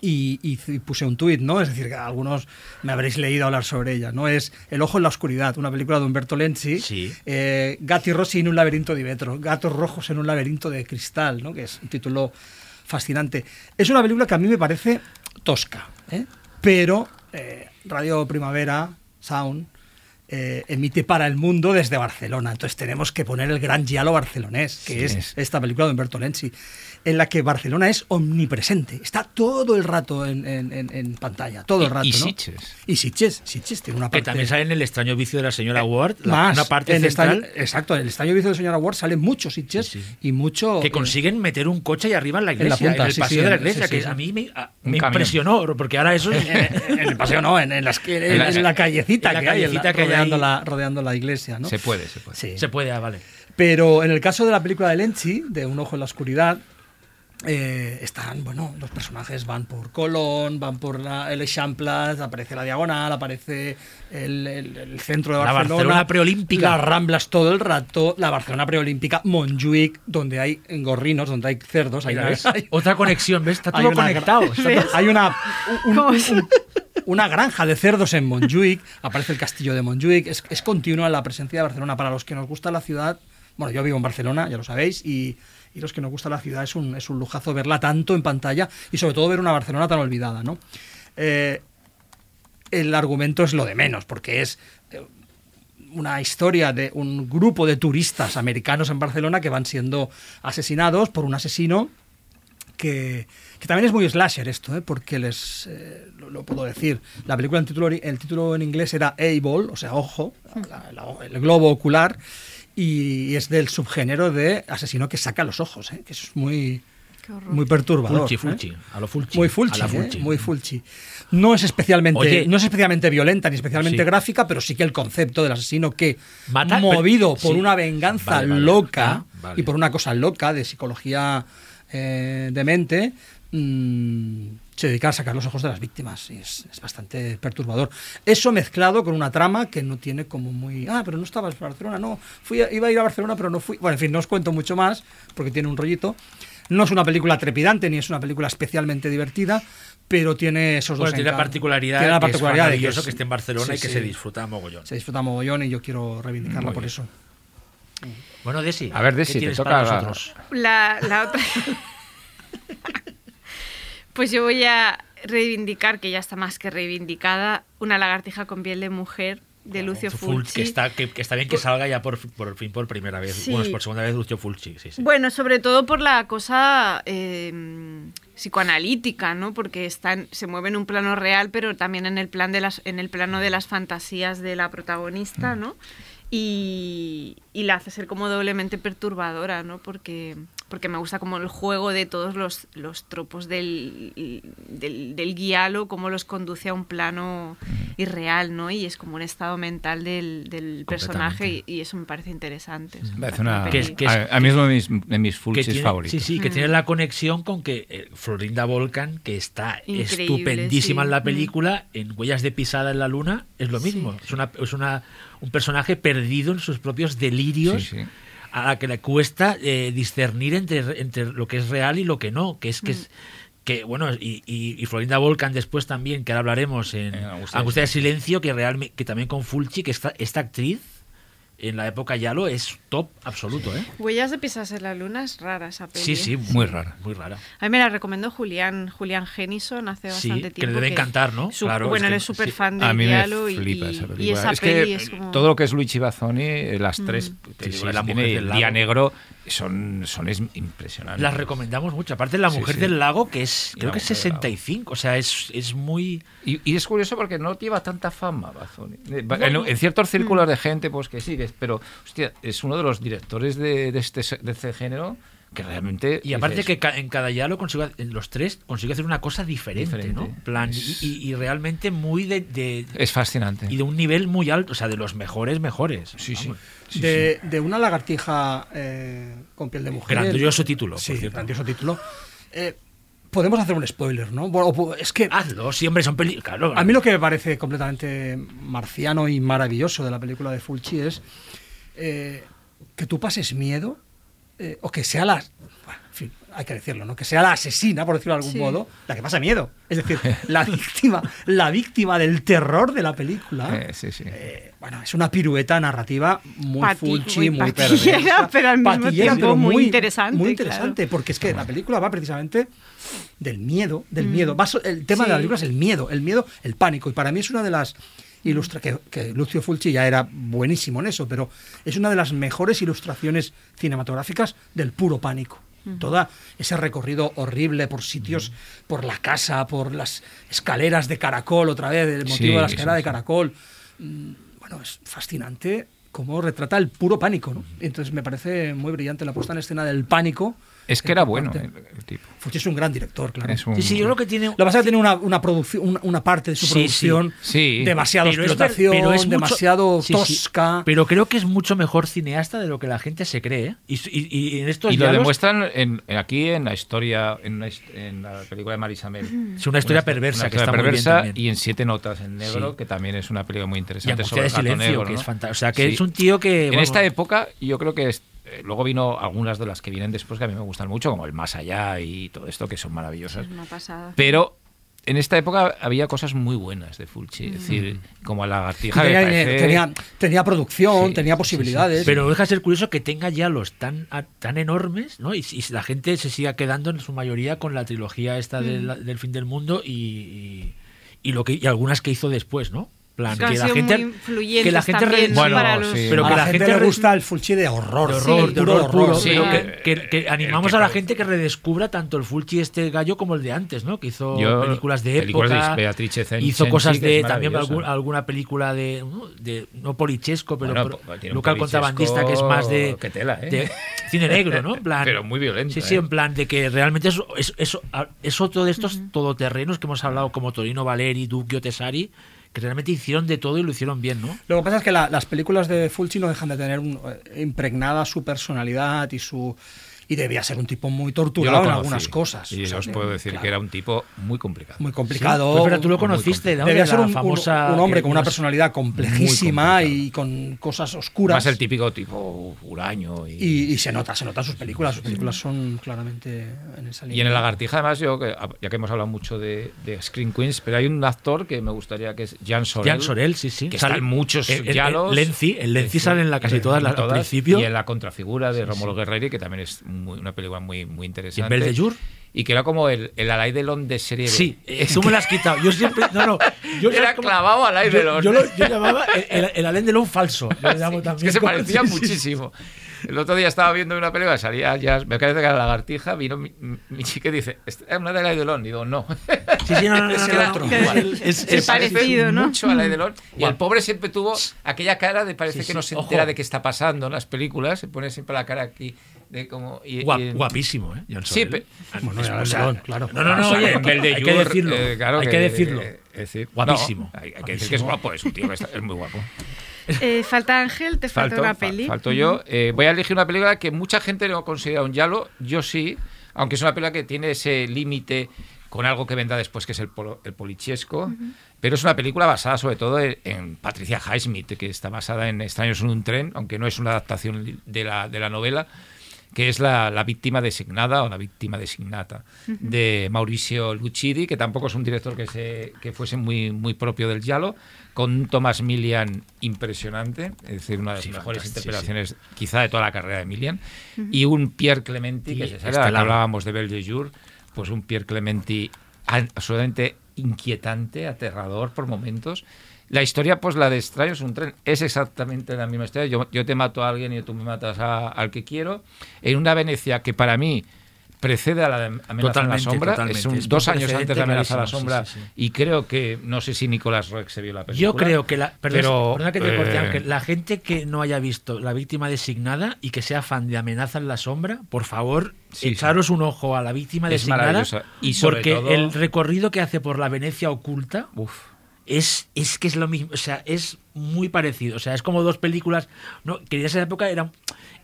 y, y- y puse un tuit, ¿no? Es decir, que algunos me habréis leído hablar sobre ella, ¿no? Es El ojo en la oscuridad, una película de Umberto Lenzi. Sí. Eh, Gatti Rossi en un laberinto de vetro, gatos rojos en un laberinto de cristal, ¿no? Que es un título fascinante. Es una película que a mí me parece tosca, ¿eh? Pero eh, Radio Primavera, Sound, eh, emite para el mundo desde Barcelona. Entonces tenemos que poner el gran giallo barcelonés, que Sí, es, es. esta película de Humberto Lenzi, en la que Barcelona es omnipresente. Está todo el rato en, en- en- pantalla, todo Y- el rato. y ¿no? Sitges. Y Sitges, Sitges tiene una que parte... también sale en el extraño vicio de la señora Ward la- más, una parte en central exacto, en el estaño vicio de señora Ward sale mucho Sitges Sí, sí. y mucho... que eh, consiguen meter un coche ahí arriba en la En la iglesia, en, punta, el sí, paseo de la iglesia, que a mí me, a- me impresionó, porque ahora eso es... en el paseo no, en, que- la- la callecita en la que hay, la- que rodeando, la, rodeando la iglesia, ¿no? Se puede, se puede. Se puede, ah, vale. Pero en el caso de la película de Lenchi, de Un ojo en la oscuridad, eh, están, bueno, los personajes van por Colón, van por la, el Eixamplas, aparece la Diagonal, aparece el, el- el centro de La Barcelona. Barcelona preolímpica. Las Ramblas todo el rato, la Barcelona preolímpica, Montjuic, donde hay gorrinos, donde hay cerdos. hay Otra conexión, ¿ves? Está todo una conectado. gra- está todo- Hay una, un- ¿Cómo un- se- un- una granja de cerdos en Montjuic, aparece el castillo de Montjuic, es, es continua la presencia de Barcelona. Para los que nos gusta la ciudad, bueno, yo vivo en Barcelona, ya lo sabéis, y, y los que nos gusta la ciudad es un, es un lujazo verla tanto en pantalla y sobre todo ver una Barcelona tan olvidada, ¿no? Eh, el argumento es lo de menos, porque es eh, una historia de un grupo de turistas americanos en Barcelona que van siendo asesinados por un asesino que, que también es muy slasher esto, ¿eh? porque les eh, lo, puedo decir. La película, el título, el título en inglés era A-Ball, o sea, ojo, el globo ocular, y es del subgénero de asesino que saca los ojos, ¿eh? que es muy, muy perturbador. Fulci, ¿eh? Fulci, a lo Fulci. Muy a fulchi, la ¿eh? Fulci. muy fulchi. No es especialmente, Oye. no es especialmente violenta ni especialmente Sí. gráfica, pero sí que el concepto del asesino que Mata- movido pero- por sí. una venganza Vale, vale. loca Ah, vale. y por una cosa loca de psicología eh, de mente, mm, se dedica a sacar los ojos de las víctimas y es, es bastante perturbador. Eso mezclado con una trama que no tiene como muy, ah, pero no estabas en Barcelona, no, fui a- iba a ir a Barcelona, pero no fui. Bueno, en fin, no os cuento mucho más porque tiene un rollito. No es una película trepidante ni es una película especialmente divertida, pero tiene esos Bueno, dos tiene la particularidad, Tiene la que es particularidad de maravilloso es- que esté en Barcelona sí, y que sí. se disfruta mogollón. Se disfruta mogollón y yo quiero reivindicarla Muy por bien. eso. Bueno, Desi, A ver, ¿qué Desi, te toca para la- nosotros? La, la otra. pues yo voy a reivindicar, que ya está más que reivindicada, una lagartija con piel de mujer de Lucio Fulci. Que está, que, que está bien que salga ya por, por fin por primera vez. Sí. Bueno, es por segunda vez Lucio Fulci. Sí, sí. Bueno, sobre todo por la cosa eh, psicoanalítica, ¿no? Porque están, se mueve en un plano real, pero también en el plan de las, en el plano de las fantasías de la protagonista, ¿no? Y, y la hace ser como doblemente perturbadora, ¿no? Porque, porque me gusta como el juego de todos los, los tropos del, del, del guialo, cómo los conduce a un plano irreal, ¿no? Y es como un estado mental del, del personaje y, y eso me parece interesante. Es Me parece una- Que es- que es- a, a mí es uno de mis, de mis que fulchis tiene, favoritos. sí, sí, que tiene la conexión con que eh, Florinda Volcan, que está Increíble, estupendísima sí. en la Mm. película, en Huellas de pisada en la luna, es lo mismo. Sí. Es, una, es una, un personaje perdido en sus propios delirios. Sí, sí. A la que le cuesta eh, discernir entre, entre lo que es real y lo que no, que es que, es, que bueno, y, y, y Florinda Volcan después también, que ahora hablaremos en En Angustia de Silencio, que realmente, que también con Fulci, que esta, esta actriz en la época Yalo es top absoluto, ¿eh? Huellas de pisas en la luna es rara esa peli. Sí, sí, Muy rara. Muy rara. A mí me la recomendó Julián, Julián Genison hace Sí, bastante que le tiempo. debe encantar, ¿no? su- Claro, bueno, él es súper sí. fan de A mí me Diallo y, flipa esa y película. esa es peli que es como... todo lo que es Luigi Bazzoni, eh, las tres Película películas La Mujer tiene, del El Día. Negro, son, son es- impresionantes. Las recomendamos mucho. Aparte, La Mujer sí. del Lago, que es, creo que es Mujer del Lago. 65, o sea, es, es muy... Y, y es curioso porque no lleva tanta fama Bazzoni. Eh, En, en ciertos círculos de gente, pues que sí, pero hostia, es uno de los directores de, de este, de este género que realmente. Y aparte dices, que ca- en cada Yalo consigue, en los tres consigue hacer una cosa diferente, Diferente. ¿no? Plan, y, y- y realmente muy de, de- Es fascinante. y de un nivel muy alto, o sea, de los mejores mejores. Sí, sí. De, de una lagartija eh, con piel de mujer. Grandioso título, por Sí, cierto. grandioso título. Eh, podemos hacer un spoiler, ¿no? Bueno, es que Hazlo, sí, hombre, son películas. Claro, a mí lo que me parece completamente marciano y maravilloso de la película de Fulci es eh, que tú pases miedo eh, o que sea la... bueno, en fin, hay que decirlo, ¿no? Que sea la asesina, por decirlo de algún Sí. modo, la que pasa miedo. Es decir, la víctima, la víctima del terror de la película. Eh, sí, sí. Eh, bueno, es una pirueta narrativa muy Pati- fulchi, muy perversa. pero al mismo tiempo pero muy interesante, Muy interesante, porque es que la película va precisamente del miedo, del miedo. Va so- el tema de la Mm. Película es el miedo, el miedo, el pánico. Y para mí es una de las ilustra que, que Lucio Fulci ya era buenísimo en eso, pero es una de las mejores ilustraciones cinematográficas del puro pánico. Toda ese recorrido horrible por sitios, por la casa, por las escaleras de caracol, otra vez, el motivo Sí, de la escalera sí, de caracol. Mm, Bueno, es fascinante cómo retrata el puro pánico. ¿no? Entonces me parece muy brillante la puesta en escena del pánico. Es que era bueno el, el tipo. Fulci es un gran director, claro. Es un- Sí, sí, yo creo que tiene. Lo que pasa es que tiene una, una, producción, una, una parte de su Sí, producción sí. Sí. demasiado Pero es explotación, pero es mucho- demasiado sí, sí. tosca. Pero creo que es mucho mejor cineasta de lo que la gente se cree. ¿eh? Y, y- y en estos Y lo diálogos demuestran en, en- aquí en la historia, en, una en la película de Marisabel. es una historia Una- perversa una que historia está muy bien perversa y en siete notas en negro, Sí. que también es una película muy Y interesante de sobre el gato silencio, negro, que ¿no? es fantástico. O sea, que Sí. es un tío que. En vamos, esta época, yo creo que es- eh, luego vino algunas de las que vienen después que a mí me gustan mucho, como el Más Allá y todo esto, que son maravillosas. Es una pasada. Pero en esta época había cosas muy buenas de Fulci, es decir, como la lagartija. que tenía, parece- tenía, tenía producción, Sí, tenía sí, posibilidades. Pero deja de ser curioso que tenga ya los tan, a- tan enormes, ¿no? Y, y la gente se siga quedando en su mayoría con la trilogía esta Mm. del, del fin del mundo y, y, y lo que y algunas que hizo después, ¿no? Plan, Que que la gente que la gente también, re- ¿no? Bueno, para los... sí. pero a que la, la gente, gente le gusta el Fulci de horror. de horror, sí, de puro horror. Sí, pero eh, que, que- que animamos que a la gente que redescubra tanto el Fulci este gallo como el de antes, ¿no? Que hizo Yo- películas de películas de época, Beatrice Zen- hizo cosas que de también algún- alguna película de no, de no polichesco, pero, Bueno, pero un local contrabandista que es más de, que tela, ¿eh? de cine negro, ¿no? En plan, Pero muy violento, Sí, sí, ¿eh? en plan de que realmente es, es, es- es otro de estos todoterrenos que hemos hablado como Torino Valeri, Ducchio Tesari, que realmente hicieron de todo y lo hicieron bien, ¿no? Lo que pasa es que la- las películas de Fulci no dejan de tener un- eh, impregnada su personalidad y su y debía ser un tipo muy torturado en algunas cosas. Y O sea, os puedo decir claro, que era un tipo muy complicado. muy complicado. Pues, pero tú lo conociste, ¿no? Debía De ser un, famosa un hombre con una personalidad complejísima y con cosas oscuras. Más el típico tipo huraño. Y, y, y se nota, se nota en sus películas. Sus películas son claramente en esa línea. y en el Lagartija, además, yo, ya que hemos hablado mucho de, de Screen Queens, pero hay un actor que me gustaría que es Jan Sorel. Jan Sorel, sí, sí. Que Sale- muchos el- el- el Lenzi, el Lenzi sale en la casi todas las al principio. Y en la contrafigura de Rómulo Guerreri, que también es muy- una película muy, muy interesante. Belle de Jour? Y que era como el, el Alain Delon de serie B. Sí, eh, tú me la has quitado. Yo siempre. No, no. Yo Era ¿sabes cómo? clavado al Alain Yo- Delon. Yo, lo yo llamaba el, el, el Alain Delon falso. Yo le llamo Es también que se como- parecía sí, sí. muchísimo. El otro día estaba viendo una película, salía ya, me parece que era la lagartija, vino mi, mi chica y dice, ¿es una de Alain Delon? Digo, no. Sí, sí, no, no, no, Es no, el no, otro. es- es- es- parecido, ¿no? mucho a Alain Delon. Y el pobre siempre tuvo aquella cara de parece Sí, que no sí, se ojo. entera de qué está pasando en las películas. Se pone siempre la cara aquí de como... Y, Guap- y- guapísimo, ¿eh? Jan Sí, Sorel. pe- Bueno, Es- o sea, claro. No, no, no, oye, en de hay que decirlo. eh, claro hay que decirlo. eh, es decir, Guapísimo. no, hay, hay que decir que es guapo, es un tío que está- es muy guapo. Eh, falta Ángel, te falta Falto, una fa- peli. falto yo. Eh, voy a elegir una película que mucha gente no considera un yalo. Yo sí, aunque es una película que tiene ese límite con algo que vendrá después, que es el, polo- el polichesco. Pero es una película basada sobre todo en, en Patricia Highsmith, que está basada en Extraños en un tren, aunque no es una adaptación de la, de la novela. Que es la, la víctima designada o la víctima designata de Mauricio Lucidi, que tampoco es un director que, se, que fuese muy, muy propio del Giallo, con un Thomas Milian impresionante, es decir, una de las Sí, mejores interpretaciones quizá de toda la carrera de Milian, y un Pierre Clementi, que Y se sabe, estelar. que hablábamos de Belle de Jour, pues un Pierre Clementi absolutamente inquietante, aterrador por momentos. La historia, pues la de Extraños, un tren, es exactamente la misma historia. Yo, yo te mato a alguien y tú me matas a- al que quiero. En una Venecia que para mí precede a la de Amenaza en la Totalmente, Sombra. totalmente. Es un- Es un dos años antes de Amenaza en la Sombra. sí, sí, sí. Y creo que, no sé si Nicolás Rex se vio la película. Yo creo que la, perdón, pero, perdona que te corte, eh, aunque la gente que no haya visto La víctima designada y que sea fan de Amenaza en la sombra, por favor, echaros un ojo a La víctima Es designada. Y sobre porque todo- el recorrido que hace por la Venecia oculta Uf. Es, es que es lo mismo, o sea, es muy parecido, o sea, es como dos películas, no, que en esa época era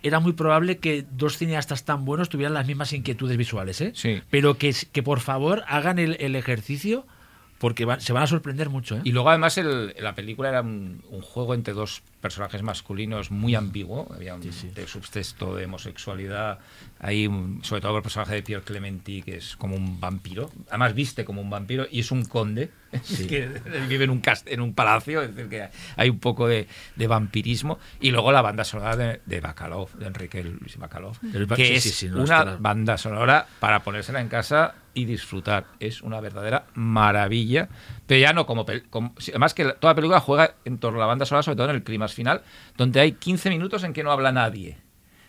era muy probable que dos cineastas tan buenos tuvieran las mismas inquietudes visuales, ¿eh? Sí. Pero que, que por favor hagan el, el ejercicio porque se van a sorprender mucho, ¿eh? Y luego además el- la película era un, un juego entre dos personajes masculinos muy ambiguo, había un de subtexto de homosexualidad, un- sobre todo el personaje de Pierre Clementi que es como un vampiro, además viste como un vampiro y es un conde que vive en un, cast- en un palacio, es decir que hay un poco de, de vampirismo y luego la banda sonora de, de Bacalov, de Enrique Luis Bacalov, El que sí, es sí, sí, no, una estará- banda sonora para ponérsela en casa y disfrutar. Es una verdadera maravilla. Pero ya no como... pel- como- además que la- toda la película juega en torno a la banda sonora, sobre todo en el clímax final, donde hay 15 minutos en que no habla nadie.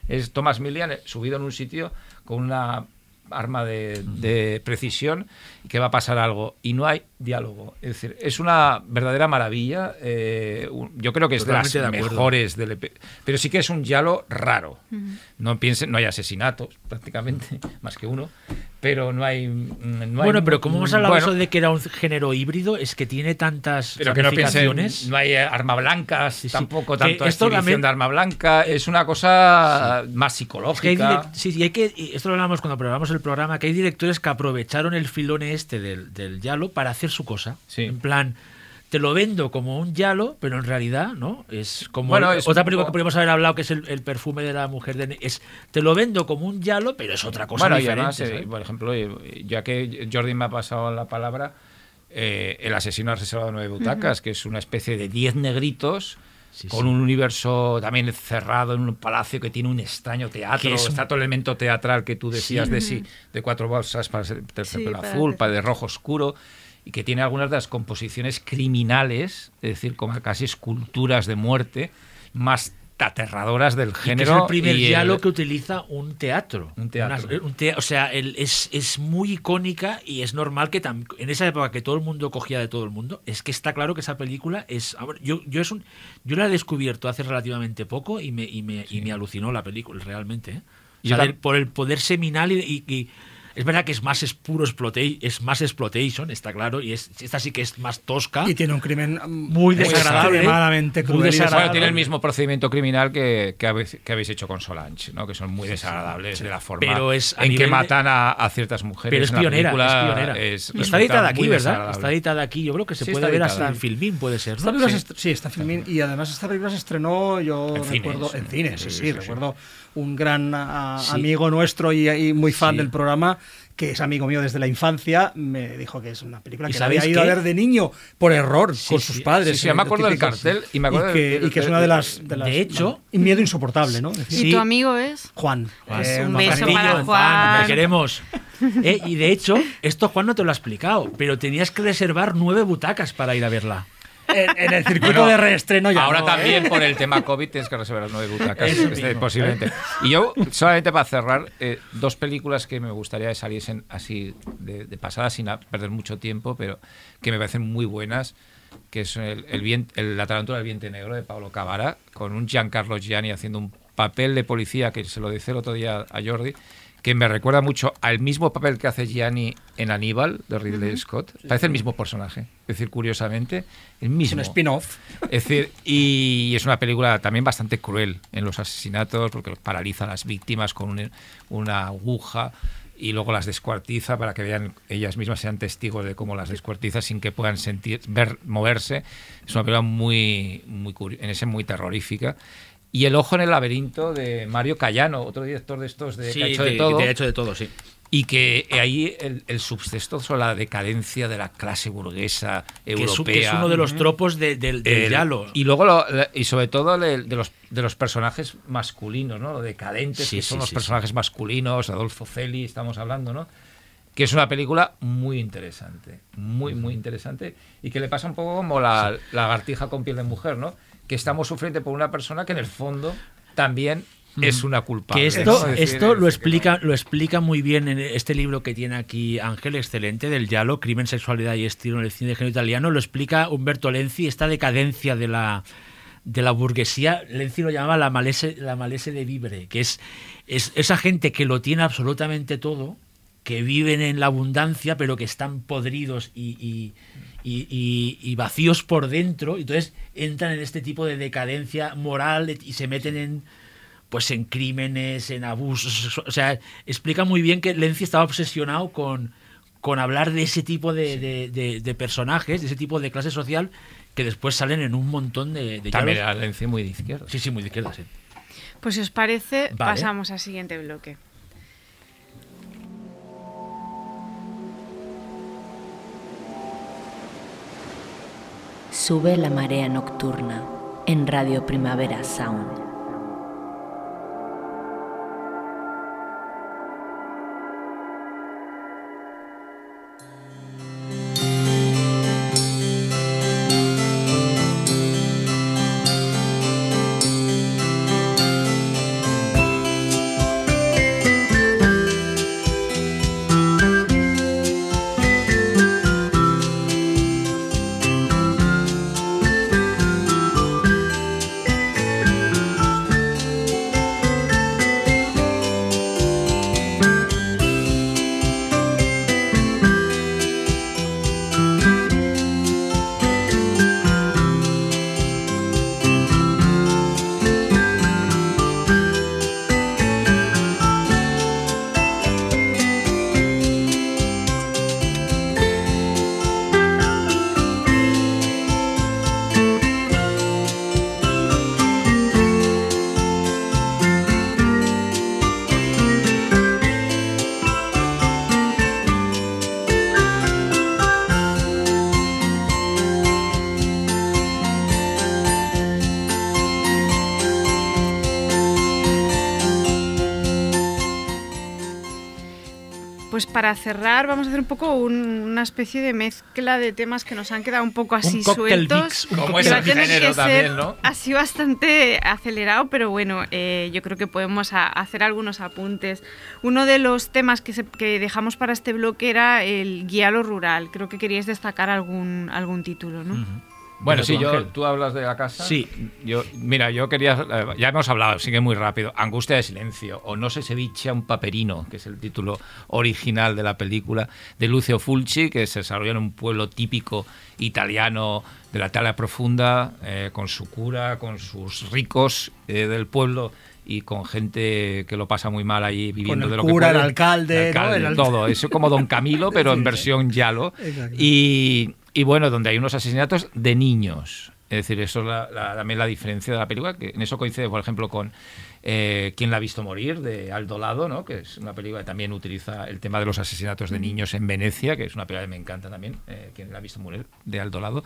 Es Thomas Millian eh, subido en un sitio con una arma de, de precisión que va a pasar algo y no hay diálogo. Es decir es una verdadera maravilla eh, un- yo creo que es de las de mejores del EP, pero sí que es un diálogo raro. No piensen no hay asesinatos prácticamente más que uno pero no hay mm, no hay bueno, pero como hemos hablado bueno, de que era un género híbrido, es que tiene tantas pero que no piensen, no hay arma blancas, sí. tampoco tanto esto también- de arma blanca, es una cosa más Es que hay psicológica. direc- sí, sí, hay que, y esto lo hablamos cuando probamos el programa, que hay directores que aprovecharon el filón este del, del Yalo para hacer su cosa. Sí. En plan, te lo vendo como un Yalo, pero en realidad, ¿no? Es como Bueno, el- es otra película poco- que podríamos haber hablado, que es el, el perfume de la mujer de... Es, te lo vendo como un Yalo, pero es otra cosa bueno, diferente. además, eh, por ejemplo, eh, ya que Jordi me ha pasado la palabra, eh, El asesino ha reservado nueve butacas, que es una especie de diez negritos. Sí, con sí. un universo también cerrado en un palacio que tiene un extraño teatro, es un- está todo el elemento teatral que tú decías de sí, de cuatro bolsas para ser terciopelo azul, para de rojo oscuro, y que tiene algunas de las composiciones criminales, es decir, como casi esculturas de muerte, más aterradoras del Y que género. es el primer y el- Yalo que utiliza un teatro. Un teatro. Una- un tea- o sea, el- es, es muy icónica y es normal que tam- en esa época que todo el mundo cogía de todo el mundo, es que está claro que esa película es... yo, yo, es un, yo la he descubierto hace relativamente poco y me, y me, y me alucinó la película, realmente. ¿eh? O sea, por el poder seminal y... y- y- es verdad que es más es puro exploitation, es más exploitation, está claro, y es, esta sí que es más tosca. Y tiene un crimen Muy desagradable, extremadamente muy cruel. desagradable. Bueno, tiene el mismo procedimiento criminal que, que, habéis, que habéis hecho con Solange, ¿no? que son muy desagradables de la forma Pero es en que matan a, a ciertas mujeres. Pero es en pionera, película, es pionera. es- y está editada aquí, ¿verdad? Está editada aquí. Yo creo que se Sí, puede ver hasta en Filmín, puede ser, ¿no? Sí. está filmín y además esta película se estrenó, yo En recuerdo, cines. en cines, sí, Sí, sí, sí, sí. recuerdo un gran ah, Sí. amigo nuestro y, y muy fan Sí. del programa, que es amigo mío desde la infancia, me dijo que es una película ¿Y que había ido a ver de niño por error Sí, con sí. sus padres. Sí, sí, me acuerdo del cartel y me acuerdo y que, del- y que es una de las, de, las- De hecho- y miedo insoportable, ¿no? Es ¿Y tu amigo es? Juan. Eh, un beso para Juan, Juan. te queremos. Eh, y de hecho, esto Juan no te lo ha explicado, pero tenías que reservar nueve butacas para ir a verla. En, en el circuito Bueno, de reestreno ya Ahora no, también ¿eh? por el tema COVID tienes que reservar las nueve butacas, este, posiblemente. Y yo, solamente para cerrar, eh, dos películas que me gustaría que saliesen así de, de pasada, sin perder mucho tiempo, pero que me parecen muy buenas, que es el, el, el- La tarántula del viento negro de Pablo Cavara, con un Giancarlo Gianni haciendo un papel de policía, que se lo dice el otro día a Jordi, que me recuerda mucho al mismo papel que hace Gianni en Aníbal, de Ridley Scott. Parece el mismo personaje, es decir, curiosamente, el Es un spin-off. Es decir, y es una película también bastante cruel en los asesinatos, porque paraliza a las víctimas con un- una aguja y luego las descuartiza para que vean ellas mismas sean testigos de cómo las descuartiza sin que puedan sentir ver moverse. Es una película muy muy en ese muy terrorífica y El ojo en el laberinto de Mario Cayano, otro director de estos de, que ha hecho de, todo. de hecho de todo, sí. Y que ahí el, el subtexto sobre la decadencia de la clase burguesa Que es, europea. que es uno de los tropos de- del, del El- Yalo. Y luego, lo- y sobre todo, de, los, de los personajes masculinos, ¿no? Los decadentes, Sí, que son sí, los personajes masculinos, Adolfo Celi, estamos hablando, ¿no? Que es una película muy interesante, muy, muy interesante, y que le pasa un poco como la lagartija con piel de mujer, ¿no? Que estamos sufriendo por una persona que en el fondo también es una culpable. Que esto, ¿no? Es decir, esto es lo explica, lo explica muy bien en este libro que tiene aquí Ángel, excelente, del Yalo, Crimen, Sexualidad y Estilo en el cine de género italiano. Lo explica Humberto Lenzi, esta decadencia de la, de la burguesía. Lenzi lo llamaba la malese, la malese de vivere, que es, es esa gente que lo tiene absolutamente todo, que viven en la abundancia, pero que están podridos y, y- y- y- y vacíos por dentro. Y entonces entran en este tipo de decadencia moral y se meten en pues en crímenes, en abusos. O sea, explica muy bien que Lenzi estaba obsesionado con, con hablar de ese tipo de, de- de- de personajes, de ese tipo de clase social, que después salen en un montón de... de También Lenzi muy de izquierda. Sí, sí, muy de izquierda, sí. Pues si os parece, Vale. pasamos al siguiente bloque. Sube la marea nocturna en Radio Primavera Sound. Para cerrar vamos a hacer un poco un- una especie de mezcla de temas que nos han quedado un poco así Un sueltos. mix, un Como es va el a tener género que también, ser ¿no? así bastante acelerado, pero bueno, eh, yo creo que podemos a- hacer algunos apuntes. Uno de los temas que, se- que dejamos para este bloque era el guialo rural. Creo que queríais destacar algún, algún título, ¿no? Bueno, Bueno, sí, tú, yo, tú hablas de la casa. Sí. Yo, mira, yo quería, eh, ya hemos hablado, sigue muy rápido, Angustia de Silencio, o No se ceviche a un paperino, que es el título original de la película, de Lucio Fulci, que se desarrolla en un pueblo típico italiano de la Italia profunda, eh, con su cura, con sus ricos eh, del pueblo y con gente que lo pasa muy mal ahí viviendo el de lo cura, que el puede. alcalde, ¿no? El al- todo, es como Don Camilo, pero en versión Yalo. Exacto. Y, y bueno, donde hay unos asesinatos de niños. Es decir, eso es la- la- también la diferencia de la película, que en eso coincide, por ejemplo, con eh, ¿Quién la ha visto morir? de Aldo Lado, ¿no? que es una película que también utiliza el tema de los asesinatos de niños en Venecia, que es una película que me encanta también, eh, ¿Quién la ha visto morir? de Aldo Lado.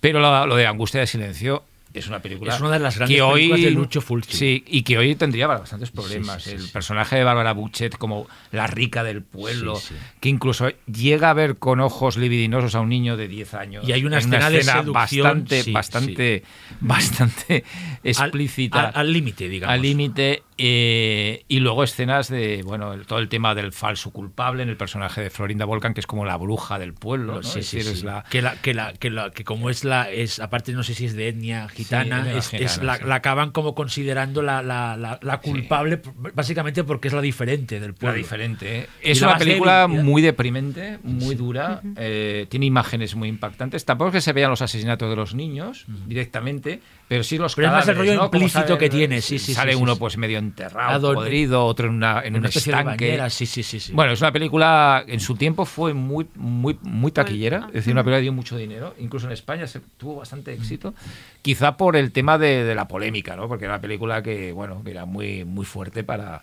Pero lo, lo de Angustia de Silencio es una película Es una de las grandes que hoy, películas de Lucio Fulci. Sí, y que hoy tendría bastantes problemas. sí, sí, el personaje de Bárbara Buchet como la rica del pueblo, que incluso llega a ver con ojos libidinosos a un niño de 10 años. Y hay una En escena de seducción, bastante, bastante, bastante explícita. Al límite, digamos. Al límite. Eh, y luego escenas de, bueno, el- todo el tema del falso culpable en el personaje de Florinda Volcan, que es como la bruja del pueblo. ¿no? Sí, sí, sí. es la- Que, la, que, la, que, la- que como es la es aparte no sé si es de etnia gitana, de es, gitana, es la, sí. la acaban como considerando la, la, la, la culpable básicamente porque es la diferente del La pueblo. diferente. ¿eh? Es una película heavy, muy deprimente, muy dura, eh, tiene imágenes muy impactantes. Tampoco es que se vean los asesinatos de los niños directamente, Pero sí los Pero es más el cadáveres, rollo ¿no? Implícito sale- que tiene, sí, sí, Sale sí, sí, uno pues medio enterrado, podrido, otro en, una, en un Una especie de estanque. bañera, sí, sí, sí, sí. Bueno, es una película, en su tiempo fue muy, muy, muy taquillera, es decir, una película que dio mucho dinero, incluso en España se tuvo bastante éxito, quizá por el tema de, de la polémica, ¿no? Porque era una película que, bueno, que era muy, muy fuerte para,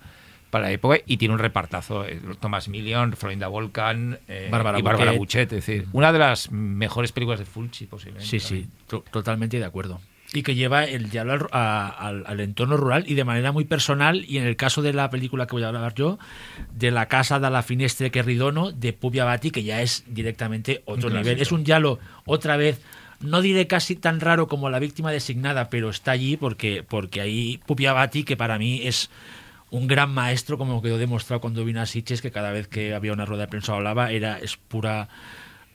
para la época y tiene un repartazo, eh, Thomas Million, Florinda Volcan eh, Bárbara y Bárbara Buchet. Es decir, una de las mejores películas de Fulci posiblemente. Sí, sí, totalmente de acuerdo. Y que lleva el diálogo al, a- al- al entorno rural y de manera muy personal. Y en el caso de la película que voy a hablar yo, de la casa de la finestre que ridono de Pupi Abati, que ya es directamente otro nivel. Es un diálogo, otra vez, no diré casi tan raro como la víctima designada, pero está allí porque, porque ahí Pupi Abati, que para mí es un gran maestro, como quedó demostrado cuando vino a Sitges, que cada vez que había una rueda de prensa hablaba, era, es pura.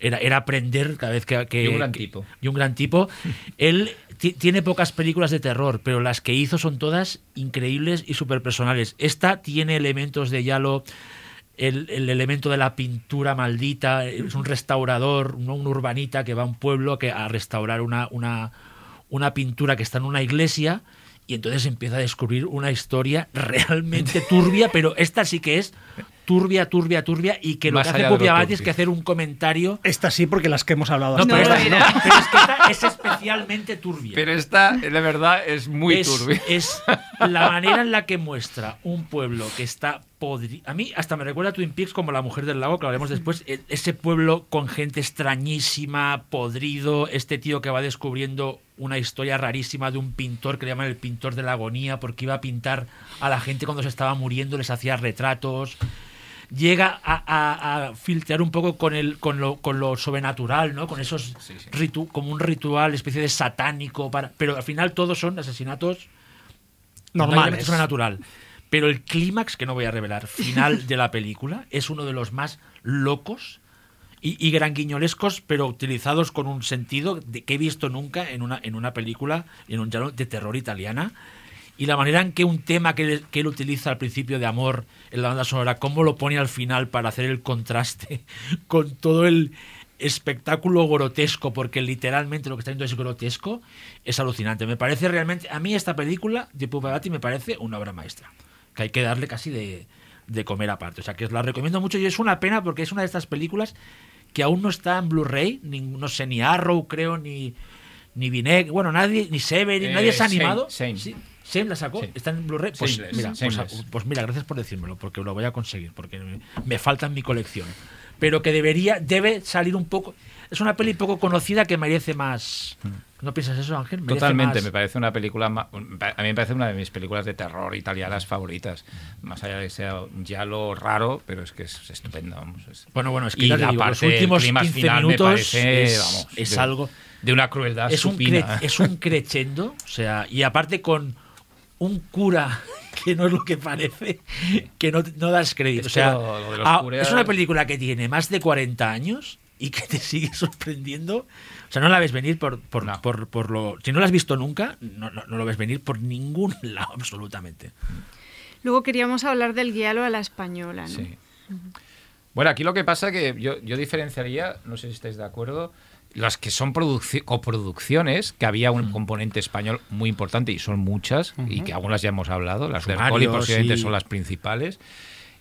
Era, era aprender cada vez que, que- Y un gran tipo. y un gran tipo. Él tiene pocas películas de terror, pero las que hizo son todas increíbles y súper personales. Esta tiene elementos de Yalo, el, el elemento de la pintura maldita, es un restaurador, ¿no? un urbanita que va a un pueblo que, a restaurar una, una, una pintura que está en una iglesia y entonces empieza a descubrir una historia realmente turbia, pero esta sí que es turbia, turbia, turbia y que lo Más que hace allá de lo Pupi Abati es que hacer un comentario Esta sí, porque las que hemos hablado no, hasta pero, ahora, esta- ¿no? pero es que esta es especialmente turbia. Pero esta, de verdad, es muy es, turbia. es la manera en la que muestra un pueblo que está podrido. A mí hasta me recuerda a Twin Peaks como La Mujer del Lago, que hablaremos después. E- Ese pueblo con gente extrañísima, podrido, este tío que va descubriendo una historia rarísima de un pintor que le llaman el pintor de la agonía, porque iba a pintar a la gente cuando se estaba muriendo, les hacía retratos llega a, a- a filtrar un poco con el con lo, con lo sobrenatural, ¿no? Con esos ritu como un ritual, especie de satánico, para, pero al final todos son asesinatos Normales. sobrenatural. Pero el clímax, que no voy a revelar, final de la película, es uno de los más locos y, y granguiñolescos, pero utilizados con un sentido de, que he visto nunca en una, en una película, en un de terror italiana. Y la manera en que un tema que, él- que él utiliza al principio de amor en la banda sonora, cómo lo pone al final para hacer el contraste con todo el espectáculo grotesco, porque literalmente lo que está viendo es grotesco, es alucinante. Me parece realmente, a mí esta película de Pupagati me parece una obra maestra, que hay que darle casi de, de comer aparte. O sea, que os la recomiendo mucho y es una pena porque es una de estas películas que aún no está en Blu-ray, no sé, ni Arrow creo, ni, ni Vineg, bueno, nadie, ni Severin, Eh, nadie se ha Shame, animado. Shame. Sí, Shame la sacó, Sí. está en Blu-ray. Pues Shameless, mira, pues, Shameless. pues mira, gracias por decírmelo, porque lo voy a conseguir, porque me, me falta en mi colección. Pero que debería, debe salir un poco. Es una peli poco conocida que merece más. ¿No piensas eso, Ángel? Merece Totalmente, más- me parece una película, a mí me parece una de mis películas de terror italianas favoritas, más allá de que sea ya lo raro, pero es que es estupenda, vamos. es- Bueno, bueno, es que y la digo, los parte del últimos clímax 15 final me minutos parece, es, vamos, es de- algo. de una crueldad es un, supina. cre- es un crescendo, o sea, y aparte con un cura que no es lo que parece, que no, no das crédito. Es o sea, lo- lo ah, curas- es una película que tiene más de 40 años y que te sigue sorprendiendo. O sea, no la ves venir por, por, No. por, por lo... Si no la has visto nunca, no, no, no lo ves venir por ningún lado, absolutamente. Luego queríamos hablar del guialo a la española, ¿no? Sí. Bueno, aquí lo que pasa que yo, yo diferenciaría, no sé si estáis de acuerdo, las que son coproducciones, que había un componente español muy importante y son muchas, y que algunas ya hemos hablado, las de Arcoli posiblemente son las principales.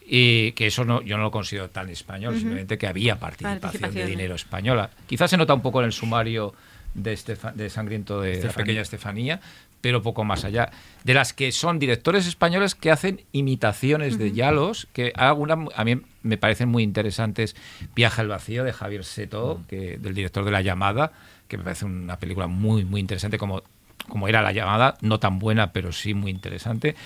Y que eso no, yo no lo considero tan español, simplemente que había participación, Participación, de dinero española. Quizás se nota un poco en el sumario de, Estefa- de Sangriento de la pequeña Estefanía, pero poco más allá. De las que son directores españoles que hacen imitaciones de Yalos, que algunas a mí me parecen muy interesantes. Viaje al vacío de Javier Seto, que, del director de La Llamada, que me parece una película muy, muy interesante, como, como era La Llamada, no tan buena, pero sí muy interesante.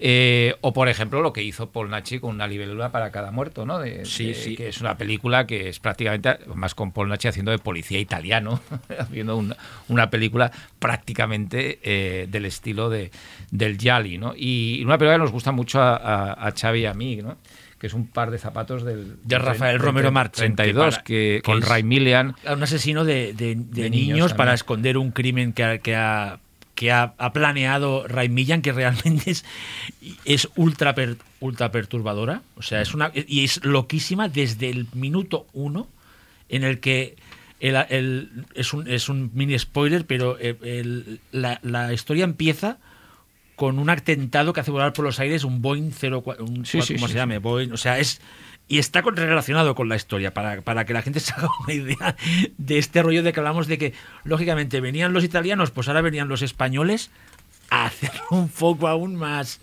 Eh, o por ejemplo lo que hizo Paul Nachi con una libélula para cada muerto, ¿no? De- Sí, de- sí. Que es una película que es prácticamente, más con Paul Nachi haciendo de policía italiano, haciendo una, una película prácticamente eh, del estilo de, del Yali, ¿no? Y una película que nos gusta mucho a, a, a Xavi y a mí, ¿no? Que es un par de zapatos del... De Rafael Romero que 32, para- que, que con Ray Millian... un asesino de, de- niños, niños para esconder un crimen que que ha, que ha, ha planeado Ray Millan, que realmente es, es ultra, per- ultra perturbadora. O sea, es una, y es loquísima desde el minuto uno en el que el- el- es, un, es un mini spoiler, pero eh, el- la, la historia empieza con un atentado que hace volar por los aires un Boeing 04, un, Sí, sí, ¿cómo sí, se llame? Boeing, o sea, es y está relacionado con la historia para, para que la gente se haga una idea de este rollo de que hablamos de que lógicamente venían los italianos, pues ahora venían los españoles a hacer un foco aún más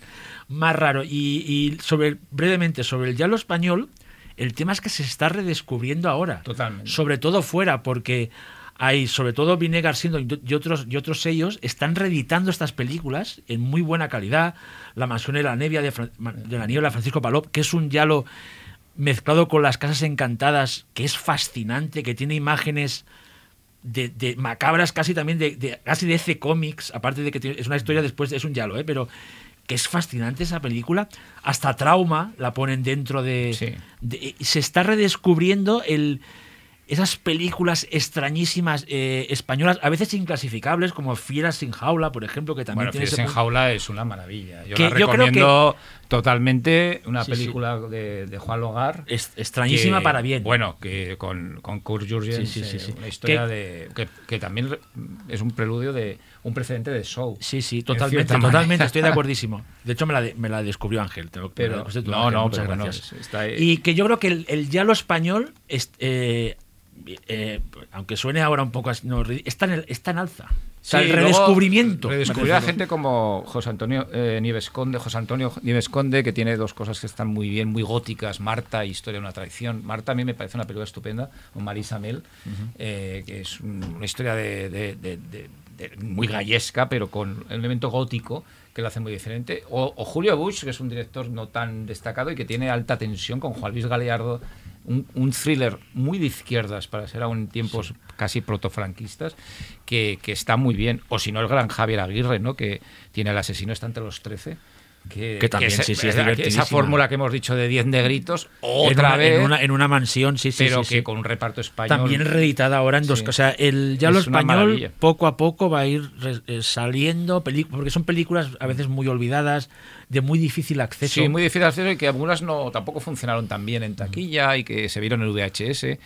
más raro. Y, y sobre brevemente sobre el lo español el tema es que se está redescubriendo ahora. Totalmente. sobre todo fuera porque hay sobre todo Vinegar siendo y otros y otros sellos están reeditando estas películas en muy buena calidad. La mansión de la niebla de, Fran- de la niebla de Francisco Palop que es un yalo mezclado con las casas encantadas que es fascinante que tiene imágenes de, de macabras casi también de, de- casi de ese cómics aparte de que es una historia después es un yalo ¿eh? pero que es fascinante esa película hasta trauma la ponen dentro de, Sí. de- se está redescubriendo el esas películas extrañísimas eh, españolas a veces inclasificables como Fieras sin jaula por ejemplo que también Bueno, tiene Fieras punto- jaula es una maravilla. Yo Que la yo creo que- recomiendo totalmente una Sí, sí. película De, de Juan Logar. es extrañísima que- para bien Bueno, que con, con Kurt Jurgens, Sí, sí, sí, eh, una historia Que- de que, que también es un preludio de un precedente de show. Sí, sí, en totalmente, totalmente, estoy de acuerdísimo. De hecho, me la, de- me la descubrió Ángel. tengo que- Pero- tú, no, Ángel, no, muchas pero bueno, gracias. está ahí. Y que yo creo que el, el yalo español, es, eh, aunque suene ahora un poco así, no, está, en el- está en alza. O sea, el redescubrimiento. Redescubrir a gente como José Antonio eh, Nieves Conde, José Antonio Nieves Conde, que tiene dos cosas que están muy bien, muy góticas, Marta, Historia de una traición. Marta a mí me parece una película estupenda, con Marisa Mel, eh, que es un- una historia de, de- de- de- muy gallesca, pero con el elemento gótico que lo hace muy diferente. O, o Julio Bush, que es un director no tan destacado y que tiene alta tensión con Juan Luis Galeardo, un, un thriller muy de izquierdas para ser aún en tiempos casi protofranquistas, que, que está muy bien. O si no, el gran Javier Aguirre, ¿no? que tiene El asesino está entre los 13. Que, Que también, sí, sí, es esa- fórmula que hemos dicho de 10 negritos, En otra una- vez, En una, en una mansión, sí, sí. pero sí, que con un reparto español. También reeditada ahora en dos. O sea, el Es una español poco a poco va a ir eh, saliendo, porque son películas a veces muy olvidadas, de muy difícil acceso. Sí, muy difícil hacer y que algunas no tampoco funcionaron tan bien en taquilla y que se vieron en VHS.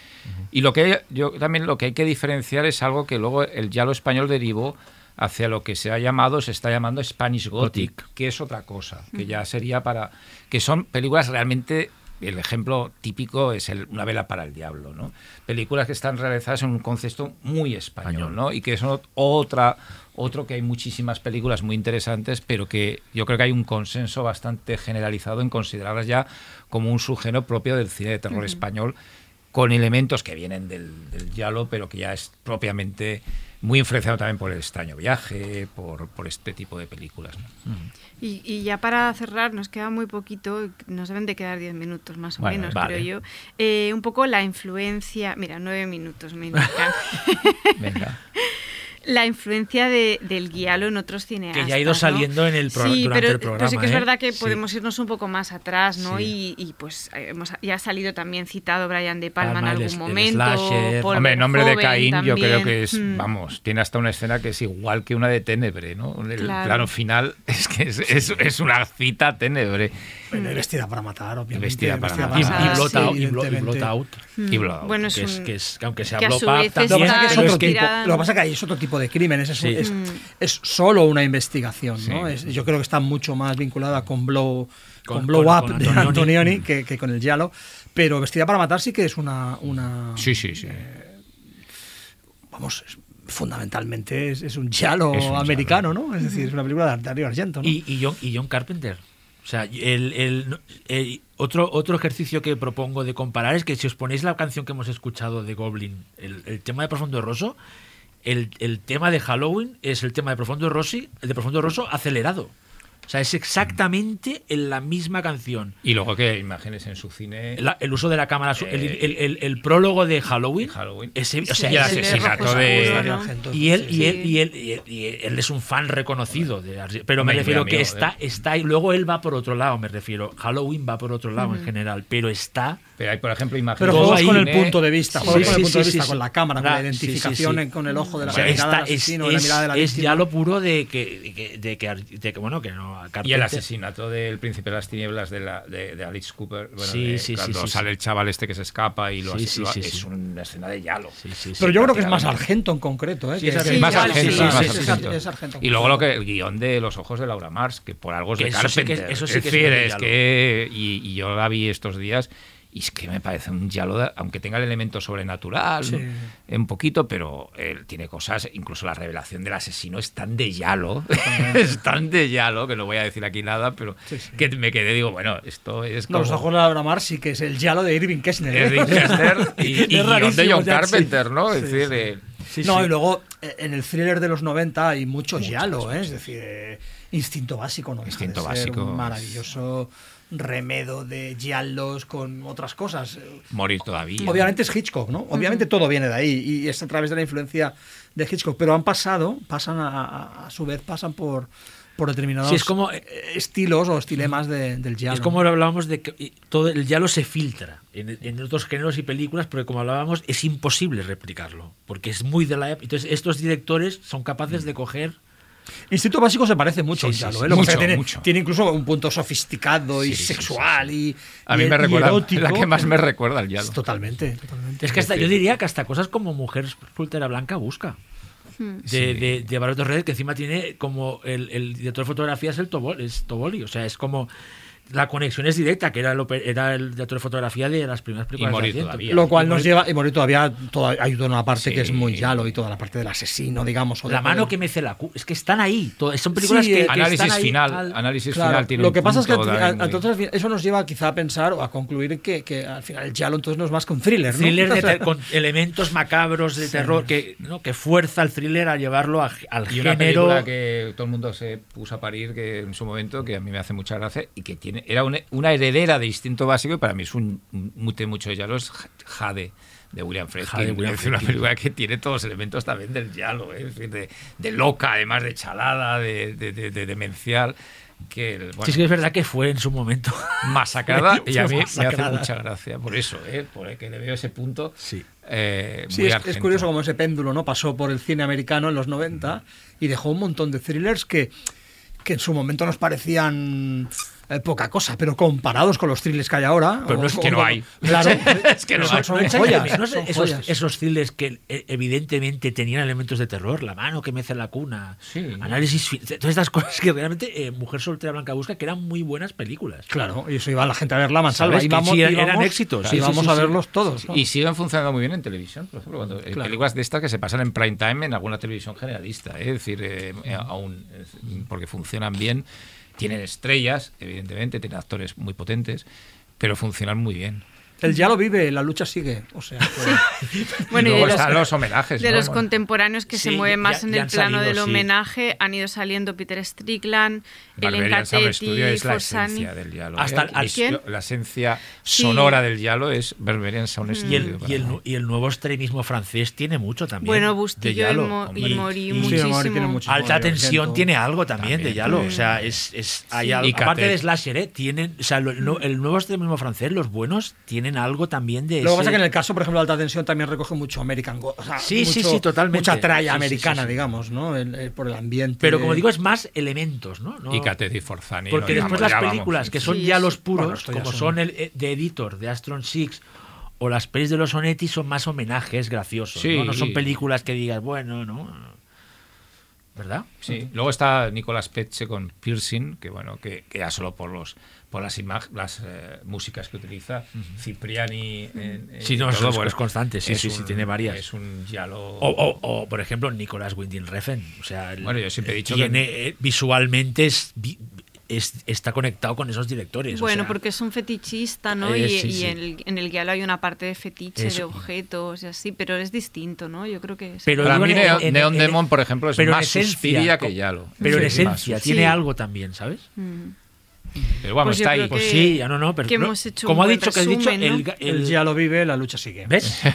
Y lo que yo también lo que hay que diferenciar es algo que luego el yalo español derivó hacia lo que se ha llamado, se está llamando Spanish Gothic, Gothic. que es otra cosa, que ya sería para que son películas realmente el ejemplo típico es el- Una vela para el diablo, ¿no? Películas que están realizadas en un concepto muy español. ¿no? Y que son otra otro que hay muchísimas películas muy interesantes, pero que yo creo que hay un consenso bastante generalizado en considerarlas ya como un subgénero propio del cine de terror español, con elementos que vienen del, del giallo, pero que ya es propiamente muy influenciado también por el extraño viaje, por, por este tipo de películas. ¿no? Y, y ya para cerrar, nos queda muy poquito, nos deben de quedar 10 minutos más o Bueno, menos, vale. creo yo. Eh, un poco la influencia, mira, 9 minutos me. Venga. La influencia de, del guialo en otros cineastas. Que ya ha ido ¿no? saliendo en el pro- sí, durante pero, el pero programa. sí que es ¿eh? verdad que Sí. podemos irnos un poco más atrás, ¿no? Sí. Y, y, pues hemos, ya ha salido también citado Brian De Palma Palma, en el algún el momento. slasher. Paul Hombre, en nombre de Caín yo creo que es, Mm. vamos, tiene hasta una escena que es igual que una de Ténebre, ¿no? El Claro. plano final es que es, es- es una cita Ténebre. Bueno, y vestida para matar, obviamente. Vestida para Y, matar. y Blot sí, Out, y Blot- y. Blot Out, Y. Mm. Bueno, es que, es, que es que aunque sea que Blot Out también, Lo que pasa es que otro tipo, lo pasa es que ahí es otro tipo de crímenes, es, Sí. es, Mm. es solo una investigación, ¿no? Sí. Es- yo creo que está mucho más vinculada con Blow, con, Con- blow con- Up con de Antonioni. Antonioni que, que con el Giallo, pero Vestida para matar sí que es una, una Sí, sí, sí. vamos, es- fundamentalmente es, es un un americano, ¿no? Es decir, es una película de Dario Argento, ¿no? Y, y John, y John Carpenter. O sea, el, el- el- otro, otro ejercicio que propongo de comparar es que si os ponéis la canción que hemos escuchado de Goblin, el, el tema de Profundo Rosso, el, el tema de Halloween es el tema de Profundo Rossi, el de Profundo Rosso acelerado. O sea, es exactamente en la misma canción. Y luego que imágenes en su cine. La- el uso de la cámara, su- el, Eh, el- el- el prólogo de Halloween, Halloween. ese- o Sí, sea, y el asesinato de- y él, y, Sí. él, y, él, y él- y él es un fan reconocido de pero me Hombre, refiero que está, ¿eh? está y luego él va por otro lado, me refiero. Halloween va por otro lado en general, pero está Pero hay, por ejemplo, imágenes. Pero juegos con el ¿eh? punto de vista, Sí, juegos con sí, el punto sí, de sí, vista, sí. con la cámara, con Ah, la sí, sí, identificación, sí. en- con el ojo de la o sea, mirada está- del es, asesino, la mirada de la es víctima. ya lo puro de que, de que, de que, Ar- de que, bueno que no a Y el asesinato del príncipe de las tinieblas de, la, de, de Alice Cooper. Bueno, Sí, de- sí, sí, cuando sí, sale sí. el chaval este que se escapa y lo, sí, es sí. una escena de Yalo. Sí, sí, sí. Pero yo creo que es más. Argento en concreto, ¿eh? Es, más argento. Y luego lo que el guion de Los ojos de Laura Mars, que por algo es Que de eso sí que- Carpenter. eso sí es que es que y, y yo la vi estos días y es que me parece un Yalo, de- aunque tenga el elemento sobrenatural, Sí. ¿no? un poquito, pero él tiene cosas, incluso la revelación del asesino es tan de Yalo, es tan de Yalo, que no voy a decir aquí nada, pero Sí, sí. que me quedé, digo, bueno, esto es como... los ojos de Laura Mar sí que es el Yalo de Irving Kessner. ¿eh? de Winchester y, y de John. Carpenter, ¿no? Es decir, eh, Sí, no, sí. y luego eh, en el thriller de los 90 hay mucho Yalo, ¿eh? es decir, eh, instinto básico, ¿no? De Instinto ser básico, maravilloso remedo de giallos con otras cosas. morir todavía. Obviamente es Hitchcock, ¿no? Obviamente todo viene de ahí y es a través de la influencia de Hitchcock, pero han pasado, pasan a, a- a su vez, pasan por, por determinados Sí, es como- eh, estilos o estilemas de- del giallo. Es como lo hablábamos de que todo el diálogo se filtra en, en otros géneros y películas, porque como hablábamos, es imposible replicarlo, porque es muy de la época. Entonces, estos directores son capaces de coger. Instinto básico se parece mucho Sí, al sí, sí. ¿eh? Lo Mucho, que tiene, mucho. tiene incluso un punto sofisticado y Sí, sí, sí, sexual y A mí y- me recuerda, erótico. la que más me recuerda al Yalo. Totalmente, totalmente. Es que hasta, yo diría que hasta cosas como Mujer Soltera Blanca busca. De, de, de Barreto Red, que encima tiene como el, el director de fotografía es el Tobol, es Toboli. O sea, es como. La conexión es directa, que era el, era el director de fotografía de las primeras películas. de morir Argento. todavía. Lo cual Y nos morir- lleva, y morir todavía, toda, hay toda una parte Sí. que es muy giallo y toda la parte del asesino, digamos. o de- La mano que mece la cu Es que están ahí. todo- son películas Sí, que, eh, que Análisis están ahí final, al- análisis Claro, final tiene lo un que pasa es que también muy- entonces eso nos lleva quizá a pensar o a concluir que, que al final el giallo entonces no es más que un thriller, ¿no? thriller de con elementos macabros de terror que, ¿no? que fuerza al thriller a llevarlo a- al Y una género. película que todo el mundo se puso a parir que en su momento, que a mí me hace mucha gracia, y que tiene era una, una heredera de Instinto Básico, y para mí es un mute mucho de Yalo, es Jade, de William Friedkin. Es una película que tiene todos los elementos también del Yalo, ¿eh? es decir, de, de loca, además de chalada, de, de- de- de demencial, que bueno, Sí, es que es verdad que fue en su momento. masacrada, y a mí me hace mucha gracia, por eso, ¿eh? por que le veo ese punto. Sí. eh, Sí, es, curioso como ese péndulo no pasó por el cine americano en los 90 y dejó un montón de thrillers que, que en su momento nos parecían eh, poca cosa, pero comparados con los thrillers que hay ahora. Pero no es que no hay. Claro, Es que no son, hay. son ¿No echáis de joyas, menos son esos, joyas. esos thrillers que eh, evidentemente tenían elementos de terror, la mano que mece en la cuna, Sí. análisis, todas estas cosas que realmente eh, Mujer Soltera Blanca Busca, que eran muy buenas películas. Claro, y eso iba la gente a verla a mansalva. Íbamos, eran íbamos- éxitos, sí, íbamos sí, sí, a verlos todos. ¿no? Y siguen funcionando muy bien en televisión, por ejemplo, cuando, Claro. películas de estas que se pasan en prime time en alguna televisión generalista, ¿eh? es decir, aún porque funcionan bien, tienen estrellas, evidentemente, tienen actores muy potentes, pero funcionan muy bien. El ya lo vive, la lucha sigue. O sea, que- Bueno, y de los, están los homenajes. de ¿no? los Bueno, contemporáneos que se mueven ya- más en ya el plano salido, del sí. homenaje han ido saliendo Peter Strickland, Ellen Barbarian Sound Studio Catetti, es la Fossani. esencia del diálogo. Hasta ¿eh? ¿Quién? La esencia Sí. sonora del diálogo es Berberian Sound Y Studio. el, y, el, y el nuevo extremismo francés tiene mucho también. Bueno, Bustillo y, Yalo. Mori muchísimo. Mori tiene mucho. Alta tensión tiene algo también, de. Yalo. O sea, es, es hay algo- aparte de Slasher, ¿eh? tienen, o sea, lo- el nuevo extremismo francés, los buenos, tienen algo también de Lo que ese- pasa es que en el caso, por ejemplo, de alta tensión también recoge mucho American Go- o sea, Sí, sí, mucho- sí, totalmente. Mucha tralla Sí, sí, sí, americana, sí. digamos, ¿no? El- el- por el ambiente. Pero como digo, es más elementos, ¿no? No- Y Forzani. Porque no digamos, después las vamos. películas que son Sí, ya los puros, Bueno, esto ya como son- el eh, de Editor, de Astron Six, o las pelis de los Onetti, son más homenajes graciosos. Sí. ¿no? no son películas que digas, bueno, ¿no? ¿Verdad? Sí. Luego está Nicolas Petche con Piercing, que bueno, que, que ya solo por los por las las eh, músicas que utiliza Cipriani en, en Sí, no, es- es constante, sí, sí, sí, tiene varias. Es un giallo O, o- o, por ejemplo, Nicolas Winding Refn. O sea, el- Bueno, yo siempre he dicho tiene, que- eh, visualmente es, es- está conectado con esos directores. o Bueno, sea, porque es un fetichista, ¿no? Eh, y sí, y sí. En, el, en el guialo hay una parte de fetiche, de objetos y así, pero es distinto, ¿no? Yo creo que es. Pero Para mí en- Neon, en- Neon en- Demon, por ejemplo, es pero más esencia, que Yalo. Pero en esencia tiene Sí. algo también, ¿sabes? Mm. Pero vamos, Pues está ahí. Pues sí, ya no, no, pero que no, hemos hecho como ha dicho que has dicho, ¿no? el, ga- El el- ya lo vive, la lucha sigue. ¿ves?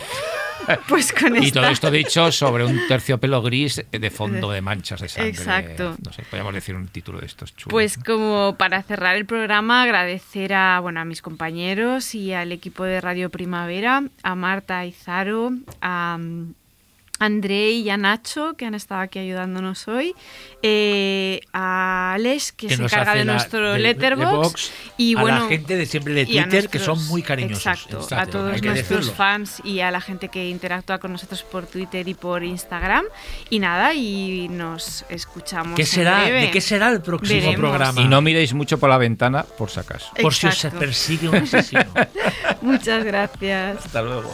Pues con Y esta- todo esto dicho sobre un terciopelo gris de fondo de manchas de sangre. Exacto. No sé, podríamos decir un título de estos chulos. Pues como para cerrar el programa, agradecer a, bueno, a mis compañeros y al equipo de Radio Primavera, a Marta Izaro, a, André y a Nacho, que han estado aquí ayudándonos hoy, eh, a Alex, que, que se encarga de la- nuestro de- letterbox, y a bueno, la gente de siempre de Twitter, que son muy cariñosos. Exacto, Exacto, a todos nuestros fans y a la gente que interactúa con nosotros por Twitter y por Instagram. Y nada, y nos escuchamos. ¿Qué en será? breve. ¿De qué será el próximo Veremos. programa? Y no miréis mucho por la ventana, por si acaso. por si os persigue un asesino. Muchas gracias. Hasta luego.